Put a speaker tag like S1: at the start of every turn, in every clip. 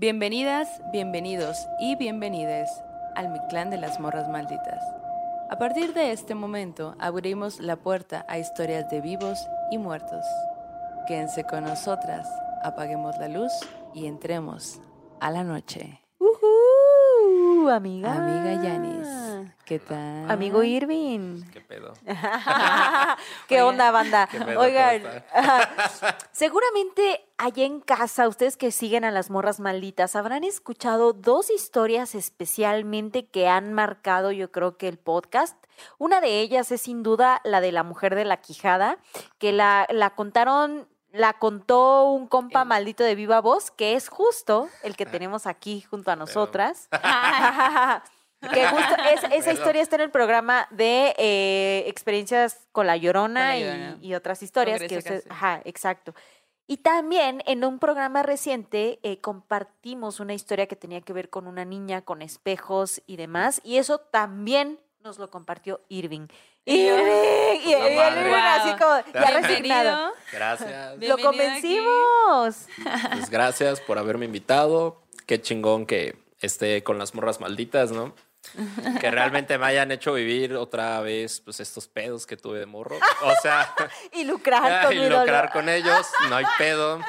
S1: Bienvenidas, bienvenidos y bienvenides al Mi Clan de las Morras Malditas. A partir de este momento abrimos la puerta a historias de vivos y muertos. Quédense con nosotras, apaguemos la luz y entremos a la noche.
S2: Amiga.
S1: Amiga Yanis, ¿qué tal?
S2: Amigo Irving.
S3: ¿Qué pedo?
S2: ¿Qué onda, banda?
S3: ¿Qué pedo?
S2: Oigan,
S3: ¿Cómo
S2: ajá, seguramente allá en casa, ustedes que siguen a las morras malditas, habrán escuchado dos historias especialmente que han marcado, yo creo que el podcast. Una de ellas es sin duda la de la mujer de la quijada, que la, la contaron, la contó un compa
S1: El-
S2: maldito de viva voz, que es justo el que tenemos aquí junto a nosotras. Que justo es- esa
S3: Perdón.
S2: historia está en el programa de eh, experiencias con la llorona,
S1: Con la
S2: y-
S1: Llorona.
S2: Y, otras historias que usted, ajá, exacto. Y también en un programa reciente eh, compartimos una historia que tenía que ver con una niña con espejos y demás, y eso también nos lo compartió Irving. Irving, y, y. Irving así como ya resignado.
S3: Gracias.
S2: Lo
S1: Bienvenido
S2: convencimos.
S3: Pues gracias por haberme invitado. Qué chingón que esté con las morras malditas, ¿no? Que realmente me hayan hecho vivir otra vez pues estos pedos que tuve de morro. O sea,
S2: Y lucrar con
S3: y lucrar con ellos, no hay pedo.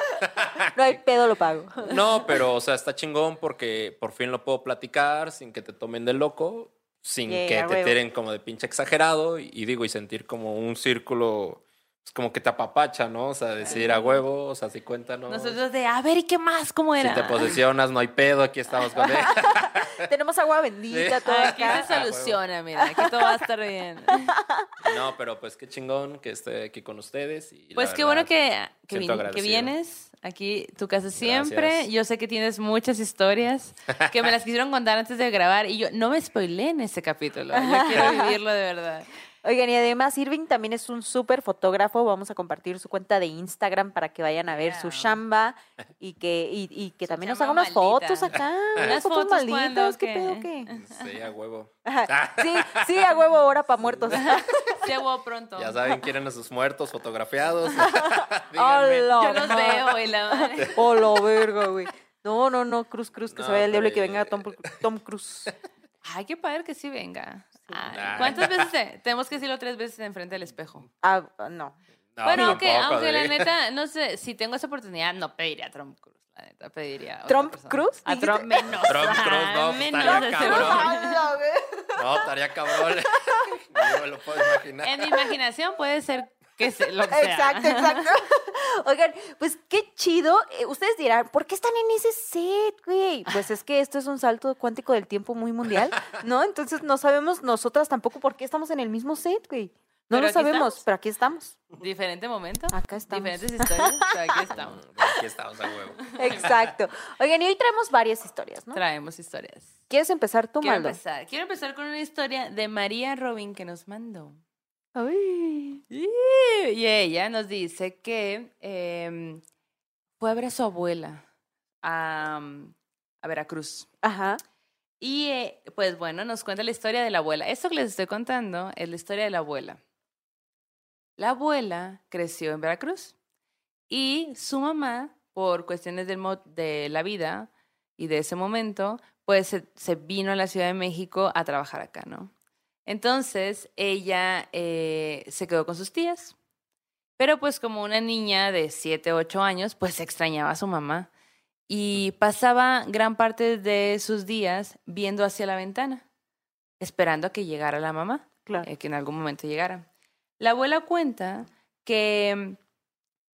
S2: No hay pedo, lo pago.
S3: No, pero o sea, está chingón porque por fin lo puedo platicar sin que te tomen de loco, sin
S2: Yeah,
S3: que te tiren como de pinche exagerado y, y digo, y sentir como un círculo, como que te apapacha, ¿no? O sea, decir a huevo, o sea, si cuéntanos.
S1: Nosotros de, a ver, ¿y qué más? ¿Cómo
S3: Si
S1: era?
S3: te posesionas, no hay pedo, aquí estamos con él.
S2: Tenemos agua bendita,
S3: Sí.
S2: todo
S1: Aquí
S2: acá.
S1: se soluciona, mira, aquí todo va a estar bien.
S3: No, pero pues qué chingón que esté aquí con ustedes. Y
S1: Pues qué
S3: verdad,
S1: bueno que, que, vin- que
S3: agradecido.
S1: vienes aquí, tu casa siempre.
S3: Gracias.
S1: Yo sé que tienes muchas historias que me las quisieron contar antes de grabar y yo no me spoilé en ese capítulo. Yo quiero vivirlo de verdad.
S2: Oigan, y además Irving también es un súper fotógrafo. Vamos a compartir su cuenta de Instagram para que vayan a ver su chamba y que, y, y que
S1: Su
S2: también nos haga unas
S1: maldita.
S2: fotos acá.
S1: Unas
S2: fotos
S1: fotos,
S2: malditas. ¿Qué
S1: ¿Qué?
S2: pedo qué?
S3: Sí, a huevo.
S2: Ajá. Sí, sí, a huevo, ahora para muertos.
S1: Se hago pronto.
S3: Ya saben, quieren a sus muertos fotografiados. Díganme.
S2: Hola,
S1: Yo los veo y la madre.
S2: Hola, verga, güey. No, no, no, Cruz, Cruz, que se
S3: No,
S2: vaya el diablo y que venga Tom, Tom Cruise.
S1: Ay, qué padre que sí venga. Ay. ¿Cuántas veces? te- Tenemos que decirlo tres veces enfrente del espejo.
S2: Ah, no.
S3: No,
S1: bueno, aunque,
S3: tampoco,
S1: aunque la neta, no sé, si tengo esa oportunidad, no pediría a Trump Cruz. La neta, pediría a
S2: ¿Trump. Cruise?
S1: A Trump menos.
S3: Trump Cruz, no, pues,
S1: menos
S3: estaría cabrón. No, estaría cabrón. Ni me lo puedo imaginar.
S1: En mi imaginación puede ser que se, lo que sea.
S2: Exacto, exacto. Oigan, pues qué chido. Eh, Ustedes dirán, ¿por qué están en ese set, güey? Pues es que esto es un salto cuántico del tiempo muy mundial, ¿no? Entonces no sabemos nosotras tampoco por qué estamos en el mismo set, güey. No
S1: Pero
S2: lo sabemos,
S1: estamos.
S2: pero aquí estamos.
S1: Diferente momento.
S2: Acá estamos.
S1: Diferentes historias, pero aquí estamos.
S3: Aquí estamos a huevo.
S2: Exacto. Oigan, y hoy traemos varias historias, ¿no?
S1: Traemos historias.
S2: ¿Quieres empezar tú,
S1: Quiero
S2: Maldo?
S1: empezar. Quiero empezar con una historia de María Robin que nos mandó.
S2: Ay.
S1: Y ella nos dice que em, fue a ver a su abuela a, a Veracruz.
S2: Ajá.
S1: Y eh, pues bueno, nos cuenta la historia de la abuela. Esto que les estoy contando es la historia de la abuela. La abuela creció en Veracruz y su mamá, por cuestiones del de la vida y de ese momento, pues se, se vino a la Ciudad de México a trabajar acá, ¿no? Entonces ella eh, se quedó con sus tías. Pero pues como una niña de 7, 8 años, pues extrañaba a su mamá y pasaba gran parte de sus días viendo hacia la ventana, esperando a que llegara la mamá,
S2: Claro.
S1: eh, que en algún momento llegara. La abuela cuenta que mm,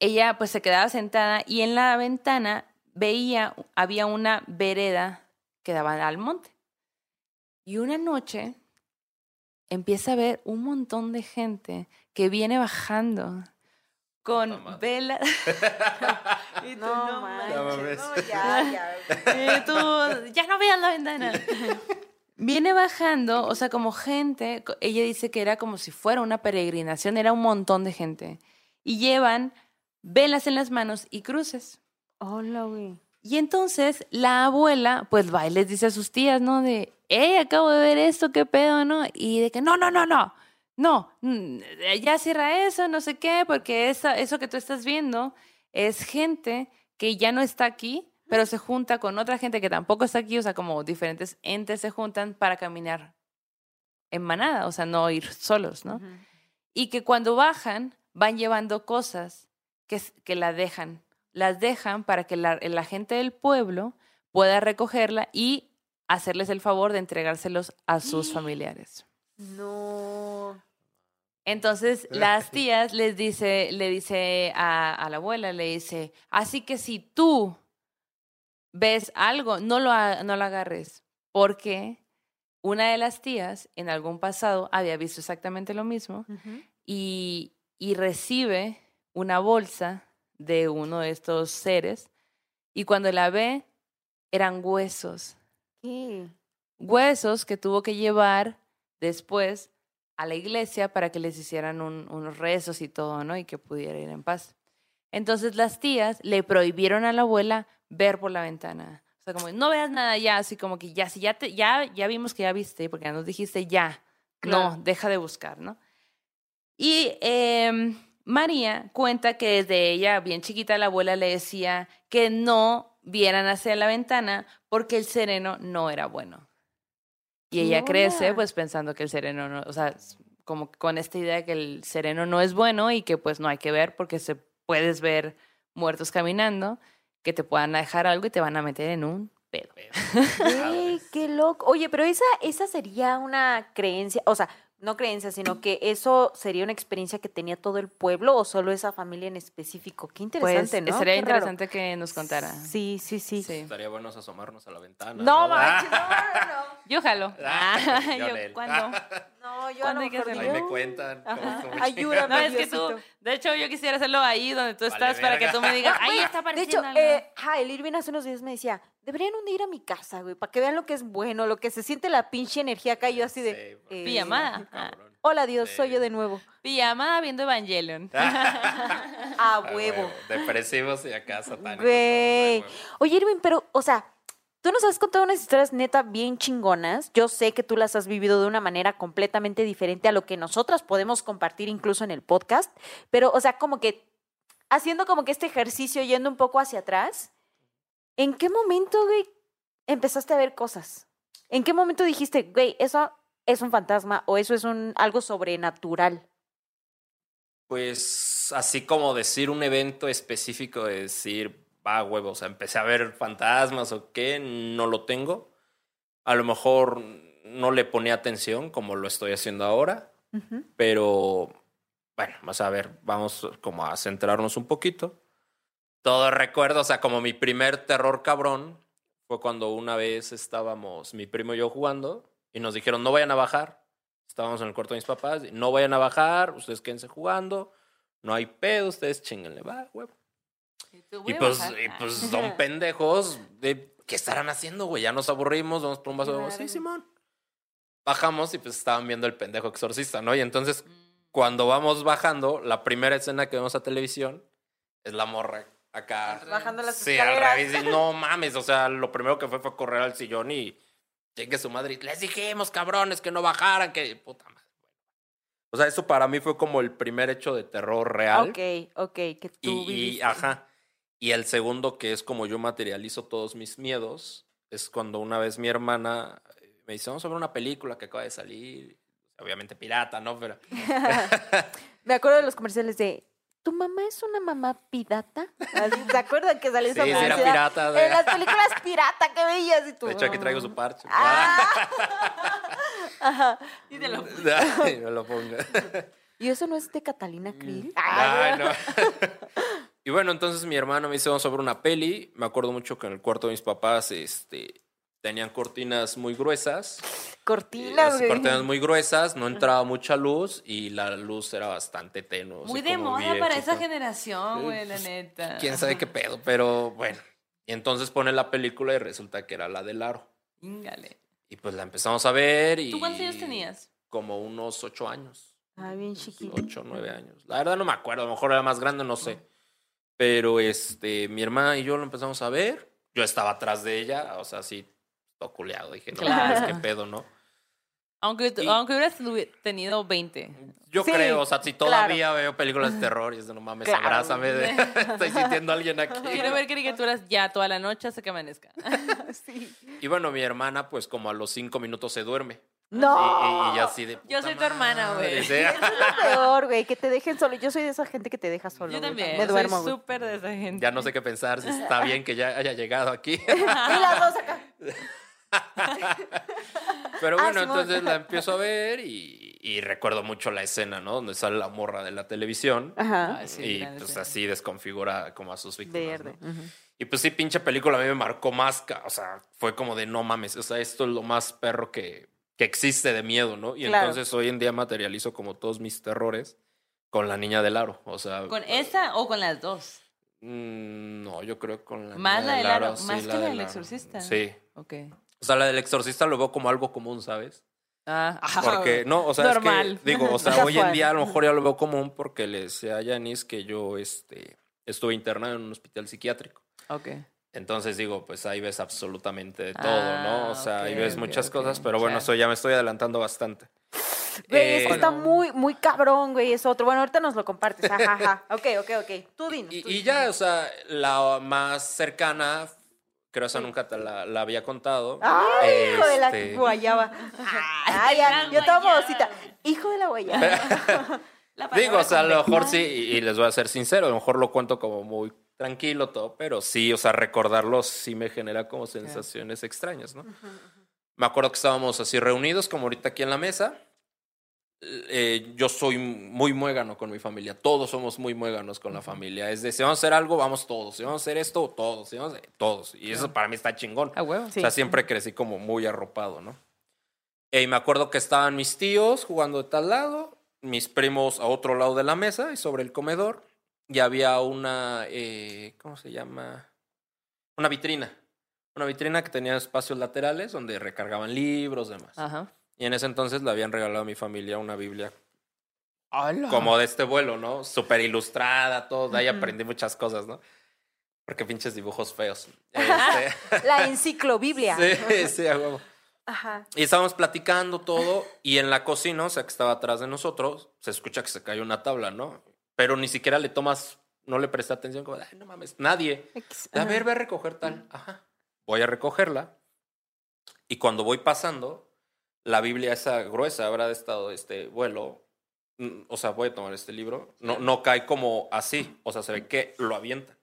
S1: ella pues se quedaba sentada y en la ventana veía, había una vereda que daba al monte. Y una noche empieza a ver un montón de gente que viene bajando con velas. Y tú,
S2: No,
S1: manches,
S3: No mames.
S2: No, ya, ya.
S1: y tú, ya no veas la ventana. Viene bajando, o sea, como gente, ella dice que era como si fuera una peregrinación, era un montón de gente. Y llevan velas en las manos y cruces.
S2: Hola, güey.
S1: Y entonces la abuela, pues va y les dice a sus tías, ¿no? De, hey, acabo de ver esto, qué pedo, ¿no? Y de que, no, no, no, no, no, mm, ya cierra eso, no sé qué, porque esa, eso que tú estás viendo es gente que ya no está aquí, pero se junta con otra gente que tampoco está aquí, o sea, como diferentes entes se juntan para caminar en manada, o sea, no ir solos, ¿no? Y que cuando bajan, van llevando cosas que, que la dejan, las dejan para que la, la gente del pueblo pueda recogerla y hacerles el favor de entregárselos a sus familiares.
S2: No.
S1: Entonces las tías les dice, le dice a, a la abuela, le dice, así que si tú ves algo, no lo, no lo agarres, porque una de las tías en algún pasado había visto exactamente lo mismo y, y recibe una bolsa de uno de estos seres y cuando la ve eran huesos,
S2: ¿Qué?
S1: huesos que tuvo que llevar después a la iglesia para que les hicieran un- unos rezos y todo, ¿no? Y que pudiera ir en paz. Entonces las tías le prohibieron a la abuela ver por la ventana. O sea, como, no veas nada ya, así como que ya, si ya, te, ya, ya vimos que ya viste, porque ya nos dijiste ya,
S2: Claro.
S1: no, deja de buscar, ¿no? Y em, María cuenta que desde ella, bien chiquita, la abuela le decía que no vieran hacia la ventana porque el sereno no era bueno. Y
S2: ¿Qué
S1: ella crece pues pensando que el sereno no, o sea, como con esta idea de que el sereno no es bueno y que pues no hay que ver porque se puedes ver muertos caminando que te puedan dejar algo y te van a meter en un pedo.
S2: Qué loco. Oye, pero esa, esa sería una creencia, o sea, no creencia, sino que eso sería una experiencia que tenía todo el pueblo o solo esa familia en específico. Qué
S1: Pues
S2: interesante, ¿no?
S1: sería
S2: Qué raro.
S1: interesante que nos contara.
S2: Sí, sí, sí.
S1: Sí.
S3: Estaría bueno asomarnos a la ventana.
S2: No, manches, no, no, no.
S1: Yo jalo.
S3: Ah, yo.
S1: ¿Cuándo?
S2: No, yo a
S1: ¿Cuándo
S2: lo
S1: hay que
S2: mejor
S1: hacerlo?
S3: Ahí me cuentan.
S2: Ayúdame.
S1: No, es que tú, de hecho, yo quisiera hacerlo ahí donde tú
S3: Vale,
S1: estás para que tú me digas, ahí está
S2: De
S1: apareciendo
S2: hecho,
S1: algo".
S2: eh, ja, el Irving hace unos días me decía, deberían un día ir a mi casa, güey, para que vean lo que es bueno, lo que se siente la pinche energía acá. Y yo así de,
S3: Sí,
S2: eh,
S1: Pijamada.
S3: cabrón.
S2: hola Dios, soy yo de nuevo.
S1: Pijamada viendo Evangelion.
S2: A
S3: A
S2: huevo.
S3: Depresivos y acá satánicos.
S2: Güey. Oye, Irving, pero, o sea, tú nos has contado unas historias neta bien chingonas. Yo sé que tú las has vivido de una manera completamente diferente a lo que nosotras podemos compartir incluso en el podcast. Pero, o sea, como que haciendo como que este ejercicio yendo un poco hacia atrás, ¿en qué momento, güey, empezaste a ver cosas? ¿En qué momento dijiste, güey, eso es un fantasma o eso es un algo sobrenatural?
S3: Pues así como decir un evento específico de decir, va huevo, o sea, empecé a ver fantasmas o qué, no lo tengo. A lo mejor no le ponía atención como lo estoy haciendo ahora, pero bueno, vamos a ver, vamos como a centrarnos un poquito. Todo recuerdo, o sea, como mi primer terror cabrón fue cuando una vez estábamos mi primo y yo jugando y nos dijeron, no vayan a bajar. Estábamos en el cuarto de mis papás, no vayan a bajar, ustedes quédense jugando, no hay pedo, ustedes chinguenle, va, huevo. Y pues, y pues son pendejos. De, ¿Qué estarán haciendo, güey? Ya nos aburrimos, vamos por un vaso de agua. Sí. Simón. Bajamos y pues estaban viendo el pendejo exorcista, ¿no? Y entonces, cuando vamos bajando, la primera escena que vemos a televisión es la morra acá.
S2: Bajando las
S3: Sí,
S2: escaleras.
S3: al revés. y no mames, o sea, lo primero que fue fue correr al sillón y llegue su madre. Les dijimos, cabrones, que no bajaran, que puta madre. O sea, eso para mí fue como el primer hecho de terror real.
S2: Ok, ok, que tú
S3: Y, y, ajá. Y el segundo, que es como yo materializo todos mis miedos, es cuando una vez mi hermana eh, me dice, vamos a ver una película que acaba de salir. Obviamente pirata, ¿no? Pero
S2: Me acuerdo de los comerciales de ¿Tu mamá es una mamá pirata? ¿Se acuerdan que salió
S3: sí,
S2: esa
S3: sí era pirata. de-
S2: En las películas pirata que veías y tú.
S3: De hecho, aquí traigo su parche.
S2: Ah. Ajá.
S1: Y te lo-
S3: Ay, me lo pongo.
S2: ¿Y eso no es de Catalina Krill?
S3: Ay, no. Y bueno, entonces mi hermano me dice, vamos a ver una peli. Me acuerdo mucho que en el cuarto de mis papás este, tenían cortinas muy gruesas.
S2: Cortinas, güey.
S3: cortinas muy gruesas, no entraba mucha luz y la luz era bastante tenue.
S1: Muy de moda para esa generación, güey, la neta.
S3: Quién sabe qué pedo, pero bueno. Y entonces pone la película y resulta que era la del aro.
S1: Íngale.
S3: Y pues la empezamos a ver y...
S1: ¿Tú cuántos años tenías?
S3: Como unos ocho años.
S2: Ay, bien chiquito.
S3: Ocho, nueve años. La verdad no me acuerdo, a lo mejor era más grande, no sé. Pero este, mi hermana y yo lo empezamos a ver. Yo estaba atrás de ella, o sea, así, toculeado. Dije, no,
S1: Claro.
S3: mames, qué pedo, ¿no?
S1: Aunque,
S3: Y-
S1: aunque hubieras tenido 20.
S3: Yo
S2: Sí,
S3: creo, o sea, si todavía veo películas de terror y es de no mames,
S2: Claro.
S3: abrázame, de, estoy sintiendo a alguien aquí.
S1: Quiero ver caricaturas ya toda la noche hasta que amanezca.
S2: Sí.
S3: Y bueno, mi hermana, pues como a los cinco minutos se duerme.
S2: No.
S3: Y, así de.
S1: Yo soy tu hermana, güey.
S3: sí.
S2: Es lo peor, güey, que te dejen solo. Yo soy de esa gente que te deja solo.
S1: Yo también.
S2: Me duermo,
S1: Soy súper de esa gente.
S3: Ya no sé qué pensar, si está bien que ya haya llegado aquí.
S2: Y las dos acá.
S3: Pero
S2: Ah,
S3: bueno, entonces la empiezo a ver y, y recuerdo mucho la escena, ¿no? Donde sale la morra de la televisión.
S2: Ajá.
S1: Ay, sí,
S3: y pues así desconfigura como a sus víctimas.
S2: Verde.
S3: ¿no?
S2: Ujú.
S3: Y pues sí, pinche película a mí me marcó más, o sea, fue como de no mames, o sea, esto es lo más perro que, que existe de miedo, ¿no? Y
S2: Claro.
S3: entonces hoy en día materializo como todos mis terrores con la niña del aro, o sea...
S1: ¿Con esa o con las dos?
S3: mm, No, yo creo con la
S1: Más
S3: niña
S1: la del aro,
S3: sí,
S1: más que la del exorcista.
S3: Sí.
S1: Ok.
S3: O sea, la del exorcista lo veo como algo común, ¿sabes?
S1: Ah,
S3: Porque, no, o sea,
S1: Normal.
S3: es que, digo, o sea, hoy en día a lo mejor ya lo veo común porque le decía a Yanis que yo, este, estuve internado en un hospital psiquiátrico.
S1: Ok.
S3: Entonces digo, pues ahí ves absolutamente de todo,
S1: Ah,
S3: ¿no? O sea, ahí ves muchas cosas, pero bueno, eso ya me estoy adelantando bastante.
S2: Güey, es que
S3: Eh,
S2: está muy, muy cabrón, güey, es otro. Bueno, ahorita nos lo compartes. Ajá, ajá. Ok, ok, ok. Tú dinos.
S3: Y,
S2: tú
S3: y
S2: dinos.
S3: ya, o sea, la más cercana, creo esa nunca te la, la había contado.
S2: Ay, hijo de la
S3: Este,
S2: guayaba. Ay, ya,
S1: la
S2: yo tomo cita. Hijo de la guayaba.
S1: La
S3: Digo, o sea, a lo mejor sí, y y les voy a ser sincero, a lo mejor lo cuento como muy tranquilo todo, pero sí, o sea, recordarlo sí me genera como sensaciones extrañas, ¿no? Me acuerdo que estábamos así reunidos, como ahorita aquí en la mesa. Eh, yo soy muy muégano con mi familia, todos somos muy muéganos con la familia. Es de, si vamos a hacer algo, vamos todos, si vamos a hacer esto, todos, si vamos a- todos. Y eso para mí está chingón.
S1: A huevo.
S2: Sí.
S3: O sea, siempre crecí como muy arropado, ¿no? Y me acuerdo que estaban mis tíos jugando de tal lado, mis primos a otro lado de la mesa y sobre el comedor. Y había una, eh, ¿cómo se llama? Una vitrina. Una vitrina que tenía espacios laterales donde recargaban libros, demás.
S1: Ajá.
S3: Y en ese entonces le habían regalado a mi familia una Biblia
S1: Hola.
S3: como de este vuelo, ¿no? Súper ilustrada, todo. De ahí aprendí muchas cosas, ¿no? Porque pinches dibujos feos. Este,
S2: La enciclobiblia.
S3: sí, sí, a huevo.
S2: Ajá.
S3: Y estábamos platicando todo y en la cocina, o sea, que estaba atrás de nosotros, se escucha que se cayó una tabla, ¿no? Pero ni siquiera le tomas, no le presté atención, como, ay, no mames, nadie. A ver, ve a recoger tal. Ajá. Voy a recogerla. Y cuando voy pasando, la Biblia esa gruesa habrá de estado este vuelo. mm, O sea, voy a tomar este libro. No, no cae como así. O sea, se ve que lo avienta.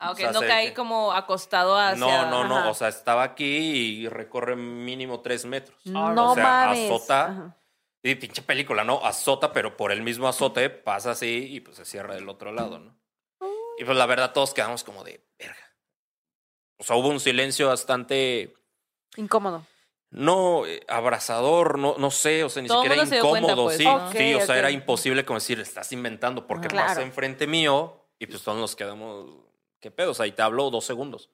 S1: Ah, ok,
S3: o sea,
S1: no cae
S3: que-
S1: como acostado hacia...
S3: No, no, no.
S2: ajá.
S3: O sea, estaba aquí y recorre mínimo tres metros.
S2: No
S3: o sea,
S2: mames.
S3: azota.
S2: Ajá.
S3: Y pinche película, ¿no? Azota, pero por el mismo azote pasa así y pues se cierra del otro lado, ¿no? Y pues la verdad todos quedamos como de verga. O sea, hubo un silencio bastante,
S2: Incómodo.
S3: no eh, abrazador, no, no sé, o sea, ni
S1: Todo
S3: siquiera
S1: mundo se dio cuenta,
S3: incómodo,
S1: pues,
S3: sí, sí, o sea,
S2: Ok,
S3: era imposible como decir, estás inventando, porque
S2: Claro.
S3: pasa enfrente mío y pues todos nos quedamos, ¿qué pedo? O sea, y te hablo dos segundos.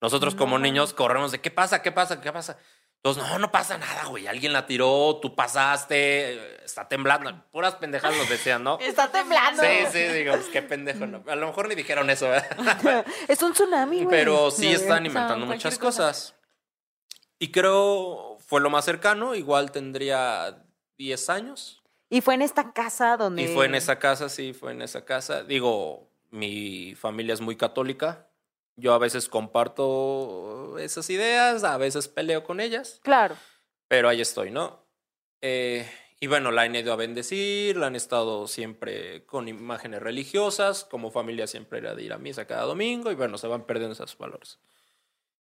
S3: Nosotros como niños corremos de, ¿qué pasa? ¿Qué pasa? ¿Qué pasa? Entonces, no, no pasa nada, güey. Alguien la tiró, tú pasaste, está temblando. Puras pendejas nos decían, ¿no?
S2: Está temblando.
S3: Sí, sí, digo, pues qué pendejo. ¿no? A lo mejor ni dijeron eso, ¿verdad?
S2: Es un tsunami, güey.
S3: Pero sí
S2: No,
S3: están inventando muchas
S1: cosa.
S3: cosas. Y creo fue lo más cercano. Igual tendría 10 años.
S2: Y fue en esta casa donde.
S3: Y fue en esa casa, sí, fue en esa casa. Digo, mi familia es muy católica. Yo a veces comparto esas ideas, a veces peleo con ellas.
S2: Claro.
S3: Pero ahí estoy, ¿no? Eh, y bueno, la han ido a bendecir, la han estado siempre con imágenes religiosas, como familia siempre era de ir a misa cada domingo, y bueno, se van perdiendo esos valores.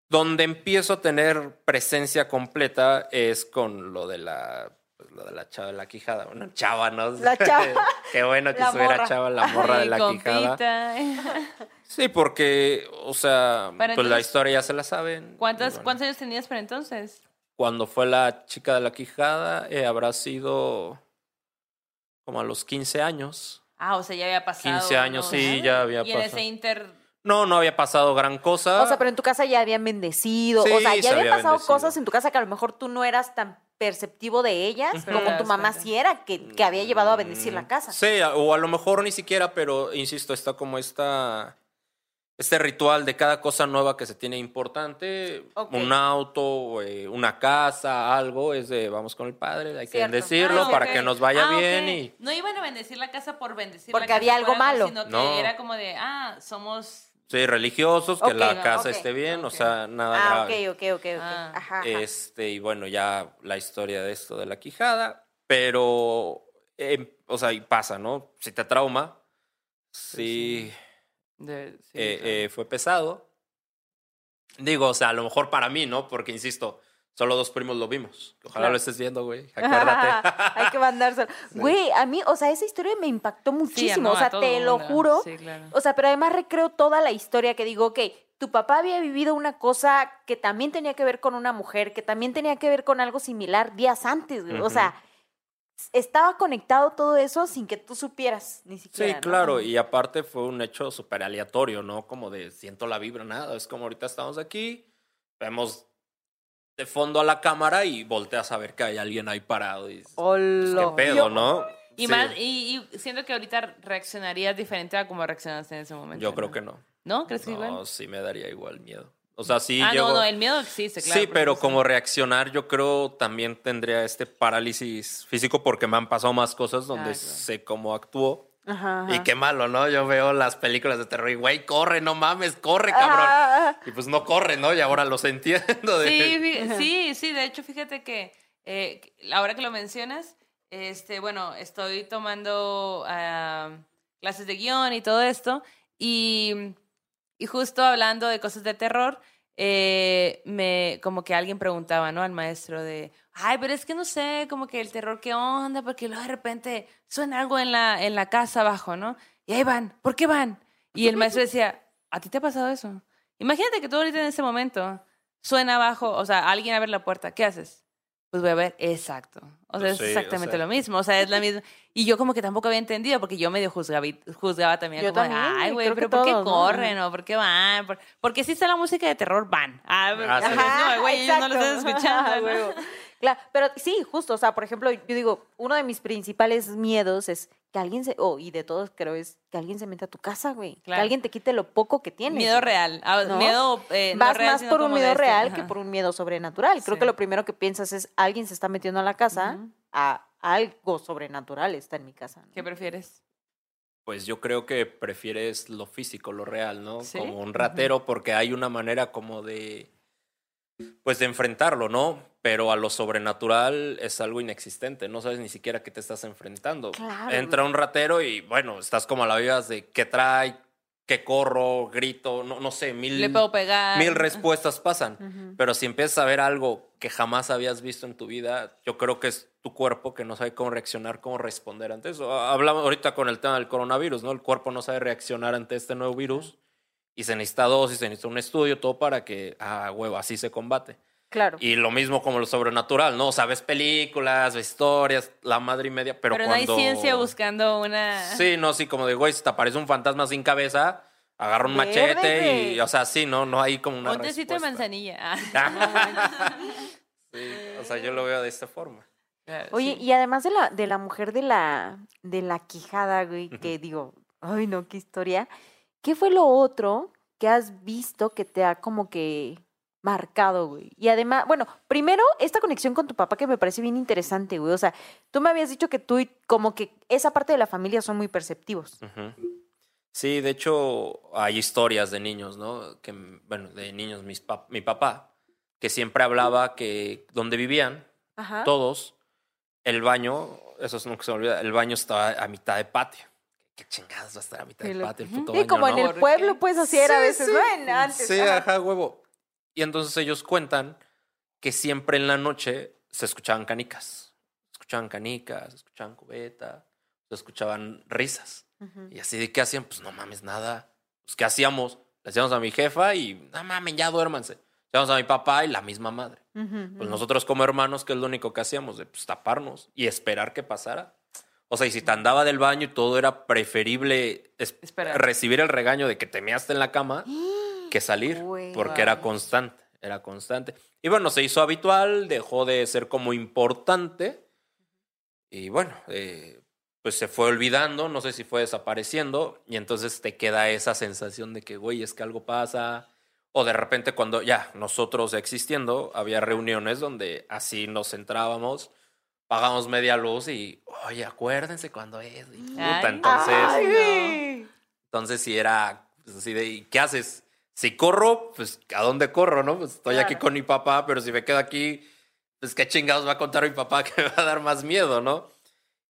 S3: Donde empiezo a tener presencia completa es con lo de la, lo de la chava de la quijada. Bueno, chava, ¿no?
S2: La chava.
S3: Qué bueno que
S2: La
S3: estuviera chava la morra de la quijada. Sí, porque, o sea, pues la historia ya se la saben.
S1: ¿Cuántas,
S3: y bueno.
S1: ¿Cuántos años tenías para entonces?
S3: Cuando fue la chica de la quijada, eh, habrá sido como a los 15 años.
S1: Ah, o sea, ya había pasado.
S3: 15 años,
S1: ¿no?
S3: sí, ya había
S1: Y en ese
S3: pasado.
S1: inter...
S3: No, no había pasado gran cosa.
S2: O sea, pero en tu casa ya habían bendecido. o sea,
S3: se
S2: ya habían
S3: había
S2: pasado
S3: bendecido.
S2: cosas en tu casa que a lo mejor tú no eras tan perceptivo de ellas como tu mamá sí era, que, que había llevado a bendecir la casa.
S3: Sí, o a lo mejor ni siquiera, pero insisto, está como esta este ritual de cada cosa nueva que se tiene importante, un auto, eh, una casa, algo, es de vamos con el padre, hay que
S2: Cierto.
S3: bendecirlo
S1: Ah,
S3: para que nos vaya
S1: Ah,
S3: bien y
S1: No iban a bendecir la casa por bendecir
S2: Porque
S1: la casa
S2: había algo
S1: por
S2: malo.
S1: Sino que
S3: No.
S1: era como de, ah, somos...
S3: sí, religiosos, que la casa esté bien, o sea, nada
S2: Ah,
S3: grave.
S2: ok, ok, ok, ok.
S1: Ah.
S2: Ajá, ajá.
S3: Este, y bueno, ya la historia de esto de la quijada, pero, eh, o sea, y pasa, ¿no? Si te trauma, sí,
S1: de- sí,
S3: eh,
S1: claro.
S3: eh, fue pesado. Digo, o sea, a lo mejor para mí, ¿no? Porque, insisto, solo dos primos lo vimos. Ojalá
S2: Claro.
S3: lo estés viendo, güey. Acuérdate.
S2: Hay que mandárselo. Güey, a mí, o sea, esa historia me impactó muchísimo.
S1: no,
S2: o sea, te lo
S1: mundo.
S2: juro.
S1: Sí, claro.
S2: O sea, pero además recreo toda la historia que digo, ok, tu papá había vivido una cosa que también tenía que ver con una mujer, que también tenía que ver con algo similar días antes, güey. O
S3: Ujú.
S2: sea, estaba conectado todo eso sin que tú supieras ni siquiera.
S3: Sí,
S2: ¿no?
S3: claro, y aparte fue un hecho súper aleatorio, ¿no? Como de siento la vibra, nada. Es como ahorita estamos aquí, vemos de fondo a la cámara y volteas a ver que hay alguien ahí parado. Y pues,
S2: Hola.
S3: ¿Qué pedo,
S2: Yo-
S3: no?
S1: Y
S3: Sí,
S1: más, y, y siento que ahorita reaccionarías diferente a como reaccionaste en ese momento.
S3: Yo creo que no.
S1: ¿No? ¿Crees que igual?
S3: No, sí me daría igual miedo. O sea, sí
S1: ah,
S3: llego-
S1: no, no, el miedo existe, claro.
S3: sí, pero
S1: supuesto.
S3: como reaccionar, yo creo también tendría este parálisis físico porque me han pasado más cosas donde
S1: Ah, claro.
S3: sé cómo actúo.
S2: Ajá, ajá.
S3: Y qué malo, ¿no? Yo veo las películas de terror y, güey, corre, no mames, corre, cabrón. Y pues no corre, ¿no? Y ahora los entiendo. De...
S1: Sí, sí, sí, de hecho, fíjate que eh, ahora que lo mencionas, este, bueno, estoy tomando ah, clases de guion y todo esto, y, y justo hablando de cosas de terror, eh, me, como que alguien preguntaba, ¿no? Al maestro de, ay, pero es que no sé, como que el terror, ¿qué onda? Porque luego de repente suena algo en la, en la casa abajo, ¿no? Y ahí van, ¿por qué van? Y el maestro decía, ¿a ti te ha pasado eso? Imagínate que tú ahorita en ese momento suena abajo, o sea, alguien abre la puerta, ¿qué haces? Pues voy a ver, exacto. O sea,
S3: Pues
S1: es
S3: sí, o
S1: exactamente
S3: sea.
S1: lo mismo, o sea, es la misma. Y yo como que tampoco había entendido, porque yo medio juzgaba, juzgaba también,
S2: Yo
S1: como,
S2: también,
S1: ay, güey, pero ¿por qué
S2: todos, ¿no?
S1: corren o por qué van? Por- porque si está la música de terror, van. Ah,
S3: Ah, sí.
S1: no, güey, ellos no lo están
S2: exacto.
S1: escuchando. ¿no?
S2: Claro, pero sí, justo, o sea, por ejemplo, yo digo, uno de mis principales miedos es que alguien se, oh, y de todos creo es que alguien se meta a tu casa, güey. Que
S1: Claro.
S2: alguien te quite lo poco que tienes.
S1: Miedo real. ah,
S2: ¿No?
S1: Miedo. eh, no
S2: Vas
S1: real,
S2: más por un miedo
S1: este,
S2: real que por un miedo sobrenatural. Creo
S1: Sí.
S2: que lo primero que piensas es alguien se está metiendo a la casa, a algo sobrenatural está en mi casa. ¿no?
S1: ¿Qué prefieres?
S3: Pues yo creo que prefieres lo físico, lo real, ¿no?
S1: ¿Sí?
S3: Como un ratero, porque hay una manera como de. Pues de enfrentarlo, ¿no? Pero a lo sobrenatural es algo inexistente. No sabes ni siquiera qué te estás enfrentando.
S2: Claro,
S3: Entra un ratero y, bueno, estás como a la vivas de qué trae, qué corro, grito, no, no sé, mil.
S1: Le puedo pegar.
S3: Mil respuestas pasan. Pero si empiezas a ver algo que jamás habías visto en tu vida, yo creo que es tu cuerpo que no sabe cómo reaccionar, cómo responder ante eso. Hablamos ahorita con el tema del coronavirus, ¿no? El cuerpo no sabe reaccionar ante este nuevo virus y se necesita dosis, se necesita un estudio, todo para que, ah, huevo, así se combate.
S2: Claro.
S3: Y lo mismo como lo sobrenatural, ¿no? O sea, ves películas, ves historias, la madre y media, pero,
S1: Pero,
S3: cuando...
S1: no hay ciencia buscando una.
S3: Sí, no, sí, como de, güey, si te aparece un fantasma sin cabeza, agarra un
S2: Verde,
S3: machete y, o sea, sí, no, no hay como una
S1: Un tecito de manzanilla. Ah.
S3: Sí, o sea, yo lo veo de esta forma.
S2: Oye,
S1: sí.
S2: y además de la, de la mujer de la, de la quijada, güey, que digo, ay no, qué historia. ¿Qué fue lo otro que has visto que te ha como que marcado, güey? Y además, bueno, primero, esta conexión con tu papá que me parece bien interesante, güey. O sea, tú me habías dicho que tú y como que esa parte de la familia son muy perceptivos.
S3: Sí, de hecho, hay historias de niños, ¿no? Que, bueno, de niños, mis pap- mi papá, que siempre hablaba que donde vivían
S2: Ajá.
S3: todos, el baño, eso es nunca se me olvida, el baño estaba a mitad de patio. ¿Qué chingados va a estar a mitad
S2: Qué
S3: de
S2: lo-
S3: patio el puto
S2: Sí,
S3: baño,
S2: como
S3: no?
S2: en el
S1: ¿Por
S2: pueblo, pues así era a veces,
S3: sí.
S2: ¿no? En- antes.
S3: Sí,
S2: ajá.
S3: ajá, huevo. Y entonces ellos cuentan que siempre en la noche se escuchaban canicas. Escuchaban canicas, escuchaban cubeta, se escuchaban risas. Y así de qué hacían, pues no mames, nada. Pues ¿qué hacíamos? Le decíamos a mi jefa y, no mames, ya duérmanse. Le decíamos a mi papá y la misma madre. Pues nosotros como hermanos, que es lo único que hacíamos, de pues, taparnos y esperar que pasara. O sea, y si te andaba del baño y todo era preferible es- recibir el regaño de que te measte en la cama que salir, porque era constante, era constante. Y bueno, se hizo habitual, dejó de ser como importante. Y bueno, eh, pues se fue olvidando, no sé si fue desapareciendo, y entonces te queda esa sensación de que, güey, es que algo pasa. O de repente cuando ya nosotros existiendo, había reuniones donde así nos centrábamos, pagamos media luz y, oye, acuérdense cuando es. y puta,
S1: Ay,
S3: entonces,
S2: Ay.
S3: entonces sí era pues, así de, ¿y qué haces? Si corro, pues ¿a dónde corro, no? Pues estoy aquí con mi papá, pero si me quedo aquí, pues qué chingados va a contar mi papá que me va a dar más miedo, ¿no?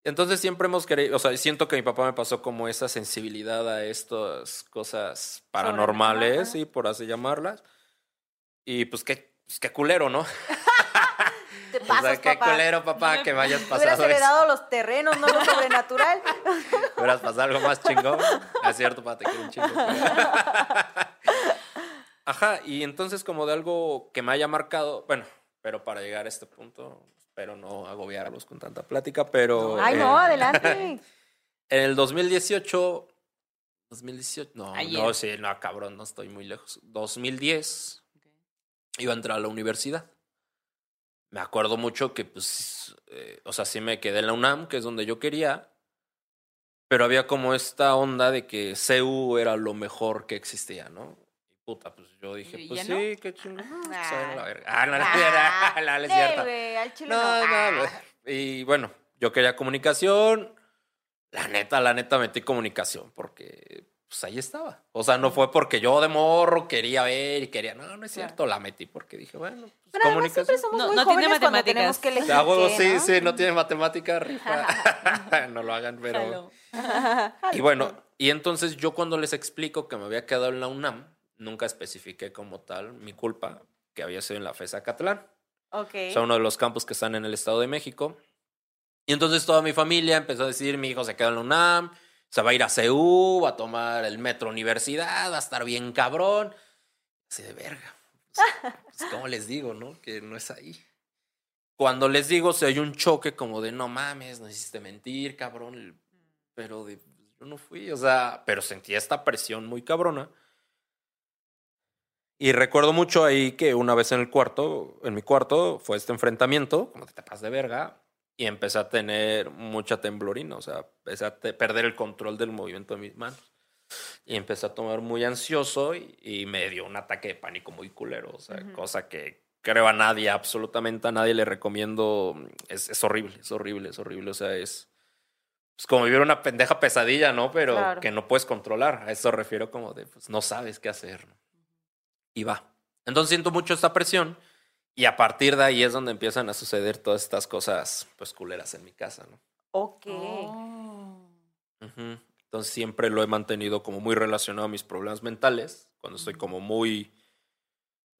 S3: Entonces siempre hemos querido, o sea, siento que mi papá me pasó como esa sensibilidad a estas cosas paranormales, sí, por así llamarlas. Y pues qué, pues, qué culero, ¿no?
S2: Te
S3: O
S2: pasas,
S3: sea, qué
S2: papá.
S3: culero, papá, que me hayas
S2: Hubieras
S3: pasado eso.
S2: heredado los terrenos, no lo sobrenatural.
S3: Hubieras pasado algo más chingón. Es cierto, papá, te quiero un chingo. Ajá, y entonces como de algo que me haya marcado, bueno, pero para llegar a este punto, espero no agobiarlos con tanta plática, pero...
S2: Ay,
S3: eh,
S2: no, adelante.
S3: En el 2018... 2018, no,
S1: Ayer.
S3: no, sí, no, cabrón, no estoy muy lejos. 2010 iba a entrar a la universidad. Me acuerdo mucho que, pues, eh, o sea, sí me quedé en la UNAM, que es donde yo quería, pero había como esta onda de que CEU era lo mejor que existía, ¿no? Y puta, pues yo dije,
S1: ¿Y
S3: pues
S1: no?
S3: sí, qué chingón.
S2: Ah.
S3: soy la verga. Ah, no, no, no,
S2: Ah,
S3: no, no, no es No,
S2: no. Ah.
S3: Y bueno, yo quería comunicación. La neta, la neta metí comunicación porque pues ahí estaba. O sea, no fue porque yo de morro quería ver y quería. No, no es
S1: Claro.
S3: cierto. La metí porque dije, bueno, pues,
S2: Pero siempre
S3: comunicación.
S2: somos
S1: No,
S2: muy
S1: no tiene
S2: jóvenes cuando
S1: matemáticas.
S2: tenemos que elegir qué,
S3: sí,
S2: ¿no?
S3: sí, no tiene matemática, rifa. no lo hagan, pero. Y bueno, y entonces yo cuando les explico que me había quedado en la UNAM, nunca especifiqué como tal mi culpa, que había sido en la FESA Catlán.
S2: Ok.
S3: O sea, uno de los campos que están en el Estado de México. Y entonces toda mi familia empezó a decir, mi hijo se queda en la UNAM, se va a ir a CEU, va a tomar el metro universidad, va a estar bien cabrón. Así de verga. Pues, pues, ¿Cómo les digo, no? Que no es ahí. Cuando les digo, si hay un choque como de, no mames, no hiciste mentir, cabrón. Pero de, yo no fui, o sea, pero sentía esta presión muy cabrona. Y recuerdo mucho ahí que una vez en el cuarto, en mi cuarto, fue este enfrentamiento, como te tapas de verga, y empecé a tener mucha temblorina, o sea, empecé a perder el control del movimiento de mis manos. Y empecé a tomar muy ansioso y, y me dio un ataque de pánico muy culero, o sea, cosa que creo a nadie, absolutamente a nadie le recomiendo. Es, es horrible, es horrible, es horrible, o sea, es, es como vivir una pendeja pesadilla, ¿no? Pero
S2: Claro.
S3: que no puedes controlar. A eso refiero como de, pues no sabes qué hacer. ¿no? Y va. Entonces siento mucho esta presión y a partir de ahí es donde empiezan a suceder todas estas cosas, pues culeras en mi casa, ¿no?
S2: Ok.
S1: Oh.
S3: Entonces siempre lo he mantenido como muy relacionado a mis problemas mentales, cuando estoy como muy...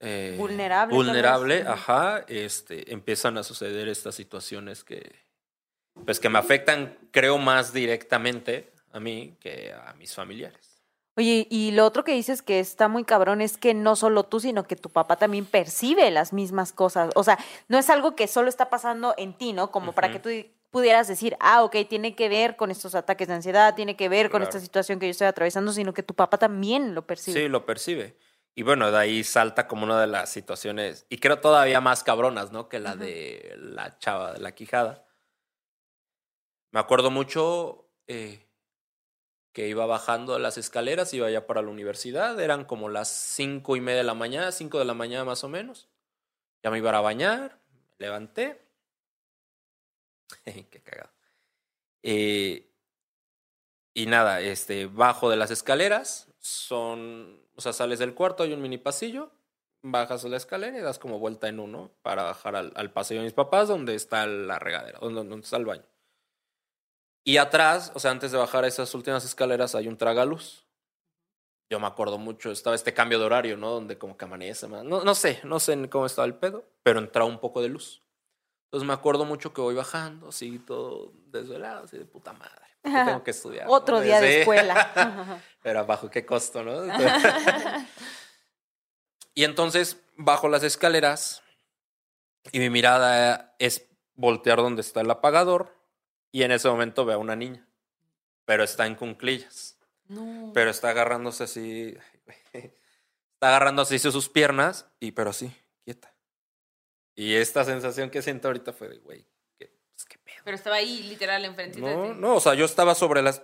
S3: eh,
S2: Vulnerable.
S3: Vulnerable, ajá. Este, empiezan a suceder estas situaciones que, pues que me afectan, creo, más directamente a mí que a mis familiares.
S2: Oye, y lo otro que dices que está muy cabrón es que no solo tú, sino que tu papá también percibe las mismas cosas. O sea, no es algo que solo está pasando en ti, ¿no? Como para que tú di- pudieras decir, ah, ok, tiene que ver con estos ataques de ansiedad, tiene que ver con esta situación que yo estoy atravesando, sino que tu papá también lo percibe.
S3: Sí, lo percibe. Y bueno, de ahí salta como una de las situaciones, y creo todavía más cabronas, ¿no? Que la de la chava de la quijada. Me acuerdo mucho eh, que iba bajando las escaleras, iba ya para la universidad, eran como las cinco y media de la mañana, cinco de la mañana más o menos. Ya me iba a bañar, me levanté. Qué cagado. Eh, y nada, este, bajo de las escaleras, son, o sea, sales del cuarto, hay un mini pasillo, bajas la escalera y das como vuelta en uno para bajar al, al pasillo de mis papás, donde está la regadera, donde, donde está el baño. Y atrás, o sea, antes de bajar esas últimas escaleras, hay un tragaluz. Yo me acuerdo mucho, estaba este cambio de horario, ¿no? Donde como que amanece. No, no sé, no sé cómo estaba el pedo, pero entraba un poco de luz. Entonces me acuerdo mucho que voy bajando, así todo desvelado, así de puta madre. ¿por qué tengo que estudiar.
S2: Otro
S3: ¿no?
S2: día de escuela.
S3: Pero bajo qué costo, ¿no? y entonces bajo las escaleras y mi mirada es voltear donde está el apagador y en ese momento veo a una niña, pero está en cunclillas,
S1: No.
S3: pero está agarrándose así, está agarrando así sus piernas y pero así, quieta. Y esta sensación que siento ahorita fue de, güey, ¿qué, pues, ¿qué pedo?
S1: Pero estaba ahí, literal, enfrente de
S3: No,
S1: ti.
S3: no, o sea, yo estaba sobre las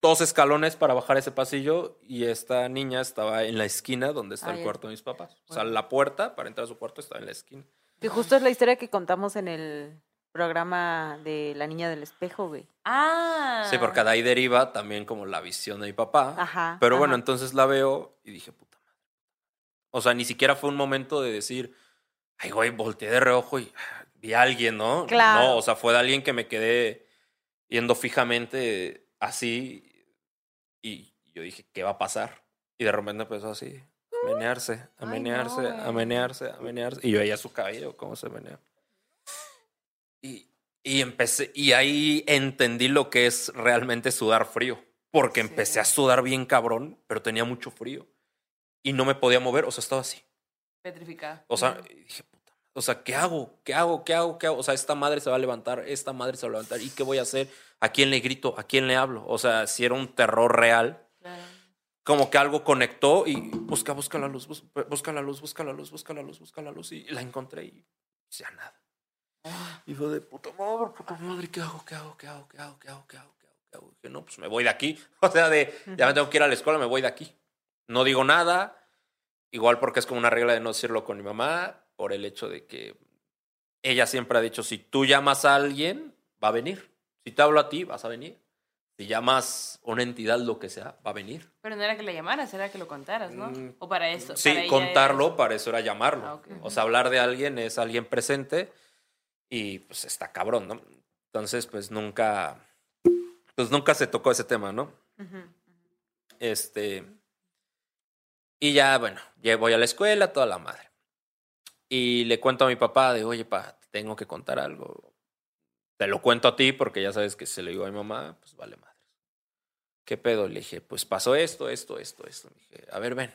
S3: dos escalones para bajar ese pasillo y esta niña estaba en la esquina donde está
S1: Ah,
S3: el
S1: ya.
S3: cuarto de mis papás. O sea,
S1: Bueno.
S3: la puerta para entrar a su cuarto estaba en la esquina.
S2: Que justo es la historia que contamos en el programa de La Niña del Espejo, güey.
S1: Ah.
S3: Sí, porque de ahí deriva también como la visión de mi papá.
S2: Ajá.
S3: Pero bueno,
S2: ajá.
S3: entonces la veo y dije, puta madre. O sea, ni siquiera fue un momento de decir, ay, güey, volteé de reojo y vi a alguien, ¿no?
S2: Claro.
S3: No, o sea, fue de alguien que me quedé viendo fijamente así y yo dije, ¿qué va a pasar? Y de repente empezó así, a menearse, a
S1: Ay,
S3: menearse,
S1: no,
S3: a menearse, a menearse. Y yo veía su cabello, cómo se menea. Y, y empecé, y ahí entendí lo que es realmente sudar frío. Porque
S1: Sí.
S3: empecé a sudar bien cabrón, pero tenía mucho frío. Y no me podía mover, o sea, estaba así.
S1: Petrificada.
S3: O sea, dije, puta. O sea, ¿qué hago? ¿Qué hago? ¿Qué hago? ¿Qué hago? O sea, esta madre se va a levantar, esta madre se va a levantar. ¿Y qué voy a hacer? ¿A quién le grito? ¿A quién le hablo? O sea, si era un terror real,
S1: Claro.
S3: como que algo conectó y busca, busca la luz, bus- busca la luz, busca la luz, busca la luz, busca la luz. Y la encontré y ya nada. Y fue de puta madre, puta madre, ¿qué hago? ¿Qué hago? ¿Qué hago? ¿Qué hago? ¿Qué hago? ¿Qué hago? ¿Qué hago? ¿Qué hago? Dije, no, pues me voy de aquí. O sea, de ya me tengo que ir a la escuela, me voy de aquí. No digo nada. Igual porque es como una regla de no decirlo con mi mamá, por el hecho de que ella siempre ha dicho, si tú llamas a alguien, va a venir. Si te hablo a ti, vas a venir. Si llamas a una entidad, lo que sea, va a venir.
S1: Pero no era que le llamaras, era que lo contaras, ¿no?
S3: Mm,
S1: O para eso.
S3: Sí,
S1: para
S3: contarlo,
S1: era
S3: para eso era llamarlo.
S1: Ah, ok.
S3: O sea, hablar de alguien es alguien presente y pues está cabrón, ¿no? Entonces, pues nunca, pues nunca se tocó ese tema, ¿no? Este, y ya, bueno, ya voy a la escuela, toda la madre. Y le cuento a mi papá de, oye, pa, te tengo que contar algo. Te lo cuento a ti porque ya sabes que se lo digo a mi mamá, pues vale madre. ¿Qué pedo? Le dije, pues pasó esto, esto, esto, esto. Le dije, a ver, ven.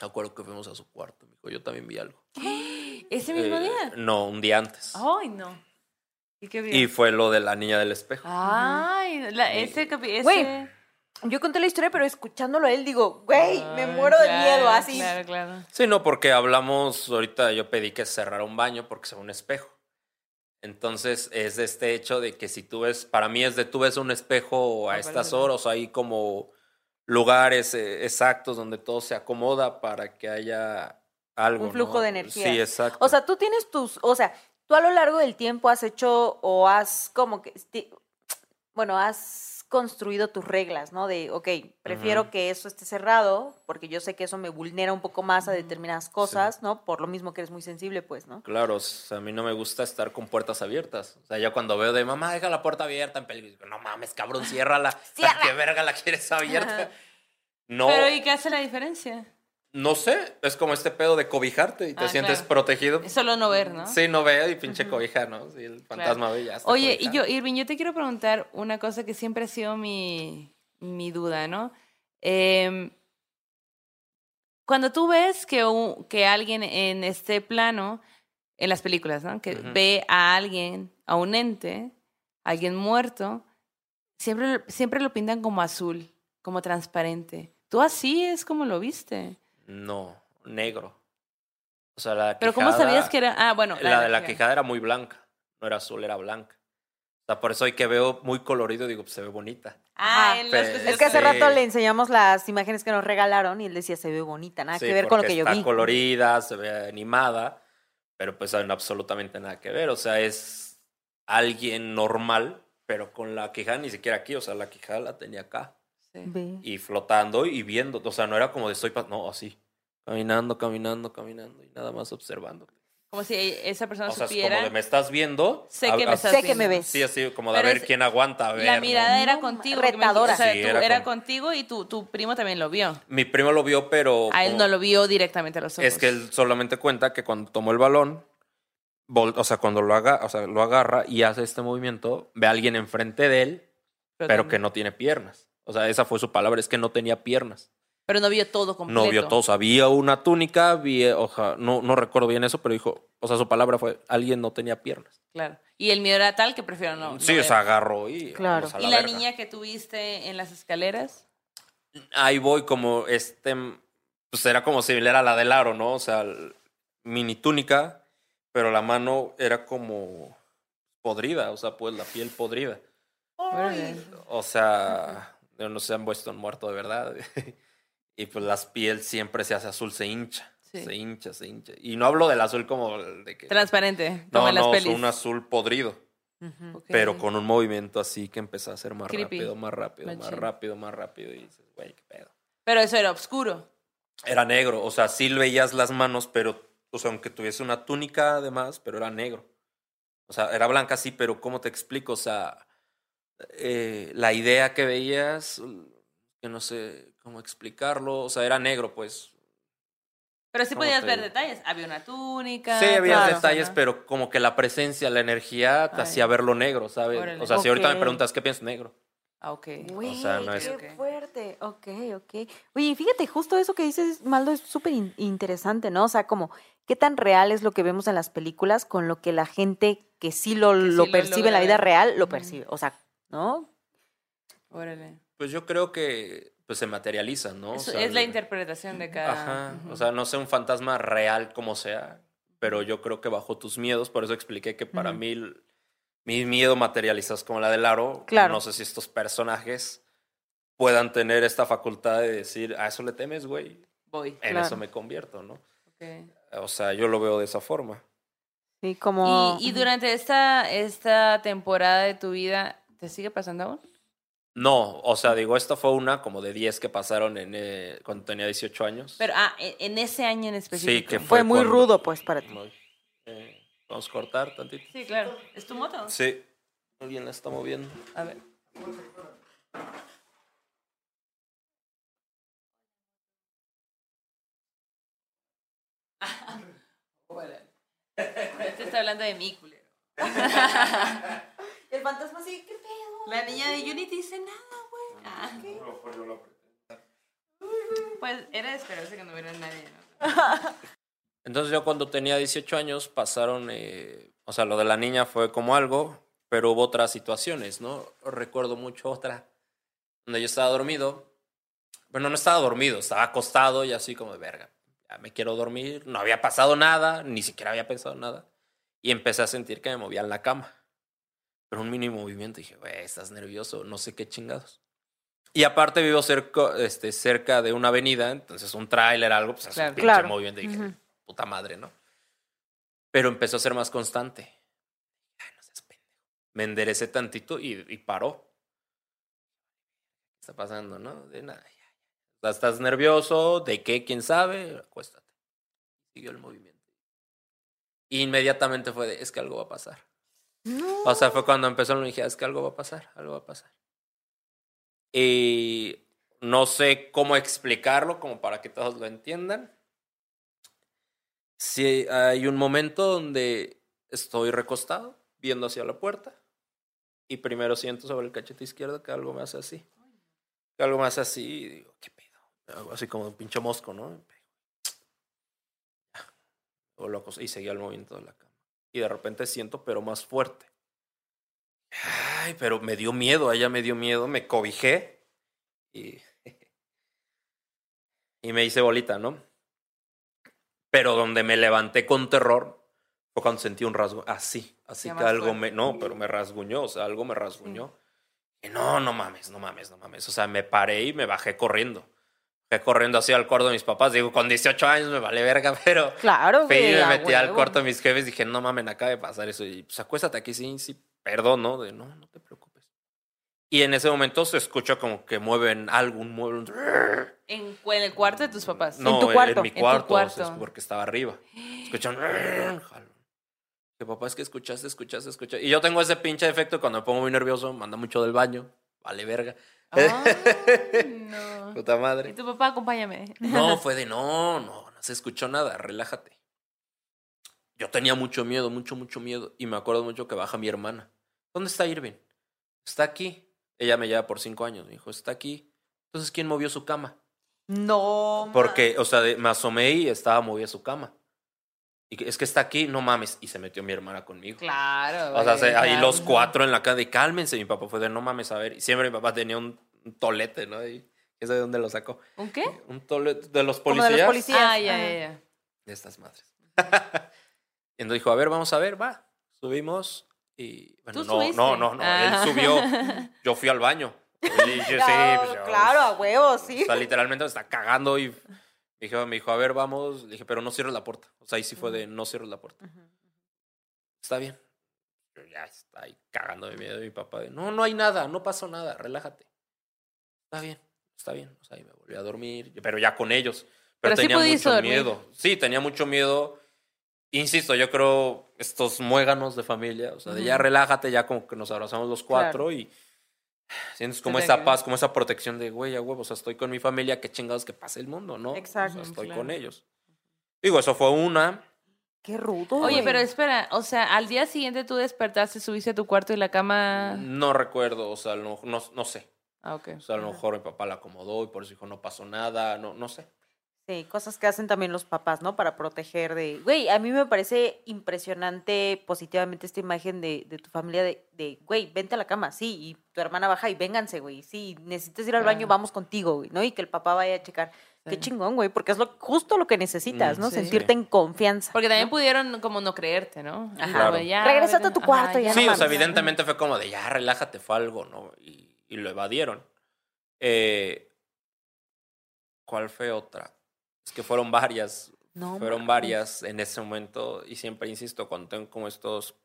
S3: Me acuerdo que fuimos a su cuarto. Me dijo, yo también vi algo.
S1: ¿Ese mismo
S3: Eh,
S1: día?
S3: No, un día antes.
S1: Ay, no. ¿Y qué?
S3: Y fue lo de la niña del espejo.
S1: Ay, la- ese ese...
S2: Güey, Yo conté la historia, pero escuchándolo a él digo, güey, me
S1: Ay,
S2: muero de miedo, así.
S1: Claro, claro.
S3: Sí, no, porque hablamos, ahorita yo pedí que cerrara un baño porque se ve un espejo. Entonces es de este hecho de que si tú ves, para mí es de tú ves un espejo a
S1: Ah,
S3: estas horas, hay como lugares eh, exactos donde todo se acomoda para que haya algo.
S2: Un flujo
S3: ¿no?
S2: de energía.
S3: Sí, exacto.
S2: O sea, tú tienes tus, o sea, tú a lo largo del tiempo has hecho o has como que, bueno, has construido tus reglas, ¿no? De, ok, prefiero
S3: Ujú.
S2: que eso esté cerrado, porque yo sé que eso me vulnera un poco más a determinadas cosas, ¿no? Por lo mismo que eres muy sensible, pues, ¿no?
S3: Claro, o sea, a mí no me gusta estar con puertas abiertas. O sea, ya cuando veo de mamá, deja la puerta abierta en peligro, digo, no mames, cabrón, ciérrala. ¿Qué verga la quieres abierta?
S2: Ajá.
S3: No,
S1: Pero ¿y qué hace la diferencia?
S3: No sé, es como este pedo de cobijarte y te
S1: Ah,
S3: sientes
S1: claro.
S3: protegido.
S1: Es solo no ver, ¿no?
S3: Sí, no veo y pinche cobija, ¿no? Sí, el fantasma ve y ya está
S1: Oye, y yo,
S3: cobijado.
S1: Irving, yo te quiero preguntar una cosa que siempre ha sido mi, mi duda, ¿no? Em, cuando tú ves que, un- que alguien en este plano, en las películas, ¿no? Que ve a alguien, a un ente, a alguien muerto, siempre, siempre lo pintan como azul, como transparente. ¿Tú así es como lo viste?
S3: No, negro. O sea, la
S1: Pero ¿cómo sabías que era...? Ah, bueno.
S3: La de la
S1: quijada.
S3: era muy blanca. No era azul, era blanca. O sea, por eso hoy que veo muy colorido, digo, pues se ve bonita.
S1: Ah, en los
S2: Es que hace rato le enseñamos las imágenes que nos regalaron y él decía, se ve bonita, nada
S3: Sí,
S2: que ver con lo que yo
S3: está
S2: vi.
S3: colorida, se ve animada, pero pues no absolutamente nada que ver. O sea, es alguien normal, pero con la quijada ni siquiera aquí. O sea, la quijada la tenía acá.
S1: Sí.
S3: Y flotando y viendo. O sea, no era como de estoy... No, así. Caminando, caminando, caminando y nada más observando.
S1: Como si esa persona
S3: O sea,
S1: supiera...
S3: como de me estás viendo.
S1: Sé
S3: a-
S1: que me
S3: a-
S1: estás
S2: Sé que me
S1: viendo.
S2: ves.
S3: Sí, así como de a
S1: Pero
S3: ver
S1: es-
S3: quién aguanta a ver.
S1: La
S3: ¿no?
S1: mirada era
S2: No,
S1: contigo. porque me
S2: retadora.
S1: dijiste- O sea,
S3: Sí,
S1: tú-
S3: era
S1: era,
S3: con-
S1: contigo y tu, tu primo también lo vio.
S3: Mi primo lo vio, pero...
S1: A él
S3: como-
S1: no lo vio directamente a los ojos.
S3: Es que él solamente cuenta que cuando tomó el balón, vol- o sea, cuando lo, haga, o sea, lo agarra y hace este movimiento, ve a alguien enfrente de él, pero que
S1: también-
S3: no tiene piernas. O sea, esa fue su palabra, es que no tenía piernas.
S1: Pero no vio todo completo.
S3: No vio todo. O sea, había una túnica, vi, oja, no, no recuerdo bien eso, pero dijo, o sea, su palabra fue, alguien no tenía piernas.
S1: Claro. Y el miedo era tal que prefiero no. no
S3: sí, o
S1: ver.
S3: sea, agarró y...
S2: Claro.
S3: vamos a
S1: ¿Y la
S3: verga.
S1: niña que tuviste en las escaleras?
S3: ahí voy como este, pues era como similar a la del aro, ¿no? O sea, mini túnica, pero la mano era como podrida, o sea, pues la piel podrida.
S1: Órale.
S3: O sea, no se han puesto muerto de verdad. y pues la piel siempre se hace azul, se hincha.
S1: Sí.
S3: Se hincha, se hincha. Y no hablo del azul como el de que.
S1: Transparente, como
S3: no,
S1: las
S3: no,
S1: pelis.
S3: un azul podrido. Pero con un movimiento así que empezó a ser más
S1: Creepy.
S3: rápido, más rápido, más rápido, más rápido. Y dices, güey, qué pedo.
S1: Pero eso era oscuro.
S3: Era negro, o sea, sí veías las manos, pero, o sea, aunque tuviese una túnica además, pero era negro. O sea, era blanca sí, pero ¿cómo te explico? O sea, eh, la idea que veías, que no sé cómo explicarlo, o sea, era negro, pues.
S1: Pero sí
S3: ¿Cómo
S1: podías ver
S3: digo?
S1: detalles. Había una túnica.
S3: Sí, había
S2: claro.
S3: detalles, pero como que la presencia, la energía te
S1: Ay.
S3: hacía verlo negro, ¿sabes?
S1: Órale.
S3: O sea, si ahorita me preguntas qué piensas negro.
S1: Ah, ok.
S2: Güey,
S3: sea, no es-
S2: qué fuerte. Ok, ok. Oye, fíjate, justo eso que dices, Maldo, es súper in- interesante, ¿no? O sea, como, ¿qué tan real es lo que vemos en las películas con lo que la gente que sí lo,
S1: Que sí
S2: lo
S1: lo
S2: percibe en la vida real lo percibe? O sea, ¿no?
S1: Órale.
S3: Pues yo creo que pues se materializa, ¿no? O
S1: Es,
S3: sea,
S1: es la interpretación de cada.
S3: Ajá, o sea, no sé un fantasma real como sea, pero yo creo que bajo tus miedos, por eso expliqué que para mí mi miedo materializas como la del aro.
S2: Claro.
S3: No sé si estos personajes puedan tener esta facultad de decir, a eso le temes, güey,
S1: Voy.
S3: en
S2: Claro.
S3: eso me convierto, ¿no?
S1: Ok.
S3: O sea, yo lo veo de esa forma.
S2: Sí, como...
S1: Y, y durante esta, esta temporada de tu vida, ¿te sigue pasando aún?
S3: No, o sea, digo, esta fue una como de 10 que pasaron en, eh, cuando tenía 18 años.
S1: Pero, ah, en en ese año en específico.
S3: que
S2: Fue
S3: fue
S2: muy
S3: cuando-
S2: rudo, pues, para ti.
S3: Muy- eh, Vamos a cortar tantito.
S1: Sí, claro. ¿Es tu moto?
S3: Sí, alguien la está moviendo.
S1: A ver. Este está hablando de mí, culero.
S2: El fantasma así, ¿qué pedo?
S1: La niña de yo ni te dice nada, güey. Ah, Pues era de esperarse que no hubiera nadie, ¿no?
S3: Entonces yo cuando tenía 18 años pasaron, eh, o sea, lo de la niña fue como algo, pero hubo otras situaciones, ¿no? Recuerdo mucho otra, donde yo estaba dormido. Bueno, no estaba dormido, estaba acostado y así como de verga. Ya me quiero dormir, no había pasado nada, ni siquiera había pensado nada. Y empecé a sentir que me movía en la cama. Pero un mini movimiento, dije, güey, estás nervioso, no sé qué chingados. Y aparte vivo cerca, este, cerca de una avenida, entonces un tráiler, algo, pues hace
S1: Claro.
S3: un pinche
S2: Claro.
S3: movimiento. Y dije, puta madre, ¿no? Pero empezó a ser más constante. Ay, no seas pendejo. Me enderecé tantito y, y paró. ¿Qué está pasando, no? De nada. ya, ya. O sea, estás nervioso, ¿de qué? ¿Quién sabe? Acuéstate. Siguió el movimiento. Inmediatamente fue de, es que algo va a pasar.
S2: No.
S3: O sea, fue cuando empezó, le dije, es que algo va a pasar, algo va a pasar. Y no sé cómo explicarlo, como para que todos lo entiendan. Sí, hay un momento donde estoy recostado, viendo hacia la puerta, y primero siento sobre el cachete izquierdo que algo me hace así. Que algo me hace así, y digo, ¿qué pedo? Algo así como un pinche mosco, ¿no? O loco, y seguía el movimiento de la cama. Y de repente siento, pero más fuerte. Ay, pero me dio miedo, ella me dio miedo, me cobijé y, y me hice bolita, ¿no? Pero donde me levanté con terror fue cuando sentí un rasgo, así, así que algo
S1: fuerte.
S3: me, no, pero me rasguñó, o sea, algo me rasguñó. Y no, no mames, no mames, no mames. O sea, me paré y me bajé corriendo. Corriendo así al cuarto de mis papás. Digo, con 18 años me vale verga, pero
S2: Claro, güey.
S3: me metí al cuarto de mis jefes dije, no mames, acaba de pasar eso. Y pues acuéstate aquí, sí, sí, perdón, ¿no? De no, no te preocupes. Y en ese momento se escucha como que mueven algo, un mueble. un-
S1: En, en el cuarto de tus papás.
S3: No,
S2: tu cuarto,
S3: en mi
S1: en tu
S3: cuarto,
S1: cuarto.
S3: es porque estaba arriba. Escuchan. Que papá, es que escuchaste, escuchaste, escuchaste. Y yo tengo ese pinche efecto cuando me pongo muy nervioso, manda mucho del baño. Vale, verga.
S1: Ah, no.
S3: Puta
S1: Y
S3: madre.
S1: tu papá, acompáñame.
S3: No, fue de no, no, no se escuchó nada, relájate. Yo tenía mucho miedo, mucho, mucho miedo. Y me acuerdo mucho que baja mi hermana. ¿Dónde está Irving? Está aquí. Ella me lleva por cinco años. Me dijo, está aquí. Entonces, ¿quién movió su cama?
S2: No.
S3: Porque, o sea, me asomé y estaba movida su cama. Y es que está aquí, no mames. Y se metió mi hermana conmigo.
S1: Claro.
S3: O sea,
S1: güey,
S3: ahí
S1: claro.
S3: los cuatro en la casa de cálmense. Mi papá fue de no mames, a ver. Y siempre mi papá tenía un, tolete, ¿no? Y de dónde lo sacó.
S1: ¿Un qué?
S3: Un tolete de los policías.
S2: de los policías.
S1: Ah, ya, ya, ya.
S3: de estas madres. y entonces dijo, a ver, vamos a ver, va. Subimos Y bueno,
S1: ¿Tú
S3: no,
S1: subiste?
S3: no, no, no,
S1: Ah.
S3: él subió, yo fui al baño. Y yo, sí,
S2: Claro,
S3: pues, yo-
S2: claro, a huevos, sí.
S3: O sea, literalmente me está cagando y me dijo, me dijo, a ver, vamos. Le dije, pero no cierres la puerta. O sea, ahí sí fue de no cierres la puerta. Está bien. Yo ya está ahí cagando de miedo. Y mi papá de, no, no hay nada, no pasó nada, relájate. Está bien, está bien. O sea, ahí me volví a dormir, pero ya con ellos. Pero,
S1: Pero sí
S3: tenía
S1: pudiste
S3: mucho
S1: dormir.
S3: miedo. Sí, tenía mucho miedo. Insisto, yo creo estos muéganos de familia, o sea, de ya
S1: Ujú.
S3: relájate, ya como que nos abrazamos los cuatro y sientes como esa paz, como esa protección de, güey, a huevo, o sea, estoy con mi familia, qué chingados que pase el mundo, ¿no?
S2: Exacto.
S3: O sea, estoy
S1: Claro.
S3: con ellos. Digo, eso fue una.
S2: Qué rudo.
S1: Oye,
S2: güey.
S1: pero espera, o sea, al día siguiente tú despertaste, subiste a tu cuarto y la cama...
S3: No recuerdo, o sea, no, no, no sé.
S1: Ah, ok.
S3: O sea, a lo mejor mi papá la acomodó y por eso dijo, no pasó nada, no, no sé.
S2: Sí, cosas que hacen también los papás, ¿no? Para proteger de... Güey, a mí me parece impresionante positivamente esta imagen de, de tu familia de, de, güey, vente a la cama, sí, y tu hermana baja y vénganse, güey, sí, necesitas ir al baño, vamos contigo, güey, ¿no? Y que el papá vaya a checar. Qué chingón, güey, porque es lo, justo lo que necesitas,
S3: Mm,
S2: ¿no?
S1: sí.
S2: Sentirte en confianza.
S1: Porque también
S2: ¿no?
S1: pudieron como no creerte, ¿no?
S2: Ajá.
S3: Claro.
S1: Ya, vete.
S2: a tu cuarto, ya no
S3: Sí, o sea, evidentemente fue como de, ya, relájate, fue algo, ¿no? Y, y lo evadieron. Eh, ¿Cuál fue otra? Es que fueron varias.
S2: No
S3: fueron varias en ese momento. Y siempre insisto, cuando tengo como estos,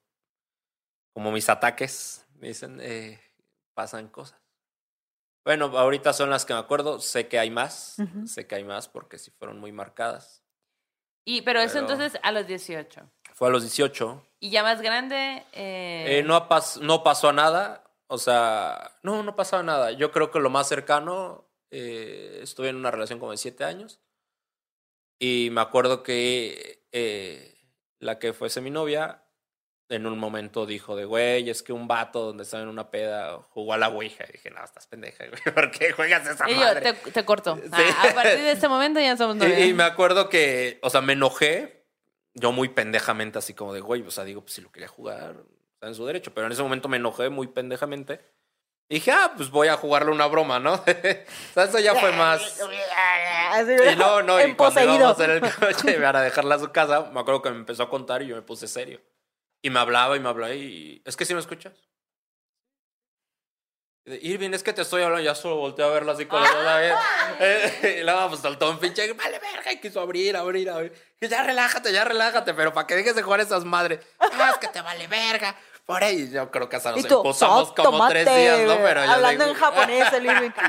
S3: como mis ataques, me dicen, eh, pasan cosas. Bueno, ahorita son las que me acuerdo. Sé que hay más. Sé que hay más porque sí fueron muy marcadas.
S1: Y, pero eso entonces a los 18.
S3: Fue a los 18.
S1: Y ya más grande... eh,
S3: Eh, no, pas- no pasó nada. O sea, no, no pasaba nada. Yo creo que lo más cercano, eh, estuve en una relación como de siete años. Y me acuerdo que eh, la que fuese mi novia, en un momento dijo de, güey, es que un vato donde estaba en una peda jugó a la ouija. Y dije, no, estás pendeja, güey. ¿Por qué juegas esa
S1: Y yo,
S3: madre?
S1: te, te corto.
S3: Sí.
S1: Ah, a partir de este momento ya somos novios.
S3: Y, y me acuerdo que, o sea, me enojé, yo muy pendejamente, así como de, güey, o sea, digo, pues si lo quería jugar, está en su derecho, pero en ese momento me enojé muy pendejamente. Y dije, ah, pues voy a jugarle una broma, ¿no? o sea, eso ya fue más. Y no, no, y cuando íbamos en el coche para dejarla a su casa, me acuerdo que me empezó a contar y yo me puse serio. Y me hablaba y me hablaba y, es que si me escuchas. Irving, es que te estoy hablando, ya solo volteé a verla así con la Y luego pues soltó un pinche, vale, verga, y quiso abrir, abrir, abrir. Y ya relájate, ya relájate, pero para que dejes de jugar esas madres. No, es que te vale verga. Por ahí yo creo que hasta nos
S2: tú,
S3: empozamos
S2: "So,
S3: como
S2: tomate",
S3: tres días, ¿no? Pero yo
S2: Hablando en japonés, el Irving.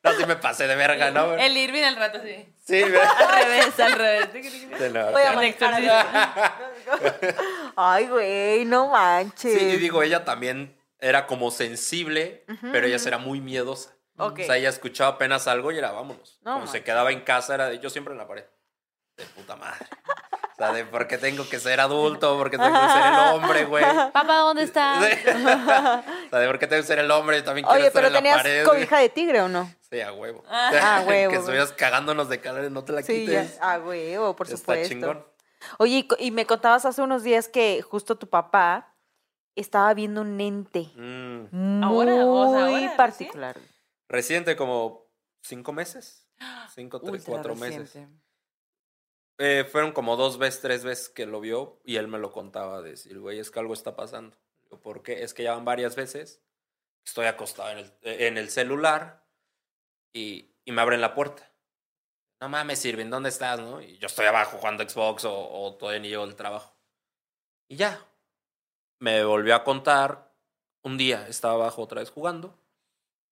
S3: No, sí me pasé de verga, ¿no?
S1: El Irving al rato, sí.
S3: Sí, me...
S1: Al revés, al revés.
S2: Voy a. Ay, güey, no manches.
S3: Sí, y digo, ella también era como sensible, pero ella era muy miedosa. O sea, ella escuchaba apenas algo y era vámonos.
S2: No
S3: Cuando se
S2: manches.
S3: quedaba en casa era de yo siempre en la pared. De puta madre. O sea, de por qué tengo que ser adulto, por qué tengo que ser el hombre, güey.
S1: Papá, ¿dónde estás?
S3: o sea, de por qué tengo que ser el hombre, también quiero
S2: Oye,
S3: estar
S2: pero
S3: en la
S2: tenías
S3: pared. güey.
S2: cobija de tigre o no?
S3: Sí, a huevo.
S2: Ah, huevo,
S3: que estuvieras cagándonos de calor y no te la
S2: Sí, ya.
S3: quites.
S2: Ah, huevo, por
S3: Está
S2: supuesto.
S3: chingón.
S2: Oye, y me contabas hace unos días que justo tu papá estaba viendo un ente
S3: Mm.
S2: muy
S1: Ahora, o sea, ahora, ¿recién?
S2: particular.
S3: Reciente, como cinco meses. Cinco, tres,
S1: Ultra
S3: cuatro meses. Eh, fueron como dos veces, tres veces que lo vio y él me lo contaba. Decir, güey, es que algo está pasando. ¿Por qué? Es que ya van varias veces. Estoy acostado en el, en el celular y, y me abren la puerta. No mames, Sirven, ¿dónde estás? No? Y yo estoy abajo jugando Xbox o, o todavía ni llego del trabajo. Y ya. Me volvió a contar. Un día estaba abajo otra vez jugando.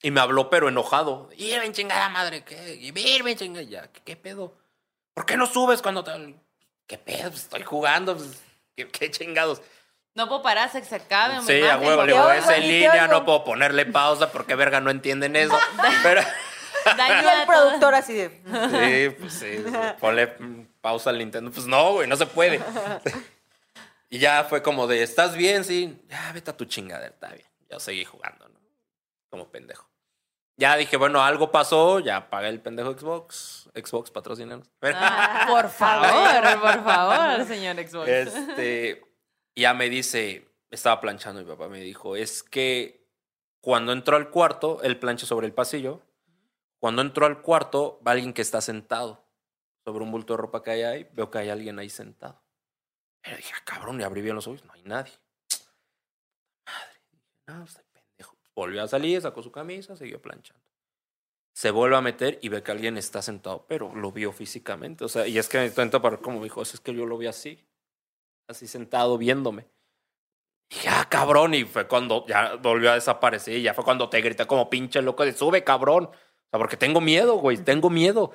S3: Y me habló, pero enojado. Irving, chingada madre, ¿qué? Irving, chingada. Ya, ¿qué, qué pedo? ¿Por qué no subes cuando te.? ¿Qué pedo? Pues estoy jugando. pues, ¿qué, qué chingados?
S1: No puedo parar hasta que se acabe.
S3: Sí, a huevo, le digo, es en línea, no puedo ponerle pausa porque verga no entienden eso. Pero.
S1: Daño
S2: Y
S1: a
S2: el
S1: todo.
S2: productor así de...
S3: Sí, pues sí. Ponle pausa al Nintendo. Pues no, güey, no se puede. Y ya fue como de, ¿estás bien? Sí. Ya, vete a tu chingadera, está bien. Yo seguí jugando, ¿no? Como pendejo. Ya dije, bueno, algo pasó, ya apagué el pendejo Xbox. Xbox, patrocinanos.
S1: Ah, por favor, por favor, señor Xbox.
S3: Este, ya me dice, estaba planchando mi papá, me dijo, es que cuando entró al cuarto, él plancha sobre el pasillo, cuando entró al cuarto, va alguien que está sentado sobre un bulto de ropa que hay ahí, veo que hay alguien ahí sentado. Pero dije, ah, cabrón, y abrí bien los ojos, no hay nadie. no, estoy pendejo. Volvió a salir, sacó su camisa, siguió planchando. Se vuelve a meter y ve que alguien está sentado, pero lo vio físicamente. O sea, y es que me intento para como dijo, es que yo lo vi así, así sentado viéndome. Y ya, cabrón, y fue cuando ya volvió a desaparecer, y ya fue cuando te grité como pinche loco de sube, cabrón. O sea, porque tengo miedo, güey, tengo miedo.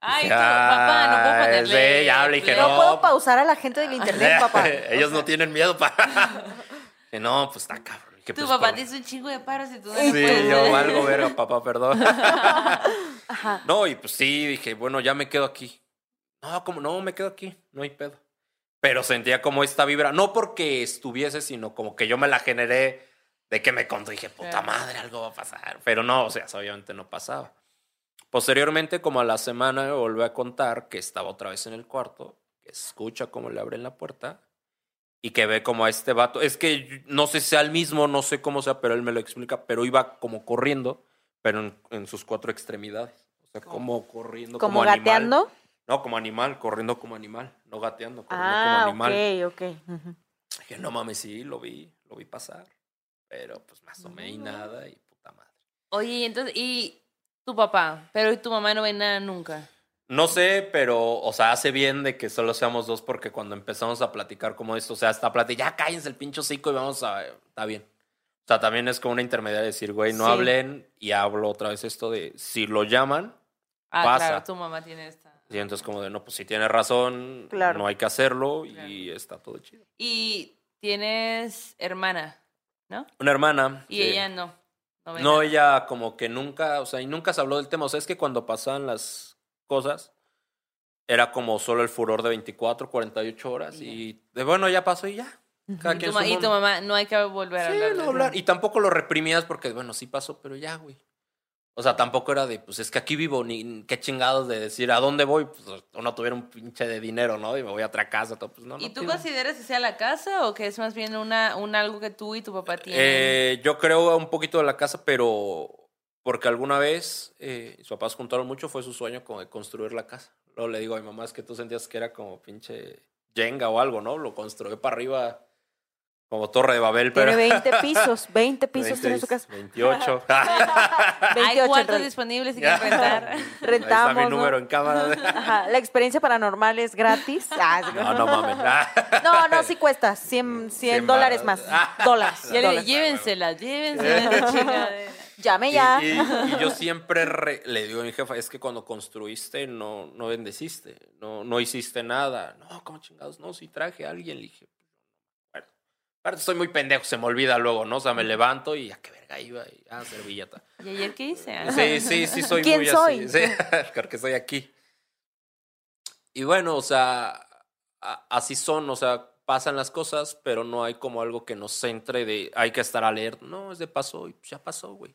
S1: Ay,
S3: Ya,
S1: papá, no puedo ponerle.
S3: sí, ya le dije.
S2: No
S3: no,
S2: puedo pausar a la gente del internet, papá.
S3: Ellos no tienen miedo. Que no, pues está cabrón. Que,
S1: Tu
S3: pues,
S1: papá
S3: por-
S1: te hizo un chingo de paros y tú no
S2: Sí,
S1: puedes
S3: yo valgo verga, papá, perdón.
S2: Ajá.
S3: No, y pues sí, dije, bueno, ya me quedo aquí. No, como no, me quedo aquí, no hay pedo. Pero sentía como esta vibra, no porque estuviese, sino como que yo me la generé de que me contó. Dije, puta madre, algo va a pasar. Pero no, o sea, obviamente no pasaba. Posteriormente, como a la semana, me volvió a contar que estaba otra vez en el cuarto, que escucha cómo le abren la puerta y que ve como a este vato. Es que no sé si sea el mismo, no sé cómo sea, pero él me lo explica. Pero iba como corriendo, pero en, en sus cuatro extremidades. O sea, como corriendo.
S2: ¿Como
S3: Como, animal.
S2: gateando?
S3: No, como animal, corriendo como animal. No gateando, corriendo
S2: Ah,
S3: como animal.
S2: ok, ok.
S3: Dije, no mames, sí, lo vi, lo vi pasar. Pero pues me asomé y nada y puta madre.
S1: Oye, y entonces, y tu papá, pero tu mamá no ve nada nunca.
S3: No sé, pero, o sea, hace bien de que solo seamos dos porque cuando empezamos a platicar como esto, o sea, hasta platicar, ya cállense el pincho cico y vamos a... Está bien. O sea, también es como una intermediaria decir, güey, no
S2: Sí.
S3: hablen y hablo otra vez esto de, si lo llaman,
S1: Ah,
S3: Pasa.
S1: claro, tu mamá tiene esta.
S3: y entonces como de, no, pues si tiene razón,
S2: Claro.
S3: no hay que hacerlo y está todo chido.
S1: Y tienes hermana, ¿no?
S3: Una hermana.
S1: Y
S3: sí.
S1: ella no. No,
S3: ella como que nunca, o sea, y nunca se habló del tema. O sea, es que cuando pasaban las cosas, era como solo el furor de 24, 48 horas. Y de bueno, ya pasó y ya. Cada
S1: Y
S3: quien
S1: tu, y tu mamá, no hay que volver a
S3: Sí,
S1: hablar. de
S3: no hablar. Y tampoco lo reprimías porque, bueno, sí pasó, pero ya, güey. O sea, tampoco era de, pues es que aquí vivo, ni qué chingados de decir a dónde voy, pues o no tuviera un pinche de dinero, ¿no? Y me voy a otra casa, todo, pues no.
S1: ¿Y
S3: no
S1: tú
S3: pido.
S1: consideras que sea la casa o que es más bien una, un algo que tú y tu papá tienen?
S3: Eh, yo creo un poquito de la casa, pero porque alguna vez eh, sus papás juntaron mucho, fue su sueño como de construir la casa. Luego le digo a mi mamá, es que tú sentías que era como pinche Jenga o algo, ¿no? Lo construyó para arriba como Torre de Babel, pero...
S2: Tiene 20 pisos, 20 pisos tiene su casa.
S3: 28.
S1: Hay
S2: 28 en
S1: cuartos disponibles si quieren rentar.
S3: Ahí está
S2: Rentamos,
S3: mi
S2: ¿no?
S3: número en cámara.
S2: Ajá, la experiencia paranormal es gratis. Ah, sí.
S3: No, no mames.
S2: No, no, sí cuesta. 100, 100
S3: 100
S2: dólares más. Dólares.
S1: Ya le
S2: dólares.
S1: llévensela, llévensela esta chingadera.
S2: Llame ya.
S3: y- y yo siempre re- le digo a mi jefa, es que cuando construiste no, no bendeciste, no, no hiciste nada. No, ¿cómo chingados? No, si traje a alguien, le dije, bueno, aparte soy muy pendejo, se me olvida luego, ¿no? O sea, me levanto y a qué verga iba, y ah, servilleta.
S1: ¿Y ayer qué hice? Ah.
S3: Sí, sí, sí, soy
S2: ¿Quién
S3: muy
S2: soy?
S3: así. Sí, porque estoy aquí. Y bueno, o sea, a- así son, o sea, pasan las cosas, pero no hay como algo que nos centre de hay que estar alerta. No, es de paso y pues ya pasó, güey.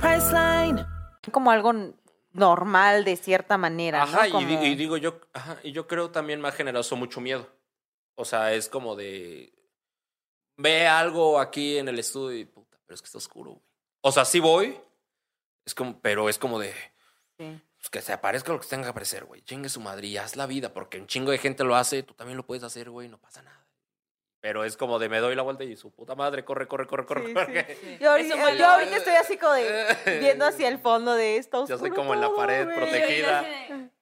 S4: Priceline.
S2: Como algo normal de cierta manera. ¿no?
S3: Ajá, y,
S2: Como-
S3: di- y digo yo, ajá, y yo creo también me ha generado mucho miedo. O sea, es como de ve algo aquí en el estudio y puta, pero es que está oscuro, güey. O sea, sí voy, es como, pero es como de
S2: Sí.
S3: pues, que se aparezca lo que tenga que aparecer, güey. Chingue su madre y haz la vida, porque un chingo de gente lo hace, tú también lo puedes hacer, güey, no pasa nada. Pero es como de me doy la vuelta y su puta madre, corre, corre, corre, corre,
S2: Sí,
S3: corre.
S2: sí. Yo, ahorita- yo estoy así como de viendo hacia el fondo de esto.
S3: Yo soy como en la pared protegida.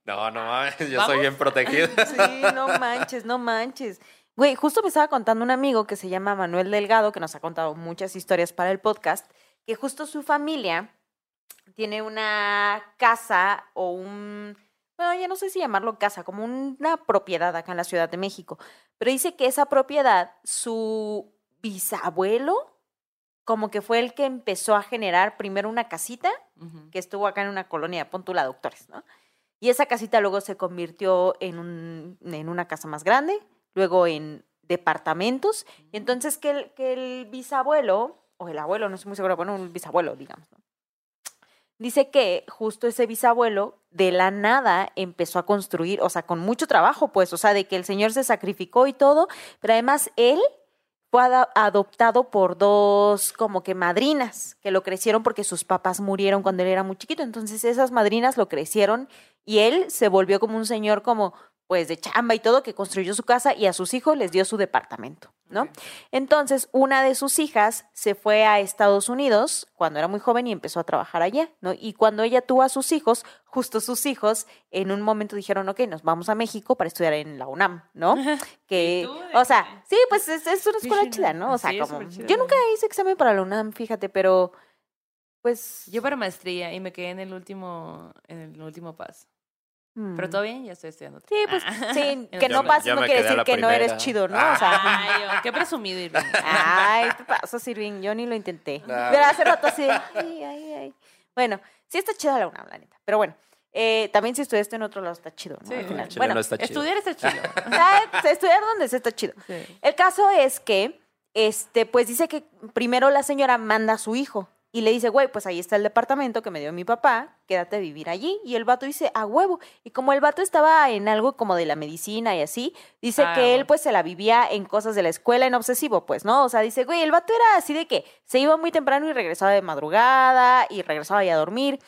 S3: No, no mames, yo
S1: ¿Vamos?
S3: soy bien protegido.
S2: Sí, no manches, no manches. Güey, justo me estaba contando un amigo que se llama Manuel Delgado, que nos ha contado muchas historias para el podcast, que justo su familia tiene una casa o un, bueno, ya no sé si llamarlo casa, como una propiedad acá en la Ciudad de México, pero dice que esa propiedad, su bisabuelo, como que fue el que empezó a generar primero una casita que estuvo acá en una colonia, Pontula Doctores, ¿no? Y esa casita luego se convirtió en, un, en una casa más grande, luego en departamentos. Y entonces que el, que el bisabuelo o el abuelo, no estoy muy segura, bueno, un bisabuelo, digamos. ¿no? Dice que justo ese bisabuelo de la nada empezó a construir, o sea, con mucho trabajo, pues, o sea, de que el señor se sacrificó y todo, pero además él fue adoptado por dos como que madrinas que lo crecieron porque sus papás murieron cuando él era muy chiquito. Entonces esas madrinas lo crecieron y él se volvió como un señor como pues de chamba y todo que construyó su casa y a sus hijos les dio su departamento, ¿no? Entonces una de sus hijas se fue a Estados Unidos cuando era muy joven y empezó a trabajar allá, ¿no? Y cuando ella tuvo a sus hijos, justo sus hijos en un momento dijeron, ok, nos vamos a México para estudiar en la UNAM, ¿no? Que,
S1: ¿Y tú de
S2: o sea, sí, pues es, es una escuela
S1: sí,
S2: chida, ¿no? O sea,
S1: sí, es
S2: como, yo nunca hice examen para la UNAM, fíjate, pero pues...
S1: Yo para maestría y me quedé en el último, en el último paso. Pero
S2: mm.
S1: todo bien, ya estoy estudiando.
S2: Sí, pues sí, que no pases no quiere decir que no eres chido, ¿no? O sea,
S1: Ay, oh, qué presumido, Irving.
S2: ay, ¿qué pasó, Sirvin? Yo ni lo intenté.
S3: Ah.
S2: Pero hace rato así de, ay, ay, ay. Bueno, sí está chida la UNAM, la neta. Pero bueno, eh, también si estudiaste en otro lado está chido, ¿no?
S1: Sí,
S2: Al final.
S3: Chile
S2: Bueno,
S3: no está chido.
S1: Estudiar está chido.
S2: ¿sabes? Pues, estudiar donde se está chido.
S1: Sí.
S2: El caso es que, este, pues dice que primero la señora manda a su hijo y le dice, güey, pues ahí está el departamento que me dio mi papá, quédate a vivir allí. Y el vato dice, a huevo. Y como el vato estaba en algo como de la medicina y así, dice
S1: Ah,
S2: que él pues se la vivía en cosas de la escuela, en obsesivo, pues, ¿no? O sea, dice, güey, el vato era así de que se iba muy temprano y regresaba de madrugada y regresaba ya a dormir.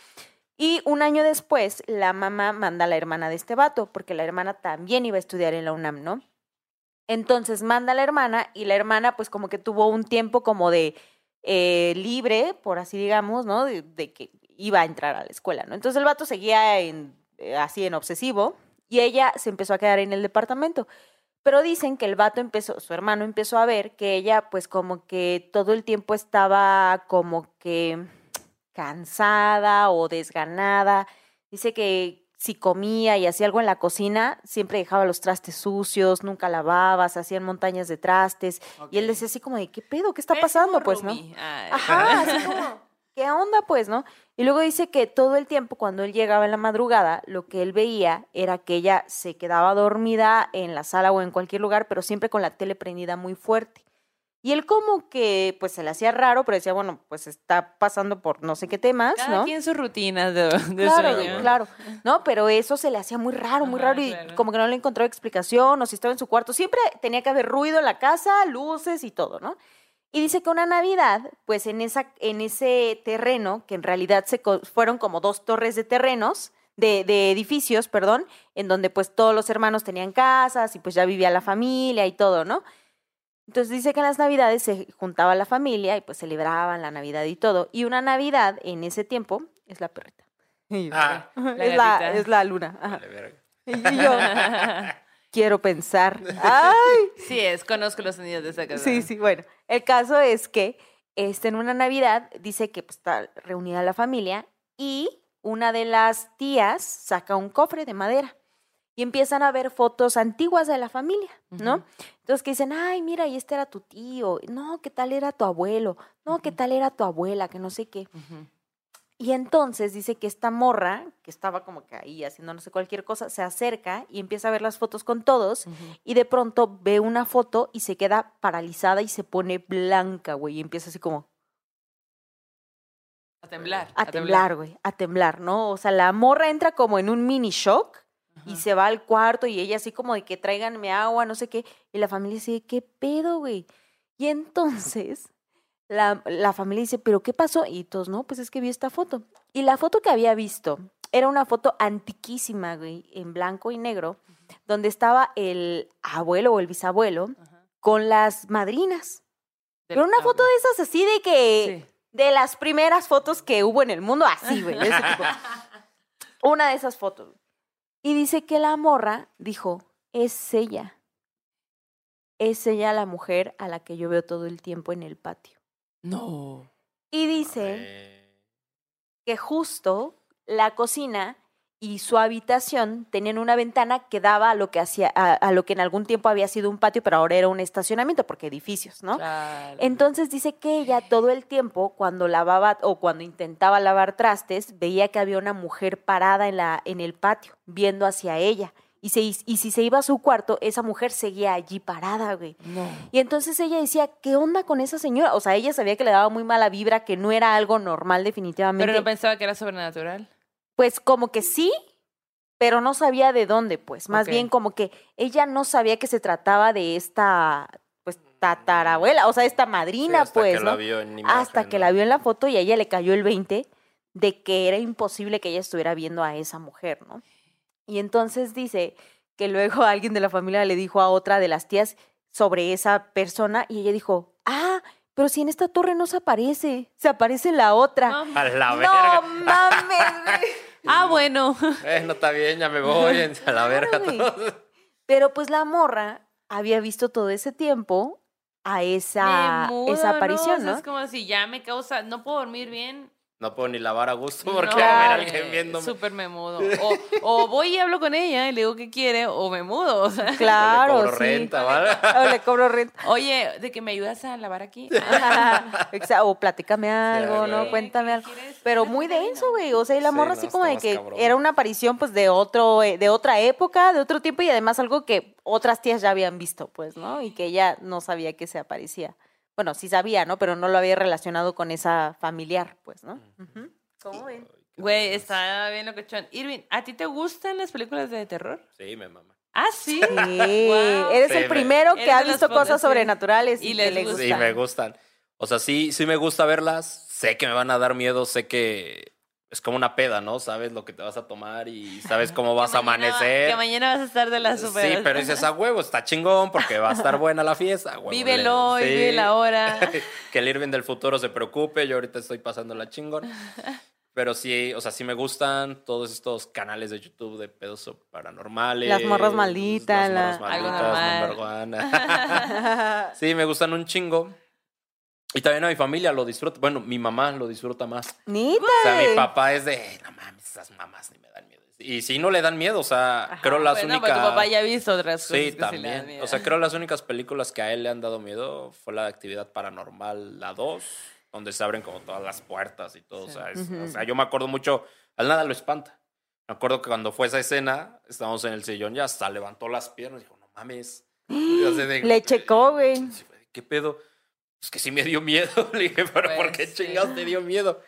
S2: Y un año después, la mamá manda a la hermana de este vato, porque la hermana también iba a estudiar en la UNAM, ¿no? Entonces manda a la hermana y la hermana pues como que tuvo un tiempo como de eh, libre, por así digamos, ¿no? De, que iba a entrar a la escuela, ¿no? Entonces el vato seguía en, eh, así en obsesivo y ella se empezó a quedar en el departamento. Pero dicen que el vato empezó, su hermano empezó a ver que ella pues como que todo el tiempo estaba como que cansada o desganada. Dice que si comía y hacía algo en la cocina, siempre dejaba los trastes sucios, nunca lavaba, se hacían montañas de trastes. Y él decía así como de, ¿qué pedo? ¿Qué está pasando? Pues, ¿no?
S1: Ay.
S2: Ajá, así como, ¿qué onda, pues, no? Y luego dice que todo el tiempo cuando él llegaba en la madrugada, lo que él veía era que ella se quedaba dormida en la sala o en cualquier lugar, pero siempre con la tele prendida muy fuerte. Y él como que, pues, se le hacía raro, pero decía, bueno, pues está pasando por no sé qué temas,
S1: Cada
S2: ¿no?
S1: quien su rutina de, de
S2: Claro,
S1: sueño.
S2: claro. No, pero eso se le hacía muy raro, muy
S1: Ajá,
S2: raro y
S1: claro.
S2: como que no le encontraba explicación o si estaba en su cuarto. Siempre tenía que haber ruido en la casa, luces y todo, ¿no? Y dice que una Navidad, pues en, esa, en ese terreno, que en realidad se co- fueron como dos torres de terrenos, de, de edificios, perdón, en donde pues todos los hermanos tenían casas y pues ya vivía la familia y todo, ¿no? Entonces dice que en las Navidades se juntaba la familia y pues celebraban la Navidad y todo. Y una Navidad en ese tiempo es la perrita.
S3: Ah,
S1: La
S2: es, la, es la luna. ajá. Y yo quiero pensar. Ay,
S1: Sí es, conozco los sonidos de esa casa.
S2: sí, sí, bueno. El caso es que este, en una Navidad dice que pues, está reunida la familia y una de las tías saca un cofre de madera y empiezan a ver fotos antiguas de la familia, ¿no? Entonces que dicen, ay, mira, y este era tu tío, no, ¿qué tal era tu abuelo? No, ¿qué tal era tu abuela? Que no sé qué. Y entonces dice que esta morra, que estaba como que ahí haciendo no sé cualquier cosa, se acerca y empieza a ver las fotos con todos y de pronto ve una foto y se queda paralizada y se pone blanca, güey, y empieza así como
S1: A temblar.
S2: a temblar, güey, a temblar, ¿no? O sea, la morra entra como en un mini shock y se va al cuarto y ella así como de que tráiganme agua, no sé qué, y la familia dice, ¿qué pedo, güey? Y entonces la, la familia dice, ¿pero qué pasó? Y todos, no, pues es que vi esta foto. Y la foto que había visto era una foto antiquísima, güey, en blanco y negro, donde estaba el abuelo o el bisabuelo con las madrinas.
S1: Del-
S2: Pero una foto de esas así de que,
S1: Sí.
S2: de las primeras fotos que hubo en el mundo, así, güey, de ese tipo. Una de esas fotos. Y dice que la morra dijo, es ella. Es ella la mujer a la que yo veo todo el tiempo en el patio.
S1: No.
S2: Y dice que justo la cocina y su habitación tenían una ventana que daba a lo que hacía, a, a lo que en algún tiempo había sido un patio, pero ahora era un estacionamiento, porque edificios, ¿no?
S1: Claro.
S2: Entonces dice que ella todo el tiempo, cuando lavaba o cuando intentaba lavar trastes, veía que había una mujer parada en, la, en el patio, viendo hacia ella. Y, se, y si se iba a su cuarto, esa mujer seguía allí parada, güey. Y entonces ella decía, ¿qué onda con esa señora? O sea, ella sabía que le daba muy mala vibra, que no era algo normal definitivamente.
S1: Pero no pensaba que era sobrenatural.
S2: Pues como que sí, pero no sabía de dónde, pues. Más bien como que ella no sabía que se trataba de esta, pues, tatarabuela, o sea, esta madrina,
S3: hasta
S2: pues,
S3: que la
S2: ¿no?
S3: vio en
S2: Hasta
S3: imagen,
S2: que
S3: ¿no?
S2: la vio en la foto y a ella le cayó el 20 de que era imposible que ella estuviera viendo a esa mujer, ¿no? Y entonces dice que luego alguien de la familia le dijo a otra de las tías sobre esa persona y ella dijo, ah, pero si en esta torre no se aparece, se aparece la otra.
S1: No.
S3: A la
S2: No
S3: verga.
S2: mames.
S1: Ah, bueno.
S3: Eh, no está bien, ya me voy. A la verga todos.
S2: Pero pues la morra había visto todo ese tiempo a esa,
S1: mudo,
S2: esa aparición,
S1: O sea,
S2: ¿no?
S1: Es como si ya me causa, no puedo dormir bien.
S3: No puedo ni lavar a gusto porque
S1: No,
S3: va a ver a
S1: eh,
S3: alguien viéndome.
S1: Súper me mudo. O, o voy y hablo con ella y le digo qué quiere, o me mudo. O sea,
S2: Claro,
S3: Le cobro
S2: sí.
S3: renta, ¿vale?
S2: O le cobro renta.
S1: Oye, de que me ayudas a lavar aquí.
S2: O platícame algo, ¿no? Cuéntame
S1: ¿Qué
S2: algo. Pero
S1: ¿Quieres
S2: muy denso, güey. O sea, y la
S3: Sí,
S2: morra
S3: no,
S2: así como de que
S3: cabrón.
S2: era una aparición pues de otro, eh, de otra época, de otro tiempo y además algo que otras tías ya habían visto, pues, ¿no? Y que ella no sabía que se aparecía. Bueno, sí sabía, ¿no? Pero no lo había relacionado con esa familiar, pues, ¿no? ¿Cómo ven?
S1: Güey, está bien locochón. Irving, ¿a ti te gustan las películas de terror?
S3: Sí, me mama.
S1: Ah, sí.
S2: Sí, eres
S3: Sí,
S2: el
S3: me-
S2: primero que ha visto cosas
S1: sí.
S2: sobrenaturales y,
S1: Y
S2: que
S1: les
S2: le
S1: gusta.
S3: Sí,
S2: gustan.
S3: me gustan. O sea, sí, sí me gusta verlas. Sé que me van a dar miedo, sé que es como una peda, ¿no? Sabes lo que te vas a tomar y sabes cómo vas a
S1: mañana-
S3: amanecer.
S1: Que mañana vas a estar de la super.
S3: Sí, pero dices a huevo, está chingón porque va a estar buena la fiesta. huevo,
S1: Vívelo
S3: le-
S1: y
S3: sí.
S1: vive la hora.
S3: que el Irving del futuro se preocupe, yo ahorita estoy pasando la chingón. Pero sí, o sea, sí me gustan todos estos canales de YouTube de pedos paranormales.
S2: Las morras malditas,
S3: Las
S2: la-
S3: morras malditas,
S1: normal.
S3: number one. sí, me gustan un chingo. Y también a mi familia lo disfruta. Bueno, mi mamá lo disfruta más.
S2: Nita.
S3: O sea, mi papá es de, no mames, esas mamás ni me dan miedo. Y si no le dan miedo, o sea, creo las
S1: Bueno,
S3: únicas...
S1: pero tu papá ya ha visto otras cosas.
S3: Sí,
S1: que sí le dan
S3: también.
S1: miedo.
S3: o sea, creo las únicas películas que a él le han dado miedo fue la de Actividad Paranormal, la 2, donde se abren como todas las puertas y todo. o, sea, es- o sea, yo me acuerdo mucho, al nada lo espanta. Me acuerdo que cuando fue esa escena, estábamos en el sillón y hasta levantó las piernas y dijo, no mames. De-
S2: Le checó, güey.
S3: Sí, güey, ¿Qué pedo? Es que sí me dio miedo. Le dije, pero ¿por
S1: Pues,
S3: qué
S1: sí.
S3: chingados te dio miedo?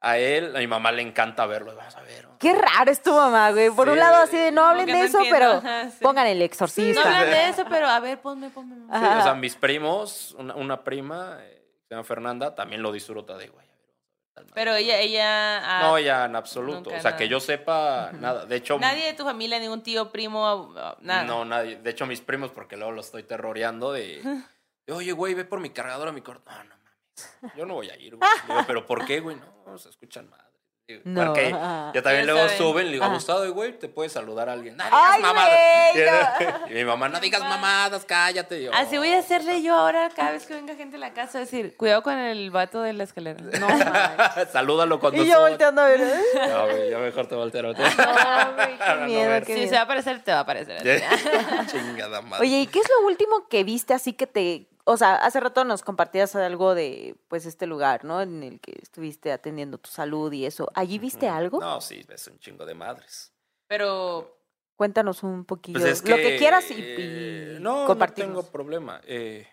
S3: A él, a mi mamá le encanta verlo. Vamos a ver.
S2: Qué raro es tu mamá, güey. Por un lado así de no hablen de
S1: no
S2: eso,
S1: entiendo,
S2: pero
S1: ajá, sí.
S2: pongan el
S1: No
S2: exorcista.
S1: hablan de eso, pero a ver, ponme, ponme.
S3: O sea, mis primos, una, una prima, eh, se llama Fernanda, también lo disfruta de, güey, a ver, vamos a ver tal madre".
S1: Pero ella, ella. ah,
S3: No, ya en absoluto.
S1: nunca
S3: o sea,
S1: nada.
S3: que yo sepa, nada. De hecho,
S1: Nadie de tu familia, ningún tío, primo, ah, nada.
S3: no, nadie. De hecho, mis primos, porque luego los estoy terroreando de, oye, güey, ve por mi cargador a mi corto. No, no mames. Yo no voy a ir, güey. Digo, pero ¿por qué, güey? No, se escuchan madre. Digo,
S2: No,
S3: Porque yo también
S1: Ya
S3: luego
S1: saben.
S3: suben, le digo. Gustavo, güey, te puedes saludar a alguien. No
S2: Ay,
S3: digas mamadas.
S2: güey,
S3: Y, mi mamá, no digas mamadas, cállate. Yo,
S1: Así voy
S3: "Oh,
S1: a hacerle yo ahora cada vez que venga gente a la casa, decir, cuidado con el vato de la escalera.
S2: No, mames.
S3: Salúdalo cuando
S2: Y yo
S3: suba.
S2: volteando a ver. ¿eh?
S3: No, güey, ya mejor te volteo.
S2: No, güey, qué
S3: no
S2: miedo, qué
S1: Si
S2: miedo.
S1: se va a aparecer, te va a aparecer. a.
S3: Chingada madre.
S2: Oye, ¿y qué es lo último que viste así que te... O sea, hace rato nos compartías algo de, pues, este lugar, ¿no? En el que estuviste atendiendo tu salud y eso. ¿Allí viste algo?
S3: No, sí, ves un chingo de madres.
S1: Pero
S2: Cuéntanos un poquillo.
S3: Pues es
S2: lo que quieras y,
S3: eh,
S2: y
S3: no, no tengo problema. Eh,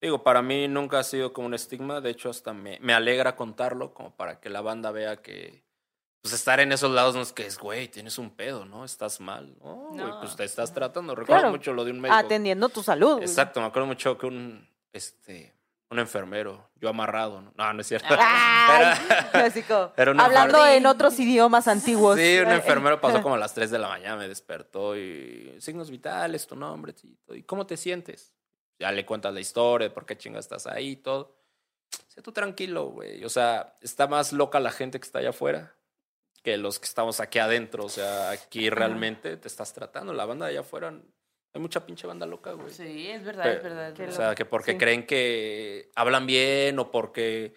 S3: digo, para mí nunca ha sido como un estigma. De hecho, hasta me, me alegra contarlo, como para que la banda vea que. Pues estar en esos lados no es que es, güey, tienes un pedo, ¿no? Estás mal. No, güey,
S1: No.
S3: pues te estás tratando. Recuerdo
S2: Claro.
S3: mucho lo de un médico.
S2: Atendiendo tu salud.
S3: Exacto, me acuerdo mucho que un, este, un enfermero, yo amarrado, ¿no? No, no es cierto.
S2: Ay,
S3: Era- era
S2: hablando
S3: enfermero.
S2: en otros idiomas antiguos.
S3: Sí, un enfermero pasó como a las 3 de la mañana, me despertó y signos vitales, tu nombre, y todo. ¿Y cómo te sientes? Ya le cuentas la historia, de por qué chingas estás ahí y todo. Sé tú tranquilo, güey. O sea, está más loca la gente que está allá afuera que los que estamos aquí adentro. O sea, aquí realmente te estás tratando. La banda de allá afuera, hay mucha pinche banda loca, güey.
S1: sí, es verdad,
S3: Pero,
S1: es verdad. es
S3: O sea, que porque
S2: Sí.
S3: creen que hablan bien o porque,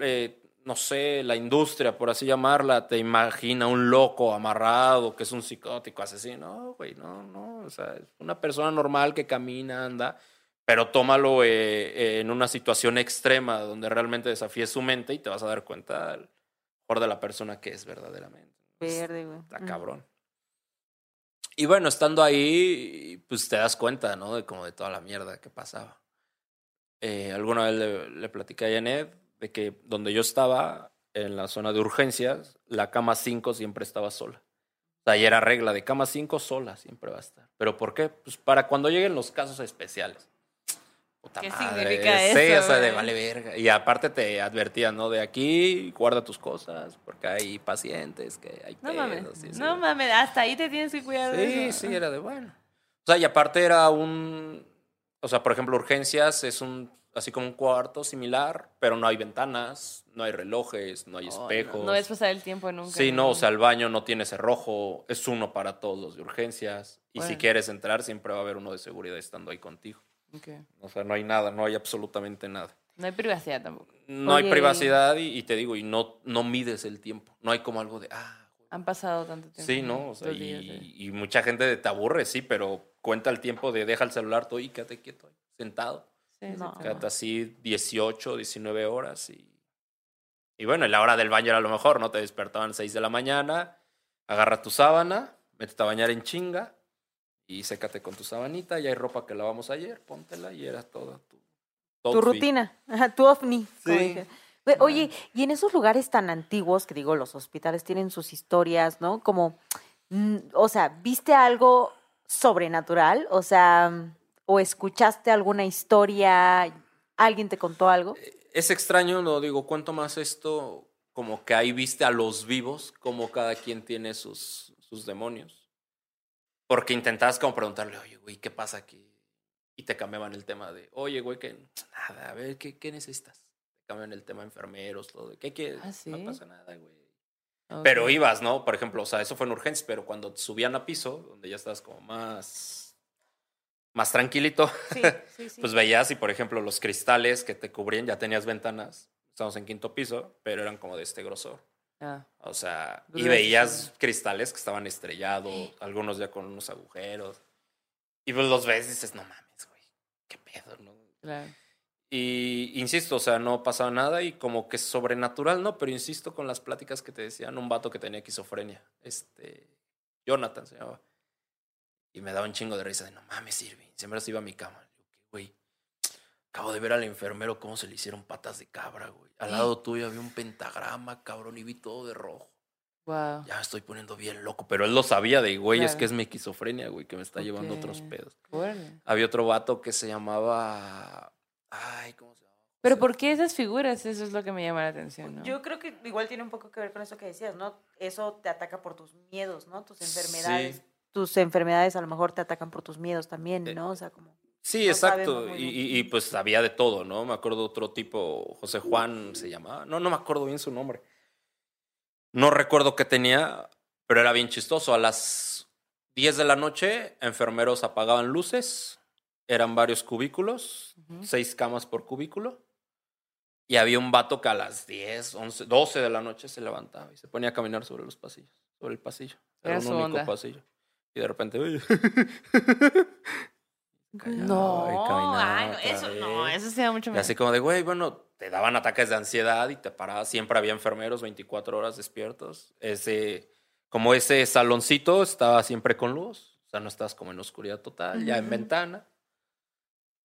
S3: eh, no sé, la industria, por así llamarla, te imagina un loco amarrado que es un psicótico asesino. No, güey, no, no. O sea, es una persona normal que camina, anda, pero tómalo eh, en una situación extrema donde realmente desafíes su mente y te vas a dar cuenta de la persona que es verdaderamente.
S2: Verde, güey.
S3: Está cabrón. Y bueno, estando ahí, pues te das cuenta, ¿no? De como de toda la mierda que pasaba. Eh, alguna vez le, le platicé a Janet de que donde yo estaba, en la zona de urgencias, la cama 5 siempre estaba sola. O sea, y era regla de cama 5 sola, siempre va a estar. ¿Pero por qué? Pues para cuando lleguen los casos especiales. Puta
S1: ¿Qué
S3: madre.
S1: significa
S3: Sí,
S1: eso,
S3: o sea, de vale verga. Y aparte te advertían, ¿no? De aquí, guarda tus cosas, porque hay pacientes que hay
S1: No
S3: pedos,
S1: mames.
S3: sí, sí.
S1: No mames, hasta ahí te tienes que cuidar de
S3: Sí,
S1: eso.
S3: sí, era de bueno. O sea, y aparte era un. O sea, por ejemplo, urgencias es un. Así como un cuarto similar, pero no hay ventanas, no hay relojes, no hay
S1: Oh,
S3: espejos.
S1: No, no pasar el tiempo nunca.
S3: Sí, no, o sea, el baño no tiene cerrojo, es uno para todos los de urgencias. Y si
S1: Bueno.
S3: quieres entrar, siempre va a haber uno de seguridad estando ahí contigo.
S1: Ok.
S3: O sea, no hay nada, no hay absolutamente nada.
S1: No hay privacidad tampoco.
S3: No hay privacidad y, y te digo, y no, no mides el tiempo. No hay como algo de, ah,
S1: Han pasado tanto tiempo.
S3: Sí, ¿no? O sea,
S1: Dos
S3: y,
S1: días, sí.
S3: y mucha gente te aburre, sí, pero cuenta el tiempo de deja el celular tú y quédate quieto sentado.
S1: Sí,
S2: No.
S3: Quédate así 18, 19 horas y... Y bueno, la hora del baño era lo mejor, ¿no? Te despertaban 6 de la mañana, agarra tu sábana, métete a bañar en chinga y sécate con tu sabanita, ya hay ropa que lavamos ayer, póntela y era toda tu...
S2: Rutina, Ajá, tu ovni. como
S3: Sí.
S2: Oye, y en esos lugares tan antiguos, que digo, los hospitales tienen sus historias, ¿no? Como, mm, o sea, ¿viste algo sobrenatural? O sea, o escuchaste alguna historia, alguien te contó algo.
S3: Es extraño, no digo, cuento más esto como que ahí viste a los vivos, como cada quien tiene sus, sus demonios. Porque intentabas como preguntarle, oye, güey, ¿qué pasa aquí? Y te cambiaban el tema de, oye, güey, que nada, a ver, ¿qué, qué necesitas? Te cambian el tema enfermeros, todo. de, ¿Qué quieres?
S1: ¿Ah, sí?
S3: No pasa nada, güey. Pero ibas, ¿no? Por ejemplo, o sea, eso fue en urgencias, pero cuando subían a piso, donde ya estabas como más, más tranquilito,
S2: Sí, sí, sí.
S3: pues veías y, por ejemplo, los cristales que te cubrían, ya tenías ventanas. Estamos en quinto piso, pero eran como de este grosor.
S1: Ah,
S3: O sea, y
S1: Gruesos,
S3: veías cristales que estaban estrellados, algunos ya con unos agujeros. Y pues los ves y dices, no mames, güey, qué pedo, ¿no?
S1: claro.
S3: Y insisto, o sea, no pasaba nada y como que sobrenatural, ¿no? Pero insisto con las pláticas que te decían, un vato que tenía esquizofrenia, este, Jonathan se llamaba. Y me daba un chingo de risa de, no mames, Irving, siempre se iba a mi cama. Yo, "¿Qué, güey, acabo de ver al enfermero cómo se le hicieron patas de cabra, güey. Al lado tuyo había un pentagrama, cabrón, y vi todo de rojo.
S1: Wow.
S3: Ya me estoy poniendo bien loco, pero él lo sabía de, güey, es que es mi esquizofrenia, güey, que me está llevando otros pedos.
S1: Órale.
S3: Había otro vato que se llamaba, ay, ¿cómo se llama?
S1: Pero ¿por qué esas figuras? Eso es lo que me llama la atención, ¿no?
S2: Yo creo que igual tiene un poco que ver con eso que decías, ¿no? Eso te ataca por tus miedos, ¿no? Tus enfermedades.
S3: Sí.
S2: Tus enfermedades a lo mejor te atacan por tus miedos también,
S3: Eh,
S2: ¿no? O sea, como...
S3: Sí,
S2: No
S3: exacto. Y, y- pues había de todo, ¿no? Me acuerdo otro tipo, José Juan se llamaba. No, no me acuerdo bien su nombre. No recuerdo qué tenía, pero era bien chistoso. A las 10 de la noche, enfermeros apagaban luces. Eran varios cubículos,
S1: Ujú.
S3: seis camas por cubículo. Y había un vato que a las 10, 11, 12 de la noche se levantaba y se ponía a caminar sobre los pasillos, sobre el pasillo. Era,
S1: Era
S3: un único
S1: onda.
S3: pasillo. Y de repente,
S1: No,
S3: y caminaba
S1: ay, no, eso no,
S3: vez.
S1: eso se da mucho
S3: Y
S1: más.
S3: así como de, güey, bueno, te daban ataques de ansiedad y te parabas. Siempre había enfermeros 24 horas despiertos. Ese, como ese saloncito estaba siempre con luz. O sea, no estás como en oscuridad total, ya en ventana.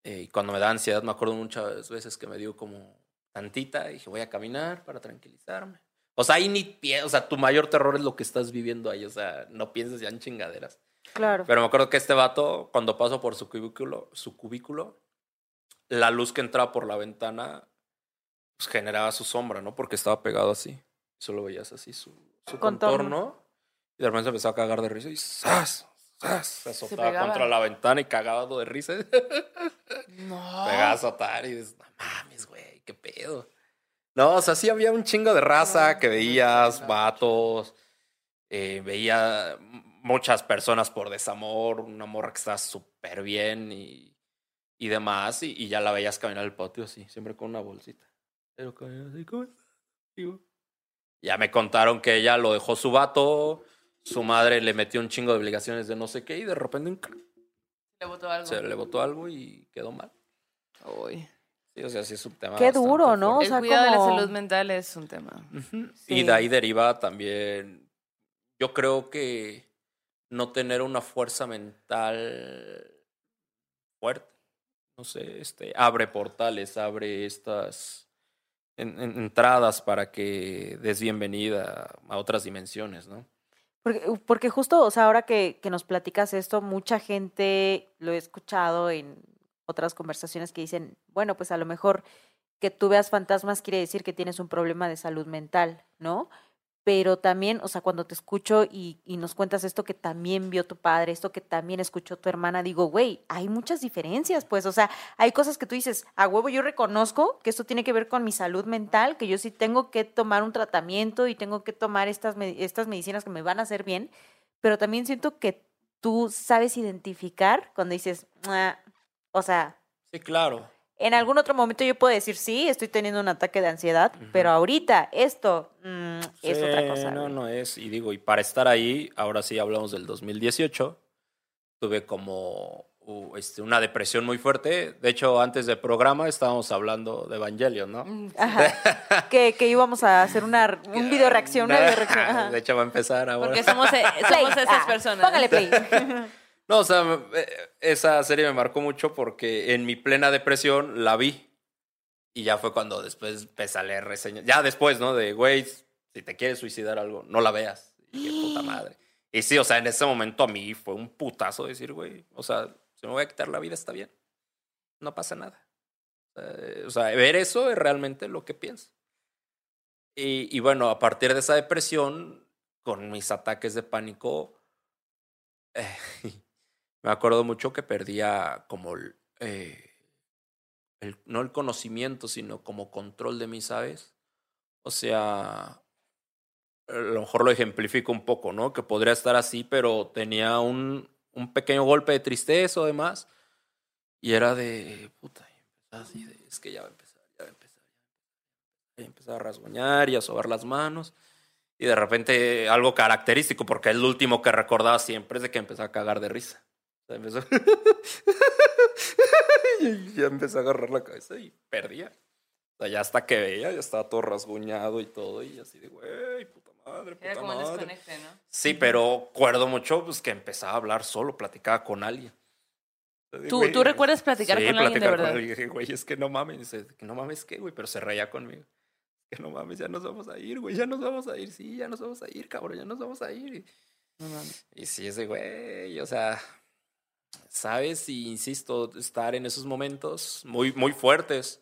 S3: Eh, y cuando me da ansiedad, me acuerdo muchas veces que me dio como tantita. Y dije, voy a caminar para tranquilizarme. O sea, ahí ni pie, o sea, tu mayor terror es lo que estás viviendo ahí. O sea, no pienses ya en chingaderas.
S2: Claro.
S3: Pero me acuerdo que este vato, cuando pasó por su cubículo, su cubículo, la luz que entraba por la ventana pues, generaba su sombra, ¿no? Porque estaba pegado así. Solo veías así su, su
S2: Contorno.
S3: contorno. Y de repente se empezó a cagar de risa y ¡zas! ¡zas! Se azotaba
S1: pegaba.
S3: contra la ventana y cagado de risa.
S1: No.
S3: Pegaba a azotar y dices, no mames, güey, qué pedo. No, o sea, sí había un chingo de raza que veías, vatos, eh, veía muchas personas por desamor, una morra que estaba súper bien y, y demás, y, y ya la veías caminar al patio así, siempre con una bolsita. Pero caminaba así, ¿cómo estás? Digo, Ya me contaron que ella lo dejó su vato, su madre le metió un chingo de obligaciones de no sé qué, y de repente un
S1: Le botó algo.
S3: se le botó algo y quedó mal.
S1: Uy.
S3: Sí, o sea, sí es un tema.
S2: Qué duro, ¿no?
S3: fuerte.
S2: O
S1: El
S2: sea,
S1: cuidado de la
S2: como-
S1: salud mental es un tema.
S3: Ujú.
S2: Sí.
S3: Y de ahí deriva también, yo creo que no tener una fuerza mental fuerte. No sé, este, abre portales, abre estas en- en- entradas para que des bienvenida a otras dimensiones, ¿no?
S2: Porque, porque justo, o sea, ahora que, que nos platicas esto, mucha gente lo he escuchado en otras conversaciones que dicen, bueno, pues a lo mejor que tú veas fantasmas quiere decir que tienes un problema de salud mental, ¿no? Pero también, o sea, cuando te escucho y, nos cuentas esto que también vio tu padre, esto que también escuchó tu hermana, digo, güey, hay muchas diferencias, pues, o sea, hay cosas que tú dices, a huevo, yo reconozco que esto tiene que ver con mi salud mental, que yo sí tengo que tomar un tratamiento y tengo que tomar estas, estas medicinas que me van a hacer bien, pero también siento que tú sabes identificar cuando dices, "Ah", o sea,
S3: Sí, claro.
S2: En algún otro momento yo puedo decir, sí, estoy teniendo un ataque de ansiedad, pero ahorita esto mm, es otra
S3: Sí,
S2: cosa.
S3: No, no es. Y digo, y para estar ahí, ahora sí hablamos del 2018, tuve como uh, este, una depresión muy fuerte. De hecho, antes del programa estábamos hablando de Evangelion, ¿no?
S1: Mm,
S2: Ajá. que, que íbamos a hacer una, un video reacción, una video reacción.
S3: De hecho, va a empezar ahora.
S1: Porque somos,
S2: Play.
S1: somos estas
S2: Ah,
S1: personas.
S2: Póngale play.
S3: No, o sea, eh, esa serie me marcó mucho porque en mi plena depresión la vi. Y ya fue cuando después empecé a leer reseñas. Ya después, ¿no? De, güey, si te quieres suicidar algo, no la veas. Y qué puta madre. Y sí, o sea, en ese momento a mí fue un putazo decir, güey, o sea, si me voy a quitar la vida está bien. No pasa nada. Eh, o sea, ver eso es realmente lo que pienso. Y, y bueno, a partir de esa depresión, con mis ataques de pánico, eh, me acuerdo mucho que perdía como eh, el- no el conocimiento, sino como control de mí, ¿sabes? O sea, a lo mejor lo ejemplifico un poco, ¿no? Que podría estar así, pero tenía un, un pequeño golpe de tristeza o demás. Y era de, puta, empezaba así de, es que ya va a empezar, ya va a empezar. Y empezaba a rasguñar y a sobar las manos. Y de repente algo característico, porque es lo último que recordaba siempre es de que empezó a cagar de risa. O sea, empezó... y ya empecé a agarrar la cabeza y perdía. O sea, ya hasta que veía, ya estaba todo rasguñado y todo. Y así de, güey, puta madre, puta
S1: Era como un
S3: madre.
S1: desconecte, ¿no?
S3: Sí, pero acuerdo mucho pues, que empezaba a hablar solo, platicaba con alguien.
S1: ¿Tú-
S3: Güey,
S1: tú recuerdas platicar
S3: sí,
S1: con alguien de verdad?
S3: alguien. Dije, güey, es que no mames. Dice, que no mames, ¿qué, güey? Pero se reía conmigo. Que no mames, ya nos vamos a ir, güey, ya nos vamos a ir. Sí, ya nos vamos a ir, cabrón, ya nos vamos a ir. Y, y sí, ese güey, o sea, sabes, y insisto, estar en esos momentos muy, muy fuertes.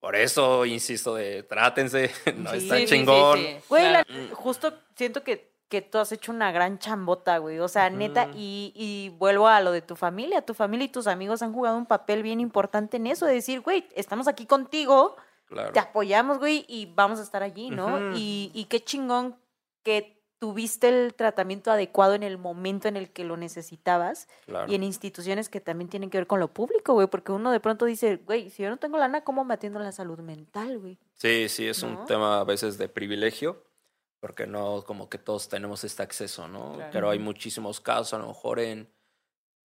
S3: Por eso, insisto, de trátense, no
S2: Sí.
S3: está
S2: Sí,
S3: chingón.
S1: sí.
S2: Güey, la-
S3: Claro.
S2: justo siento que, que tú has hecho una gran chambota, güey. O sea, neta, y, y vuelvo a lo de tu familia. Tu familia y tus amigos han jugado un papel bien importante en eso, de decir, güey, estamos aquí contigo,
S3: Claro.
S2: te apoyamos, güey, y vamos a estar allí, ¿no? Y qué chingón que tuviste el tratamiento adecuado en el momento en el que lo necesitabas
S3: claro.
S2: y en instituciones que también tienen que ver con lo público, güey, porque uno de pronto dice, güey, si yo no tengo lana, ¿cómo me atiendo la salud mental, güey?
S3: Sí, sí, es
S2: ¿No?
S3: un tema a veces de privilegio, porque no como que todos tenemos este acceso, ¿no?
S1: Claro.
S3: Pero hay muchísimos casos, a lo mejor en,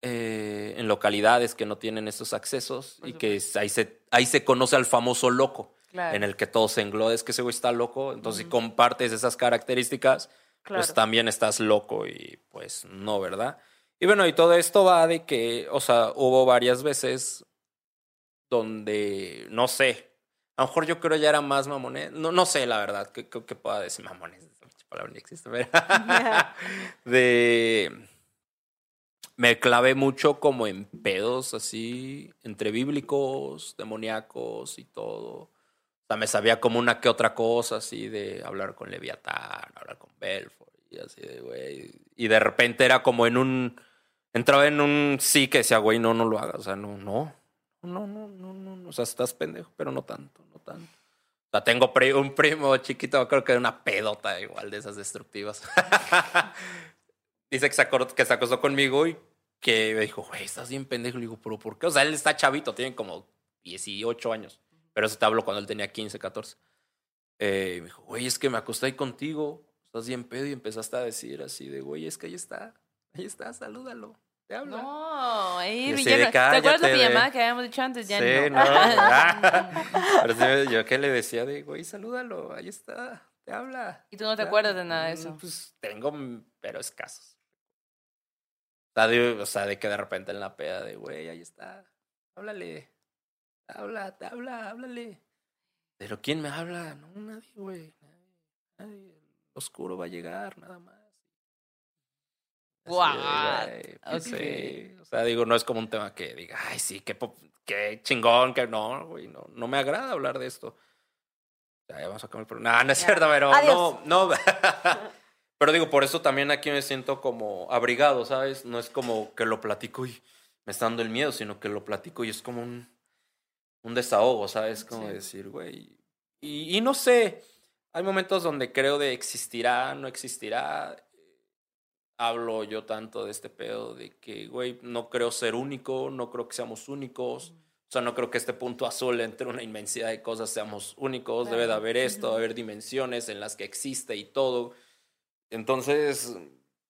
S3: eh, en localidades que no tienen estos accesos
S1: Por
S3: y que ahí se, ahí se conoce al famoso loco,
S1: Claro.
S3: en el que todo se engloda, es que ese güey está loco, entonces si compartes esas características, pues también estás loco y pues no, ¿verdad? Y bueno, y todo esto va de que, o sea, hubo varias veces donde, no sé, a lo mejor yo creo ya era más mamones, no, no sé la verdad, que, que, que pueda decir mamones, esa palabra ni existe, pero de... Me clavé mucho como en pedos así, entre bíblicos, demoníacos y todo. O sea, me sabía como una que otra cosa así de hablar con Leviatán, hablar con Belfort y así de, güey. Y de repente era como en un... Entraba en un sí que decía, güey, no, no lo hagas. O sea, no, no. No, no, no, no. O sea, estás pendejo, pero no tanto, no tanto. O sea, tengo un primo chiquito, creo que era una pedota igual de esas destructivas. Dice que se, acor- que se acostó conmigo y que me dijo, güey, estás bien pendejo. Le digo, pero ¿por qué? O sea, él está chavito, tiene como 18 años. Pero eso te hablo cuando él tenía 15, 14. Eh, y me dijo, güey, es que me acosté ahí contigo. Estás bien pedo y empezaste a decir así de, güey, es que ahí está. Ahí está, salúdalo. Te habla.
S1: No, ya
S3: de
S1: no- ¿te acuerdas de mi llamada que habíamos dicho antes? Ya
S3: sí,
S1: no.
S3: no. Pero yo que le decía de, güey, salúdalo, ahí está, te habla.
S1: Y tú no te
S3: Ya.
S1: acuerdas de nada de
S3: Mm,
S1: eso.
S3: Pues tengo, mm, pero escasos. sea, de, o sea, de que de repente en la peda de, güey, ahí está, háblale, habla, habla, háblale. Pero ¿quién me habla? No, nadie, güey, nadie, nadie. El oscuro va a llegar, nada más. De,
S1: What?
S3: güey, pues sí. O sea, digo, no es como un tema que diga, ay, sí, qué, pop- qué chingón, que no, güey, no, no me agrada hablar de esto. Ya, ya vamos a el programa. No, no es cierto, pero
S2: Adiós.
S3: no, no. pero digo, por eso también aquí me siento como abrigado, ¿sabes? No es como que lo platico y me está dando el miedo, sino que lo platico y es como un, un desahogo, ¿sabes? Como
S1: Sí.
S3: decir, güey. Y, y no sé, hay momentos donde creo de existirá, no existirá. Hablo yo tanto de este pedo de que, güey, no creo ser único, no creo que seamos únicos. O sea, no creo que este punto azul entre una inmensidad de cosas seamos únicos. Debe de
S1: Claro.
S3: haber esto, debe haber dimensiones en las que existe y todo. Entonces,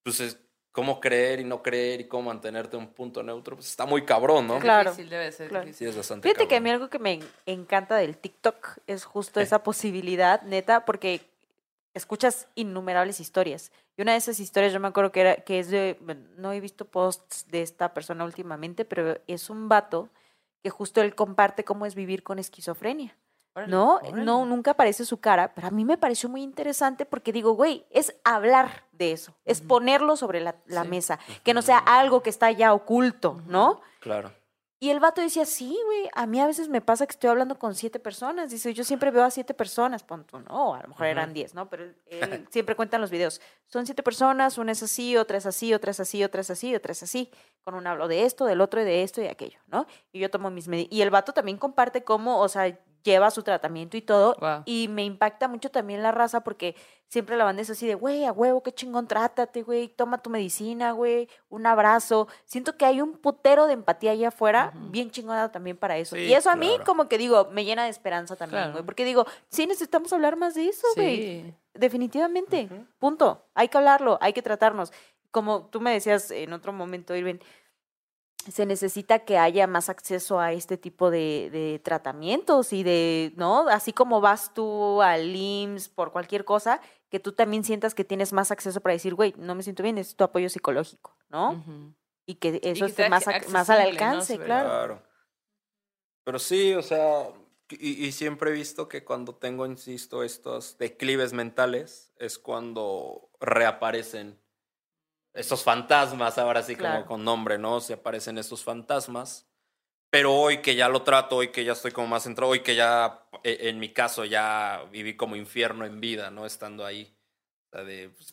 S3: pues es cómo creer y no creer y cómo mantenerte en un punto neutro, pues está muy cabrón, ¿no?
S2: Claro,
S1: Difícil debe ser.
S2: claro.
S3: Sí,
S1: difícil.
S3: es bastante
S2: Fíjate que a mí algo que me encanta del TikTok es justo
S3: Eh.
S2: esa posibilidad, neta, porque escuchas innumerables historias. Y una de esas historias yo me acuerdo que era que es de bueno, no he visto posts de esta persona últimamente, pero es un vato que justo él comparte cómo es vivir con esquizofrenia.
S1: Órale,
S2: ¿No?
S1: órale.
S2: No, nunca aparece su cara, pero a mí me pareció muy interesante porque digo, güey, es hablar de eso, es ponerlo sobre la, la
S1: Sí.
S2: mesa, que no sea algo que está ya oculto, ¿no?
S3: Claro.
S2: Y el vato decía, sí, güey, a mí a veces me pasa que estoy hablando con siete personas. Dice, yo siempre veo a siete personas, punto, no, a lo mejor eran diez, ¿no? Pero él, siempre cuenta en los videos. Son siete personas, una es así, otra es así, otra es así, otra es así, otra es así. Con un hablo de esto, del otro y de esto y de aquello, ¿no? Y yo tomo mis medidas. Y el vato también comparte cómo, o sea, lleva su tratamiento y todo. Y me impacta mucho también la raza porque siempre la banda es así de, güey, a huevo, qué chingón, trátate, güey, toma tu medicina, güey, un abrazo. Siento que hay un putero de empatía allá afuera, bien chingona también para eso.
S3: Sí,
S2: y eso a mí
S3: claro.
S2: como que digo, me llena de esperanza también, güey,
S1: Claro.
S2: porque digo, sí necesitamos hablar más de eso, güey.
S1: Sí.
S2: Definitivamente, punto. Hay que hablarlo, hay que tratarnos. Como tú me decías en otro momento, Irving, se necesita que haya más acceso a este tipo de, de tratamientos y de, ¿no? Así como vas tú al IMSS por cualquier cosa, que tú también sientas que tienes más acceso para decir, güey, no me siento bien, necesito apoyo psicológico, ¿no? Y que eso
S1: que
S2: esté más, más al
S1: ¿no?
S2: alcance,
S1: Sobre-
S2: claro.
S3: Claro. Pero sí, o sea, y, y siempre he visto que cuando tengo, insisto, estos declives mentales es cuando reaparecen estos fantasmas, ahora sí
S2: Claro.
S3: como con nombre, ¿no? Se aparecen estos fantasmas. Pero hoy que ya lo trato, hoy que ya estoy como más centrado, hoy que ya, e- en mi caso, ya viví como infierno en vida, ¿no? Estando ahí. O sea, de, pues,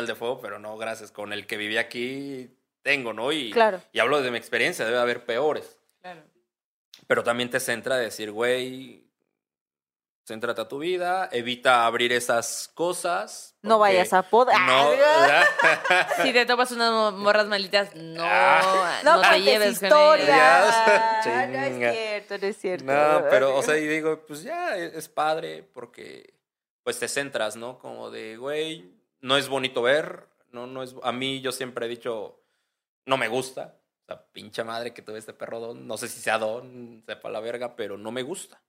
S3: el de fuego, pero no, gracias. Con el que viví aquí, tengo, ¿no? Y,
S2: Claro.
S3: y hablo de mi experiencia, debe haber peores.
S1: Claro.
S3: Pero también te centra a decir, güey, céntrate a tu vida, evita abrir esas cosas.
S2: No vayas a pod.
S3: No,
S1: Si te topas unas mo- morras malitas, no,
S3: Ah.
S1: no, te
S2: cuentes
S1: lleves con
S2: historias.
S3: ellas.
S2: No es cierto, no es cierto.
S3: no, pero, o sea, y digo, pues ya, es es padre porque, pues te centras, ¿no? Como de, güey, no es bonito ver, no, no es, a mí yo siempre he dicho, no me gusta. O sea, pinche madre que tuve este perro don, no sé si sea don, sepa la verga, pero no me gusta.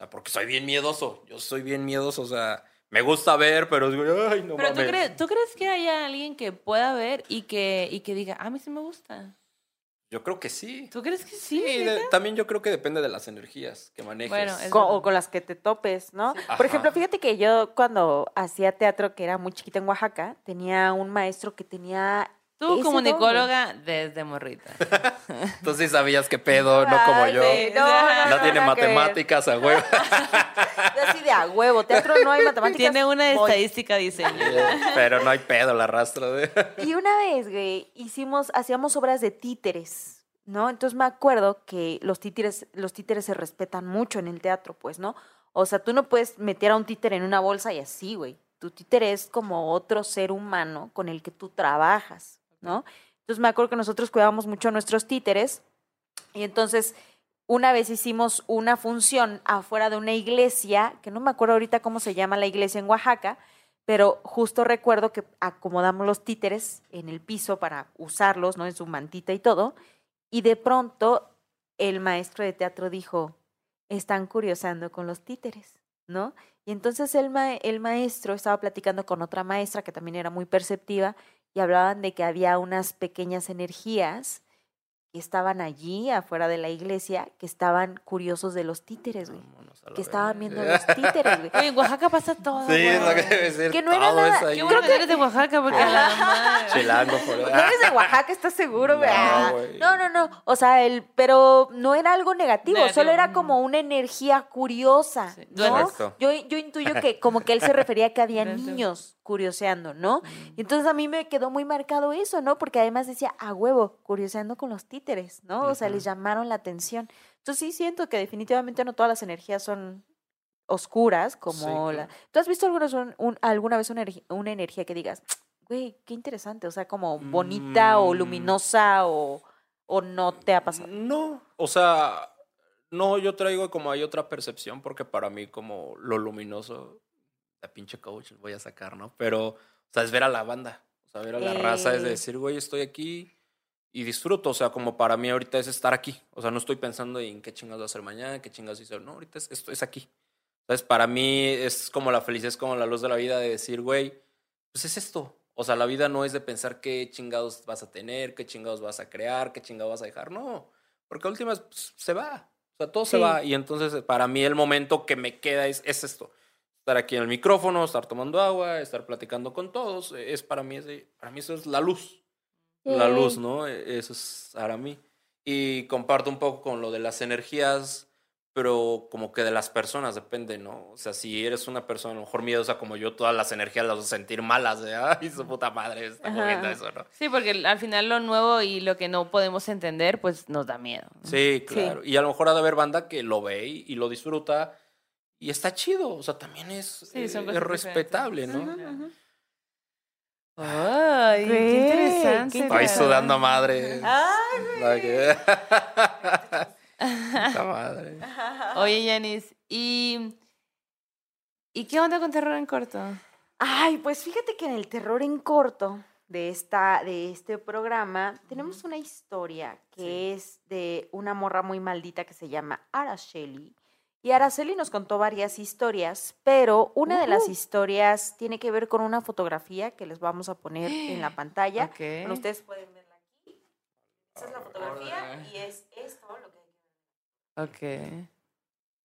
S3: O sea, porque soy bien miedoso, yo soy bien miedoso, o sea, me gusta ver, pero digo, ay, no
S1: Pero ¿tú
S3: mames.
S1: crees, ¿tú crees que haya alguien que pueda ver y que, y que diga, "Ah, a mí sí me gusta?
S3: Yo creo que sí.
S1: ¿Tú crees que sí?
S3: Sí, de- también yo creo que depende de las energías que manejes.
S1: Bueno,
S2: o con las que te topes, ¿no? Por ejemplo, fíjate que yo cuando hacía teatro, que era muy chiquita en Oaxaca, tenía un maestro que tenía...
S1: Tú comunicóloga desde morrita.
S3: Tú sí sabías qué pedo, no como yo.
S2: sí, no, no,
S3: No
S2: no,
S3: tiene matemáticas, a huevo.
S2: Yo así de a huevo, teatro no hay matemáticas.
S1: Tiene una
S2: voy.
S1: estadística diseñada.
S3: Pero no hay pedo, la arrastro de.
S2: Y una vez, güey, hicimos, hacíamos obras de títeres, ¿no? Entonces me acuerdo que los títeres, los títeres se respetan mucho en el teatro, pues, ¿no? O sea, tú no puedes meter a un títere en una bolsa y así, güey. Tu títere es como otro ser humano con el que tú trabajas, ¿no? Entonces me acuerdo que nosotros cuidábamos mucho a nuestros títeres y entonces una vez hicimos una función afuera de una iglesia, que no me acuerdo ahorita cómo se llama la iglesia en Oaxaca, pero justo recuerdo que acomodamos los títeres en el piso para usarlos, ¿no? En su mantita y todo. Y de pronto el maestro de teatro dijo, están curiosando con los títeres, ¿no? Y entonces el, ma- el maestro estaba platicando con otra maestra que también era muy perceptiva y hablaban de que había unas pequeñas energías que estaban allí afuera de la iglesia, que estaban curiosos de los títeres, güey. Que estaban viendo los títeres, güey.
S1: Oye, en Oaxaca pasa todo.
S3: Sí, es lo que debe ser.
S2: Que no era nada-.
S1: Qué bueno que eres de Oaxaca porque a la madre.
S3: Chilango por
S2: No eres de Oaxaca, ¿estás seguro, güey?
S3: No,
S2: Ah,
S3: güey.
S2: No, no, no. O sea, el, pero no era algo negativo,
S1: Negativo.
S2: solo era como una energía curiosa,
S1: Sí,
S2: ¿no? Yo, yo intuyo que como que él se refería a que había niños curioseando, ¿no? Y entonces a mí me quedó muy marcado eso, ¿no? Porque además decía, a huevo, curioseando con los títeres, ¿no? O sea, les llamaron la atención. Entonces sí siento que definitivamente no todas las energías son oscuras, como
S3: Sí,
S2: la... ¿Tú has visto alguna, vez un- un- alguna vez una, una energía que digas, güey, qué interesante, o sea, como bonita o
S3: Mm.
S2: luminosa o, o no te ha pasado?
S3: No, o sea, no, yo traigo como hay otra percepción porque para mí como lo luminoso, la pinche coach voy a sacar, ¿no? Pero, o sea, es ver a la banda, o sea, ver a la raza, es
S2: Eh.
S3: decir, güey, estoy aquí y disfruto, o sea, como para mí ahorita es estar aquí, o sea, no estoy pensando en qué chingados voy a hacer mañana, qué chingados hice, no, ahorita es, esto es aquí. Entonces, para mí es como la felicidad, es como la luz de la vida de decir, güey, pues es esto. O sea, la vida no es de pensar qué chingados vas a tener, qué chingados vas a crear, qué chingados vas a dejar. No, porque a últimas pues, se va. O sea, todo se
S2: Sí.
S3: va. Y entonces, para mí, el momento que me queda es, es esto. Estar aquí en el micrófono, estar tomando agua, estar platicando con todos. Es para mí, para mí eso es la luz. La
S2: Yay.
S3: luz, ¿no? E- Eso es para mí. Y comparto un poco con lo de las energías, pero como que de las personas depende, ¿no? O sea, si eres una persona a lo mejor miedosa como yo, todas las energías las vas a sentir malas, de, ay, su puta madre está moviendo eso, ¿no?
S1: Sí, porque al final lo nuevo y lo que no podemos entender, pues nos da miedo.
S3: Sí, claro. Y a lo mejor ha de haber banda que lo ve y, y lo disfruta y está chido. O sea, también es,
S1: Sí,
S3: eh, es respetable, ¿no?
S1: Ay, qué interesante.
S2: qué
S1: cara.
S3: sudando a madre.
S2: Ay,
S3: Puta madre.
S1: Oye, Yanis, ¿y, ¿y qué onda con terror en corto?
S2: Ay, pues fíjate que en el terror en corto de, esta, de este programa tenemos una historia que es de una morra muy maldita que se llama Araceli. Y Araceli nos contó varias historias, pero una de las historias tiene que ver con una fotografía que les vamos a poner en la pantalla.
S1: Ok.
S2: Bueno, ustedes pueden verla aquí. Esa es la fotografía y es esto lo que hay que
S1: Ok.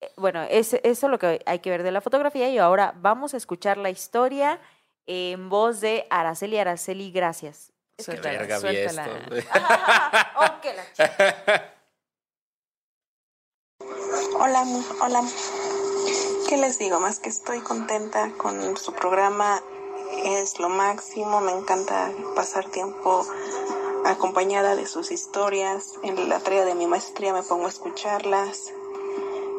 S2: eh, bueno, es eso lo que hay que ver de la fotografía y ahora vamos a escuchar la historia en voz de Araceli. Araceli, gracias.
S1: Suéltala,
S3: Verga, vi
S1: suéltala.
S3: esto.
S2: Ok, la chica.
S5: Hola, hola. ¿Qué les digo? Más que estoy contenta con su programa, es lo máximo. Me encanta pasar tiempo acompañada de sus historias. En la tarea de mi maestría me pongo a escucharlas.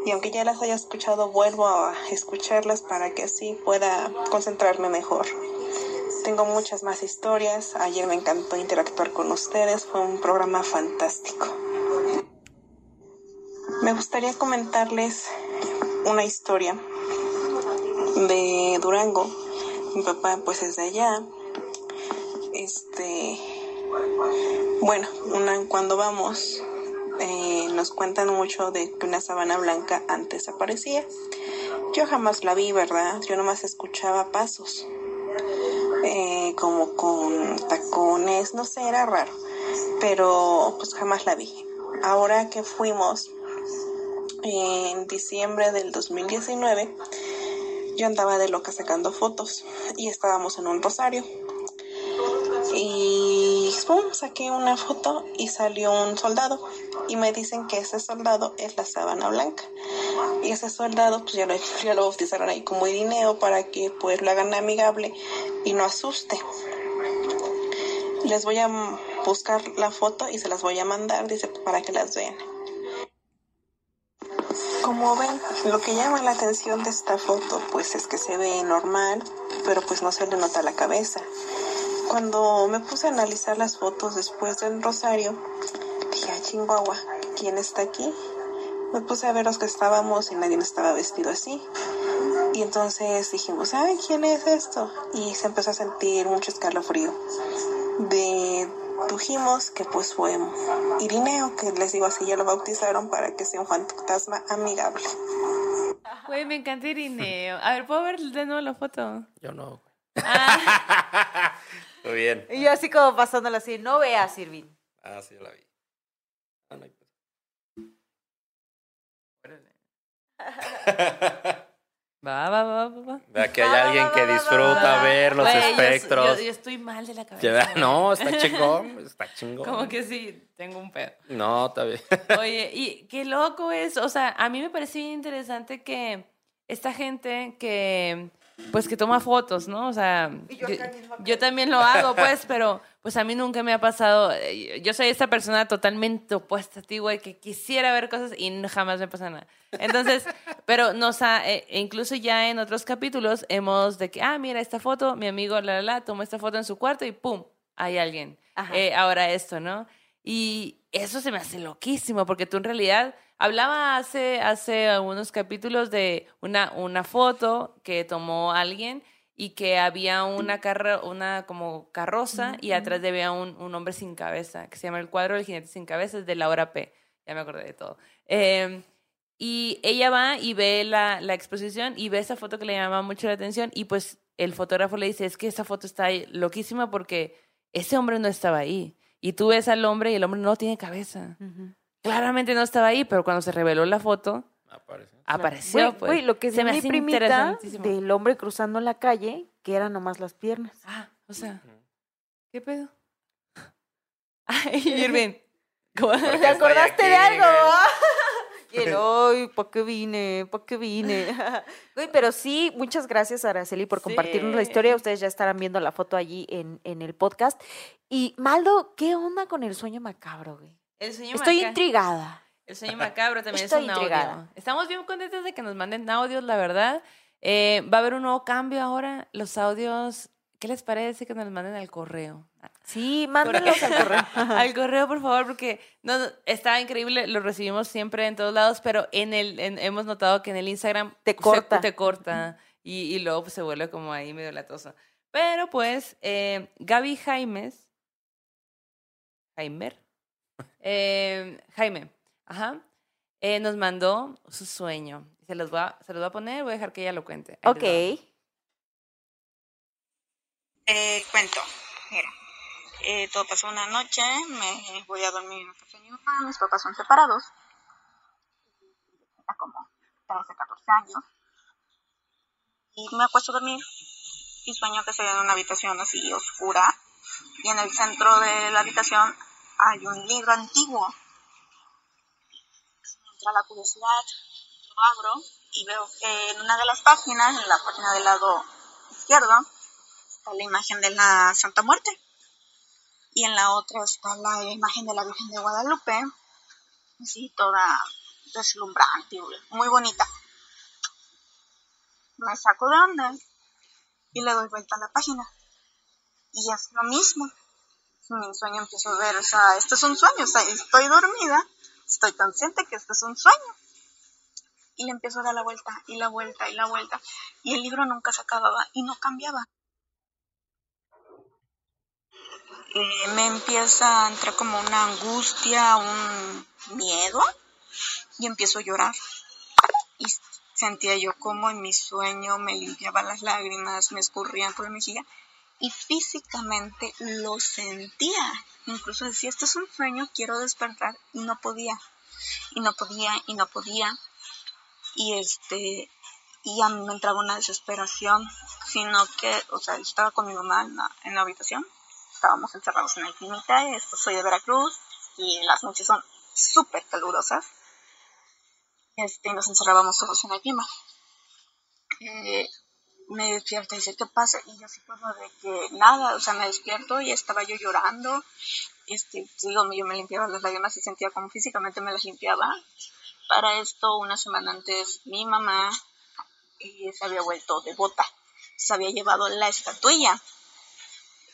S5: Y aunque ya las haya escuchado, vuelvo a escucharlas para que así pueda concentrarme mejor. Tengo muchas más historias. Ayer me encantó interactuar con ustedes. Fue un programa fantástico. Me gustaría comentarles una historia de Durango. Mi papá pues es de allá. Este, bueno, una, cuando vamos eh, nos cuentan mucho de que una sabana blanca antes aparecía. Yo jamás la vi, ¿verdad? Yo nomás escuchaba pasos. eh, como con tacones, no sé, era raro. Pero pues jamás la vi. Ahora que fuimos en diciembre del 2019, yo andaba de loca sacando fotos y estábamos en un rosario. Y pum, saqué una foto y salió un soldado y me dicen que ese soldado es la sábana blanca. Y ese soldado pues ya lo, ya lo bautizaron ahí como Irineo para que pues lo hagan amigable y no asuste. Les voy a buscar la foto y se las voy a mandar, dice, para que las vean. Como ven, lo que llama la atención de esta foto pues es que se ve normal, pero pues no se le nota la cabeza. Cuando me puse a analizar las fotos después del rosario, dije, "Ah, Chihuahua, ¿quién está aquí? Me puse a ver los que estábamos y nadie estaba vestido así. Y entonces dijimos, ay, ¿quién es esto? Y se empezó a sentir mucho escalofrío. Dedujimos que pues fue Irineo, que les digo así, ya lo bautizaron para que sea un fantasma amigable.
S1: Güey, me encanta Irineo. A ver, ¿puedo ver de nuevo la foto?
S3: Yo no. güey.
S1: Ah,
S3: Muy bien.
S2: Y yo así como pasándola así, no veas, Irving.
S3: Ah, sí, yo la vi. Ah, no hay.
S1: Va, va, va, va, va.
S3: Vea que hay
S2: Va,
S3: alguien
S2: va,
S3: que disfruta
S2: va.
S3: ver los espectros.
S1: Yo, yo estoy mal de la cabeza.
S3: No, está chingón, está chingón.
S1: Como que sí, tengo un pedo.
S3: No, está bien.
S1: Oye, y qué loco es. O sea, a mí me parece bien interesante que esta gente que, pues, que toma fotos, ¿no? O sea,
S2: yo
S1: también lo hago, pues, pero pues a mí nunca me ha pasado. eh, Yo soy esta persona totalmente opuesta a ti, güey, que quisiera ver cosas y jamás me pasa nada. Entonces, pero nos ha, eh, e incluso ya en otros capítulos hemos de que, ah, mira esta foto, mi amigo, la, la, la, tomó esta foto en su cuarto y pum, hay alguien. Eh, ahora esto, ¿no? Y eso se me hace loquísimo, porque tú en realidad hablaba hace, hace algunos capítulos de una, una foto que tomó alguien y que había una, carro, una como carroza y atrás había un, un hombre sin cabeza, que se llama El cuadro del jinete sin cabeza, es de Laura P. Ya me acordé de todo. Eh, y ella va y ve la, la exposición y ve esa foto que le llama mucho la atención y pues el fotógrafo le dice, es que esa foto está loquísima porque ese hombre no estaba ahí. Y tú ves al hombre y el hombre no tiene cabeza. Claramente no estaba ahí, pero cuando se reveló la foto,
S3: Aparece.
S1: apareció.
S2: Güey,
S1: pues.
S2: güey, lo que
S1: se
S2: se
S1: me hace interesantísimo.
S2: del hombre cruzando la calle, que eran nomás las piernas.
S1: Ah, o sea, ¿qué pedo? Ay, Irving.
S2: ¿Te acordaste
S3: aquí,
S2: de algo? Y él, ay, ¿para qué vine? ¿Para qué vine? Güey, pero sí, muchas gracias, Araceli, por compartirnos la historia. Ustedes ya estarán viendo la foto allí en, en el podcast. Y, Maldo, ¿qué onda con el sueño macabro, güey?
S1: El sueño
S2: Estoy intrigada.
S1: El sueño macabro también
S2: Estoy
S1: es un
S2: intrigada.
S1: audio. Estamos bien contentos de que nos manden audios, la verdad. Eh, va a haber un nuevo cambio ahora. Los audios, ¿qué les parece que nos manden al correo?
S2: Sí, mándenlos al correo.
S1: al correo, por favor, porque no, no, está increíble, lo recibimos siempre en todos lados, pero en el en- hemos notado que en el Instagram
S2: Te
S1: se-
S2: corta.
S1: te corta y, y luego pues, se vuelve como ahí medio latoso. Pero pues, eh, Gaby Jaimes, Jaimer, eh, Jaime, ajá, eh, nos mandó su sueño. Se los, voy a, se los voy a poner, voy a dejar que ella lo cuente. Ahí
S2: ok.
S6: Eh, cuento, mira, eh, todo pasó una noche, me voy a dormir en mi mamá, mis papás son separados, tenía como 13, 14 años, y me acuesto a dormir y sueño que estoy en una habitación así oscura, y en el centro de la habitación hay un libro antiguo. Me entra la curiosidad, lo abro y veo que en una de las páginas, en la página del lado izquierdo, la imagen de la Santa Muerte. Y en la otra está la imagen de la Virgen de Guadalupe, así toda deslumbrante, muy bonita. Me saco de onda y le doy vuelta a la página. Y es lo mismo. Mi sueño empiezo a ver, o sea, este es un sueño, o sea, estoy dormida, estoy consciente que este es un sueño. Y le empiezo a dar la vuelta y la vuelta y la vuelta. Y el libro nunca se acababa y no cambiaba. Eh, me empieza a entrar como una angustia, un miedo y empiezo a llorar. Y sentía yo como en mi sueño me limpiaba las lágrimas, me escurrían por la mejilla y físicamente lo sentía. Incluso decía, esto es un sueño, quiero despertar y no podía. Y no podía y no podía. Y este y a mí me entraba una desesperación, sino que, o sea, yo estaba con mi mamá en la, en la habitación, estábamos encerrados en el clínica, esto soy de Veracruz y las noches son súper calurosas. Este, nos encerrábamos todos en el clima. Eh, me despierta y dice, ¿qué pasa? Y yo así como de que nada, o sea, me despierto y estaba yo llorando. Este, digo, yo me limpiaba las lágrimas y sentía como físicamente me las limpiaba. Para esto, una semana antes, mi mamá eh, se había vuelto devota. Se había llevado la estatuilla.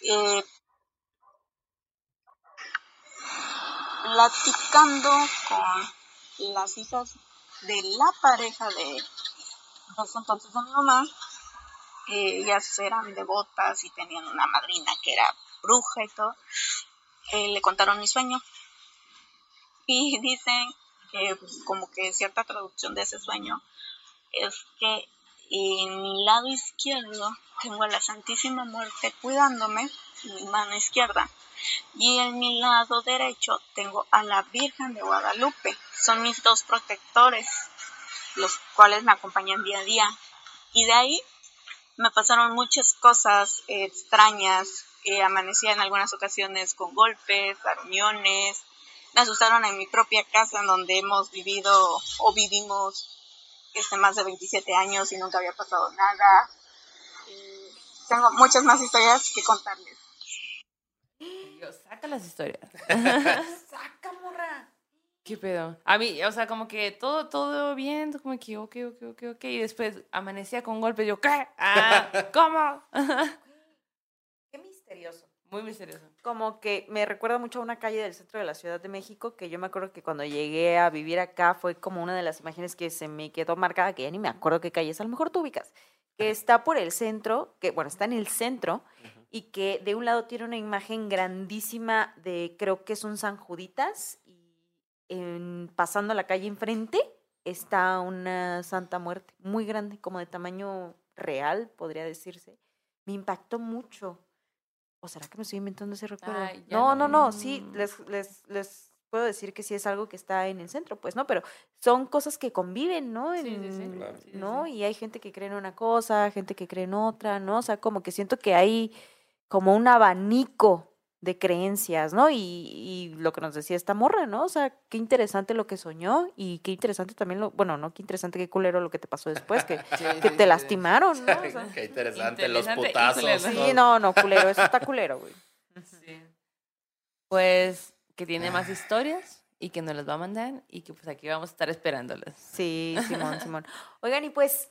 S6: Eh, platicando con las hijas de la pareja de ese entonces de mi mamá, ellas eran devotas y tenían una madrina que era bruja y todo, eh, le contaron mi sueño. Y dicen que pues, como que cierta traducción de ese sueño es que en mi lado izquierdo tengo a la Santísima Muerte cuidándome, mi mano izquierda. Y en mi lado derecho tengo a la Virgen de Guadalupe. Son mis dos protectores, los cuales me acompañan día a día. Y de ahí me pasaron muchas cosas eh, extrañas. Eh, amanecía en algunas ocasiones con golpes, reuniones. Me asustaron en mi propia casa en donde hemos vivido o vivimos este, más de 27 años y nunca había pasado nada. Tengo muchas más historias que contarles.
S1: Dios, saca las historias.
S2: Saca, morra.
S1: ¿Qué pedo? A mí, o sea, como que todo, todo bien, como que, ok, ok, ok, ok. Y después amanecía con golpes. Yo, ¿qué? Ah, ¿Cómo?
S2: Qué misterioso.
S1: Muy misterioso.
S2: Como que me recuerda mucho a una calle del centro de la Ciudad de México, que yo me acuerdo que cuando llegué a vivir acá fue como una de las imágenes que se me quedó marcada, que ya ni me acuerdo qué calle es, a lo mejor tú ubicas, que está por el centro, que bueno, está en el centro, y que de un lado tiene una imagen grandísima de, creo que es un San Juditas, y en- pasando la calle enfrente está una Santa Muerte, muy grande, como de tamaño real, podría decirse. Me impactó mucho. ¿O será que me estoy inventando ese recuerdo?
S1: Ay,
S2: no,
S1: no.
S2: no, no, sí, les, les, les puedo decir que sí es algo que está en el centro, pues, ¿no? Pero son cosas que conviven, ¿no?
S1: Sí, sí, sí,
S2: En-
S3: claro.
S1: Sí, sí,
S2: ¿No?
S1: sí.
S2: Y hay gente que cree en una cosa, gente que cree en otra, ¿no? O sea, como que siento que hay como un abanico de creencias, ¿no? Y, y lo que nos decía esta morra, ¿no? O sea, qué interesante lo que soñó y qué interesante también lo, bueno, no, qué interesante, qué culero lo que te pasó después, que,
S1: Sí,
S2: que
S1: sí,
S2: te
S1: sí.
S2: lastimaron, ¿no? O sea,
S3: Qué interesante, los
S1: Interesante
S3: putazos.
S1: culero.
S3: ¿no?
S2: sí, no, no, culero, eso está culero, güey.
S1: Sí. Pues que tiene más historias y que nos las va a mandar y que pues aquí vamos a estar esperándolas.
S2: Sí, Simón, Simón. Oigan, y pues,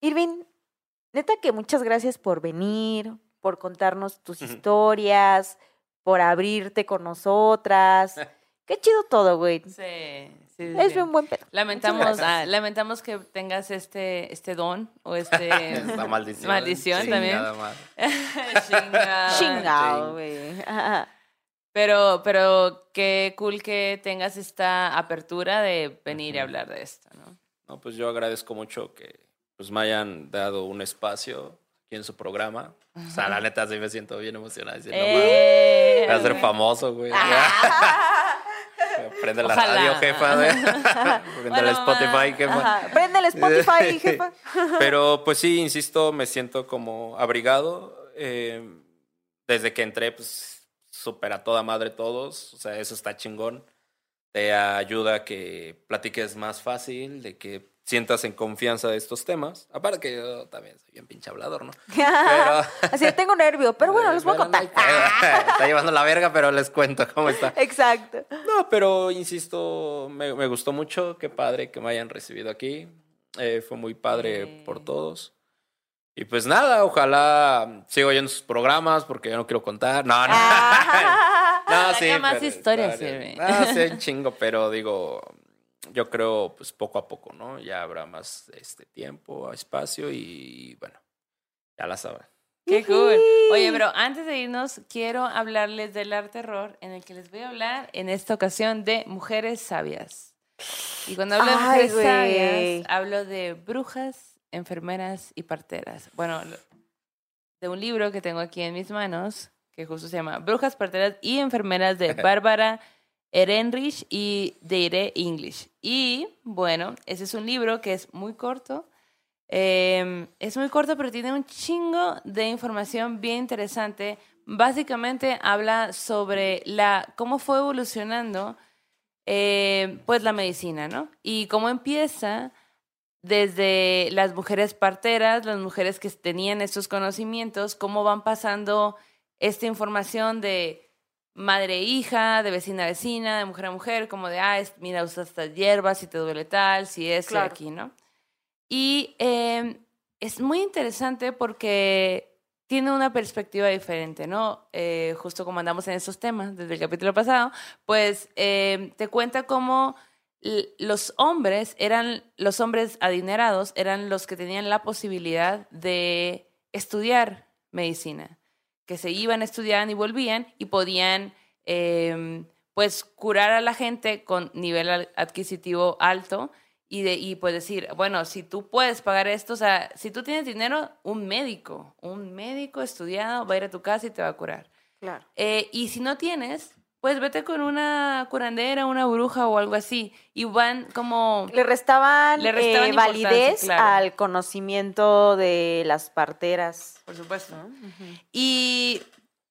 S2: Irving, neta que muchas gracias por venir, por contarnos tus historias, por abrirte con nosotras. Qué chido todo, güey.
S1: Sí, sí, sí,
S2: Es
S1: sí.
S2: un buen pedo.
S1: Lamentamos, ah, lamentamos que tengas este, este don o este
S3: Esta maldición.
S1: maldición también.
S2: Chingado, güey.
S1: Pero, pero qué cool que tengas esta apertura de venir y
S3: Ujú.
S1: hablar de esto, ¿no?
S3: No, pues yo agradezco mucho que pues, me hayan dado un espacio aquí en su programa. O sea, la neta sí me siento bien emocionado. Diciendo,
S1: Eh,
S3: Voy a ser famoso, güey. Prende la
S1: Ojalá.
S3: radio, jefa. güey. Prende
S1: Bueno,
S3: el Spotify, jefa.
S2: Ajá. Prende el Spotify, jefa.
S3: Pero pues sí, insisto, me siento como abrigado. eh, desde que entré, pues súper a toda madre todos. O sea, eso está chingón. Te ayuda a que platiques más fácil, de que sientas en confianza de estos temas. Aparte que yo también soy bien pinche hablador, ¿no? Pero-
S2: Así de, tengo nervio, pero bueno, les voy a contar.
S3: Está llevando la verga, pero les cuento cómo está.
S2: Exacto.
S3: No, pero insisto, me, me gustó mucho. Qué padre que me hayan recibido aquí. Eh, fue muy padre
S1: Sí.
S3: por todos. Y pues nada, ojalá siga oyendo sus programas porque yo no quiero contar. No, no.
S2: Ah.
S3: no,
S1: Saca más historias,
S3: historias.
S1: Sirve.
S3: No, sí, un chingo, pero digo, yo creo pues poco a poco, ¿no? Ya habrá más este tiempo, espacio y bueno, ya la saben.
S1: Qué cool. Oye, pero antes de irnos, quiero hablarles del arte terror, en el que les voy a hablar en esta ocasión de mujeres sabias. Y cuando hablo de mujeres sabias, hablo de brujas, enfermeras y parteras. Bueno, de un libro que tengo aquí en mis manos, que justo se llama Brujas, parteras y enfermeras de Bárbara Ehrenreich y Deire English. Y bueno, ese es un libro que es muy corto. Eh, es muy corto, pero tiene un chingo de información bien interesante. Básicamente habla sobre la, cómo fue evolucionando eh, pues la medicina, ¿no? Y cómo empieza desde las mujeres parteras, las mujeres que tenían estos conocimientos, cómo van pasando esta información de madre e hija, de vecina a vecina, de mujer a mujer, como de, ah, es- mira, usa estas hierbas, si te duele tal, si es
S2: Claro.
S1: aquí, ¿no? Y eh, es muy interesante porque tiene una perspectiva diferente, ¿no? Eh, justo como andamos en estos temas desde el capítulo pasado, pues eh, te cuenta cómo los hombres eran, los hombres adinerados eran los que tenían la posibilidad de estudiar medicina, que se iban, estudiaban y volvían y podían, eh, pues, curar a la gente con nivel adquisitivo alto y, de, y pues decir, bueno, si tú puedes pagar esto, o sea, si tú tienes dinero, un médico, un médico estudiado va a ir a tu casa y te va a curar.
S2: Claro.
S1: Eh, y si no tienes, pues vete con una curandera, una bruja o algo así. Y van como...
S2: Le restaban,
S1: Le restaban
S2: eh, validez
S1: claro.
S2: al conocimiento de las parteras.
S1: Por supuesto. Y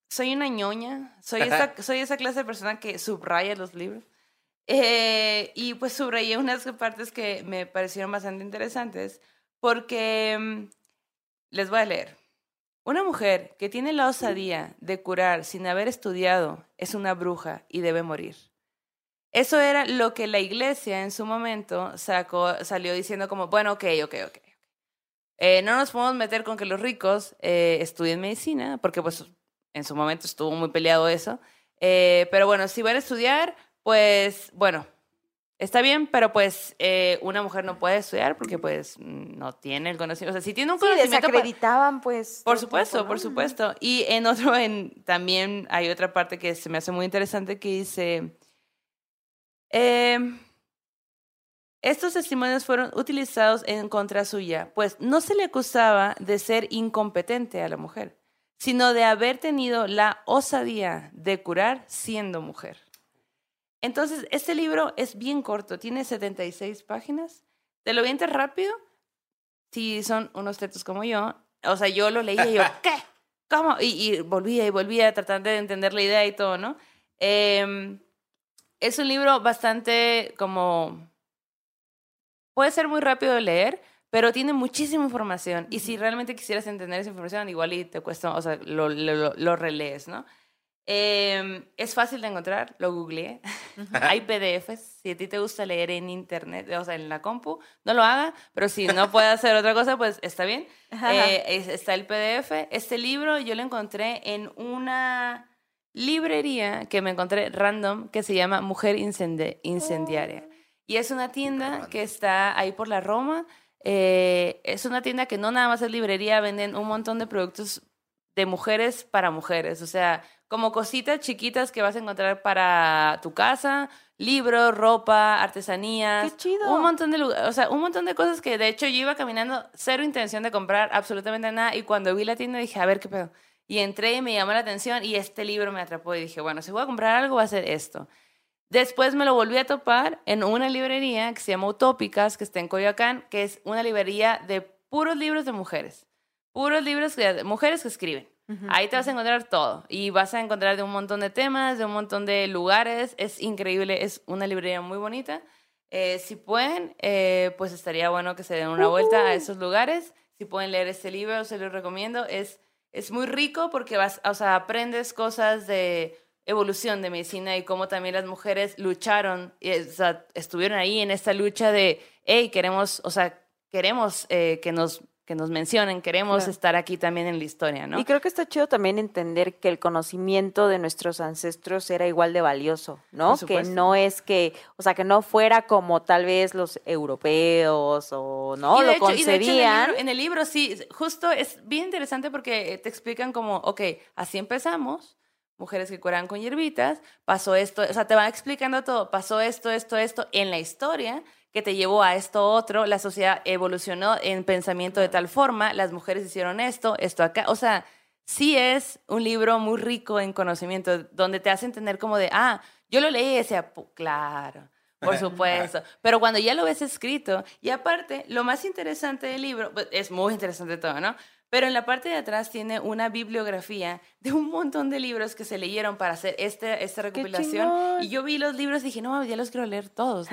S1: soy una ñoña, soy esa, soy esa clase de persona que subraya los libros. Eh, y pues subrayé unas partes que me parecieron bastante interesantes porque mm, les voy a leer. Una mujer que tiene la osadía de curar sin haber estudiado es una bruja y debe morir. Eso era lo que la iglesia en su momento sacó, salió diciendo como, bueno, ok, ok, ok. Eh, no nos podemos meter con que los ricos eh, estudien medicina, porque pues en su momento estuvo muy peleado eso. Eh, pero bueno, si van a estudiar, pues bueno, está bien, pero pues eh, una mujer no puede estudiar porque pues no tiene el conocimiento. O sea, si tiene un
S2: Sí,
S1: conocimiento... pa-
S2: desacreditaban, pues.
S1: por supuesto,
S2: tiempo,
S1: por supuesto. Y en otro, en, también hay otra parte que se me hace muy interesante que dice, em, estos testimonios fueron utilizados en contra suya, pues no se le acusaba de ser incompetente a la mujer, sino de haber tenido la osadía de curar siendo mujer. Entonces, este libro es bien corto, tiene 76 páginas. Te lo vientes rápido, si son unos tetos como yo. O sea, yo lo leía y yo, ¿qué? ¿Cómo? Y, y volvía y volvía tratando de entender la idea y todo, ¿no? Em, es un libro bastante como... Puede ser muy rápido de leer, pero tiene muchísima información. Y si realmente quisieras entender esa información, igual y te cuesta, o sea, lo, lo, lo relees, ¿no? Em, es fácil de encontrar, lo googleé. Hay PDFs. Si a ti te gusta leer en internet, o sea, en la compu, no lo haga, pero si no puede hacer otra cosa, pues está bien. Eh, es- está el PDF. Este libro yo lo encontré en una librería que me encontré random que se llama Mujer Incende- Incendiaria. Y es una tienda que está ahí por la Roma. Eh, es una tienda que no nada más es librería, venden un montón de productos de mujeres para mujeres. O sea, como cositas chiquitas que vas a encontrar para tu casa, libros, ropa, artesanías.
S2: ¡Qué chido!
S1: Un montón de lugares, o sea, un montón de cosas que de hecho yo iba caminando, cero intención de comprar absolutamente nada. Y cuando vi la tienda dije, a ver qué pedo. Y entré y me llamó la atención y este libro me atrapó y dije, bueno, si voy a comprar algo va a ser esto. Después me lo volví a topar en una librería que se llama Utópicas, que está en Coyoacán, que es una librería de puros libros de mujeres. Puros libros de mujeres que escriben. Ahí te vas a encontrar todo. Y vas a encontrar de un montón de temas, de un montón de lugares. Es increíble, es una librería muy bonita. Eh, si pueden, eh, pues estaría bueno que se den una vuelta a esos lugares. Si pueden leer este libro, se los recomiendo. Es, es muy rico porque vas, o sea, aprendes cosas de evolución de medicina y cómo también las mujeres lucharon, y, o sea, estuvieron ahí en esta lucha de, hey, queremos, o sea, queremos eh, que nos que nos mencionen, queremos
S2: Claro.
S1: estar aquí también en la historia, ¿no?
S2: Y creo que está chido también entender que el conocimiento de nuestros ancestros era igual de valioso, ¿no? Que no es que, o sea, que no fuera como tal vez los europeos o no
S1: Y de
S2: lo
S1: hecho- y de hecho
S2: concebían.
S1: en, el libro, en el libro sí, justo es bien interesante porque te explican como, ok, así empezamos, mujeres que curan con hierbitas, pasó esto, o sea, te van explicando todo, pasó esto, esto, esto en la historia que te llevó a esto otro, la sociedad evolucionó en pensamiento de tal forma, las mujeres hicieron esto, esto acá, o sea, sí es un libro muy rico en conocimiento, donde te hace entender como de, ah, yo lo leí y decía, "Pu- claro, por supuesto. Pero cuando ya lo ves escrito, y aparte, lo más interesante del libro, pues, es muy interesante todo, ¿no? Pero en la parte de atrás tiene una bibliografía de un montón de libros que se leyeron para hacer este, esta recopilación. Y yo vi los libros y dije, no, ya los quiero leer todos.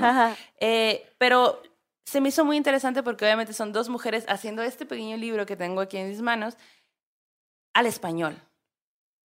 S1: Eh, pero se me hizo muy interesante porque obviamente son dos mujeres haciendo este pequeño libro que tengo aquí en mis manos al español.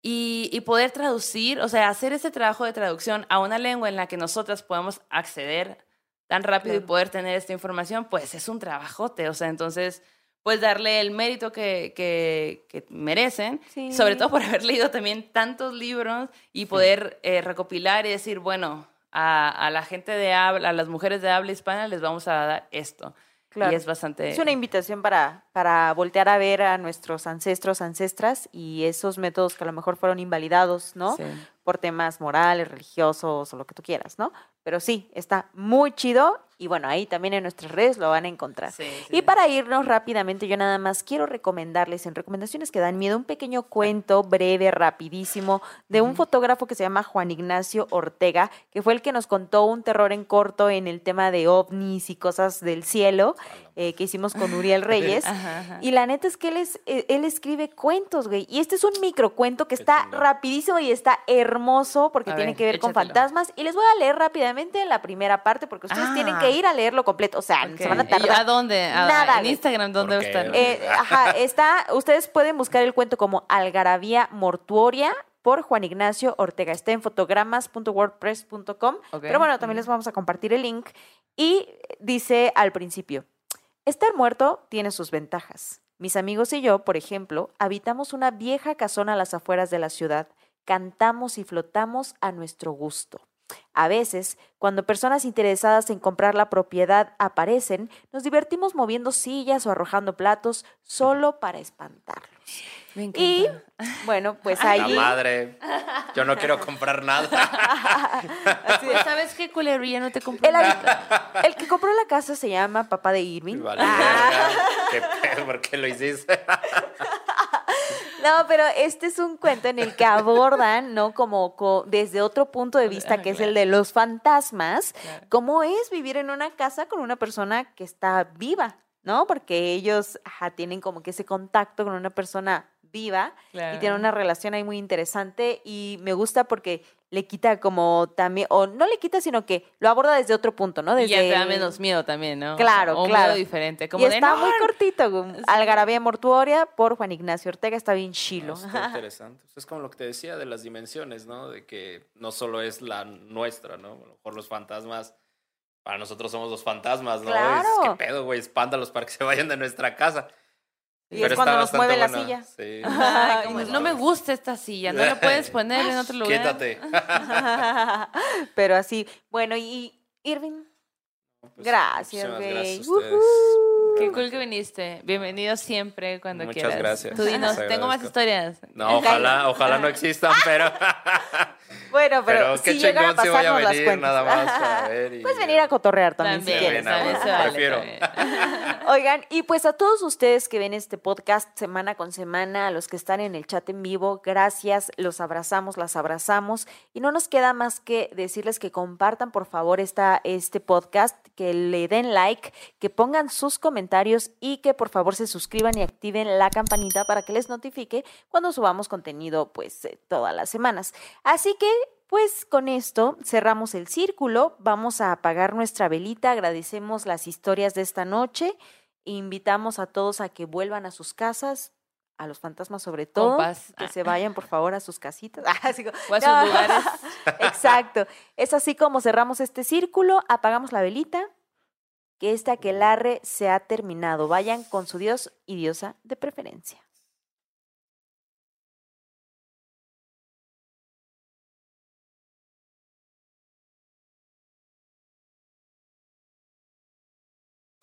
S1: Y, y poder traducir, o sea, hacer ese trabajo de traducción a una lengua en la que nosotras podemos acceder tan rápido y poder tener esta información, pues es un trabajote. O sea, entonces, pues darle el mérito que, que, que merecen,
S2: Sí.
S1: sobre todo por haber leído también tantos libros y poder eh, recopilar y decir, bueno, a, a la gente de habla, a las mujeres de habla hispana les vamos a dar esto.
S2: Claro.
S1: Y es bastante...
S2: Es una invitación para, para voltear a ver a nuestros ancestros, ancestras y esos métodos que a lo mejor fueron invalidados, ¿no?
S1: Sí.
S2: Por temas morales, religiosos o lo que tú quieras, ¿no? Pero sí, está muy chido Y bueno, ahí también en nuestras redes lo van a encontrar.
S1: Sí, sí,
S2: y para irnos rápidamente, yo nada más quiero recomendarles en recomendaciones que dan miedo un pequeño cuento breve, rapidísimo, de un fotógrafo que se llama Juan Ignacio Ortega, que fue el que nos contó un terror en corto en el tema de ovnis y cosas del cielo eh, que hicimos con Uriel Reyes.
S1: Ajá, ajá.
S2: Y la neta es que él, es, eh, él escribe cuentos, güey. Y este es un microcuento que
S3: Qué
S2: está rapidísimo y está hermoso porque
S1: A
S2: tiene
S1: ver,
S2: que ver con fantasmas. Y les voy a leer rápidamente la primera parte porque ustedes
S1: Ah.
S2: tienen que ir a leerlo completo. O sea, se van a
S1: ¿Y
S2: tardar.
S1: ¿A dónde? A-
S2: Nada,
S1: en. Instagram, ¿dónde están?
S2: Eh, ajá, está, ustedes pueden buscar el cuento como Algarabía Mortuoria por Juan Ignacio Ortega. Está en fotogramas.wordpress.com.
S1: Ok.
S2: Pero bueno, también les vamos a compartir el link. Y dice al principio, estar muerto tiene sus ventajas. Mis amigos y yo, por ejemplo, habitamos una vieja casona a las afueras de la ciudad. Cantamos y flotamos a nuestro gusto. A veces, cuando personas interesadas en comprar la propiedad aparecen, nos divertimos moviendo sillas o arrojando platos solo para espantarlos.
S1: Me encanta.
S2: Y bueno, pues
S3: La
S2: allí
S3: madre. Yo no quiero comprar nada.
S1: Pues, ¿Sabes qué, culero? Ya no te compro
S2: el,
S1: nada.
S2: el que compró la casa se llama papá de Irving.
S3: Vale,
S2: Ah.
S3: ¿Qué pedo? ¿Por qué lo hiciste?
S2: No, pero este es un cuento en el que abordan, ¿no? Como co- desde otro punto de vista,
S1: Ajá,
S2: que es el de los fantasmas,
S1: Claro.
S2: cómo es vivir en una casa con una persona que está viva, ¿no? Porque ellos ajá, tienen como que ese contacto con una persona viva y
S1: Claro.
S2: una relación ahí muy interesante y me gusta porque le quita como también, o no le quita, sino que lo aborda desde otro punto, ¿no?
S1: Y ya te da menos miedo también, ¿no?
S2: Claro,
S1: o un
S2: claro.
S1: miedo diferente. Como
S2: y
S1: de,
S2: está
S1: "No".
S2: muy cortito, güey. Algarabía Mortuoria por Juan Ignacio Ortega, está bien chilo.
S3: Está interesante. Es como lo que te decía de las dimensiones, ¿no? De que no solo es la nuestra, ¿no? A lo mejor los fantasmas, para nosotros somos los fantasmas, ¿no?
S2: Claro.
S3: Es, ¿Qué pedo, güey? Espántalos para que se vayan de nuestra casa.
S2: Y es cuando nos mueve la silla.
S3: Sí.
S1: Ay, como, no me gusta esta silla, no la puedes poner en otro lugar.
S3: Quítate.
S2: Pero así, bueno, y Irving,
S3: Pues,
S2: gracias, güey.
S1: Qué cool que viniste. Bienvenido siempre cuando
S3: Muchas
S1: quieras.
S3: gracias.
S1: Tú dinos, tengo más historias.
S3: No, ojalá, ojalá no existan, pero,
S2: Bueno, pero,
S3: pero qué
S2: si llegan a
S3: chingón si voy a
S2: pasarnos las
S3: nada más para ver. y-
S2: Puedes venir a cotorrear también, si
S1: También,
S2: quieres.
S3: También,
S1: vale,
S3: prefiero.
S1: también.
S2: Oigan, y pues a todos ustedes que ven este podcast semana con semana, a los que están en el chat en vivo, gracias, los abrazamos, las abrazamos y no nos queda más que decirles que compartan por favor esta, este podcast, que le den like, que pongan sus comentarios y que por favor se suscriban y activen la campanita para que les notifique cuando subamos contenido pues eh, todas las semanas. Así que pues con esto cerramos el círculo, vamos a apagar nuestra velita, agradecemos las historias de esta noche, invitamos a todos a que vuelvan a sus casas, a los fantasmas sobre todo, que se vayan por favor a sus casitas. Ah, así como-
S1: O a sus
S2: No.
S1: lugares.
S2: Exacto, es así como cerramos este círculo, apagamos la velita, que este aquelarre se ha terminado, vayan con su dios y diosa de preferencia.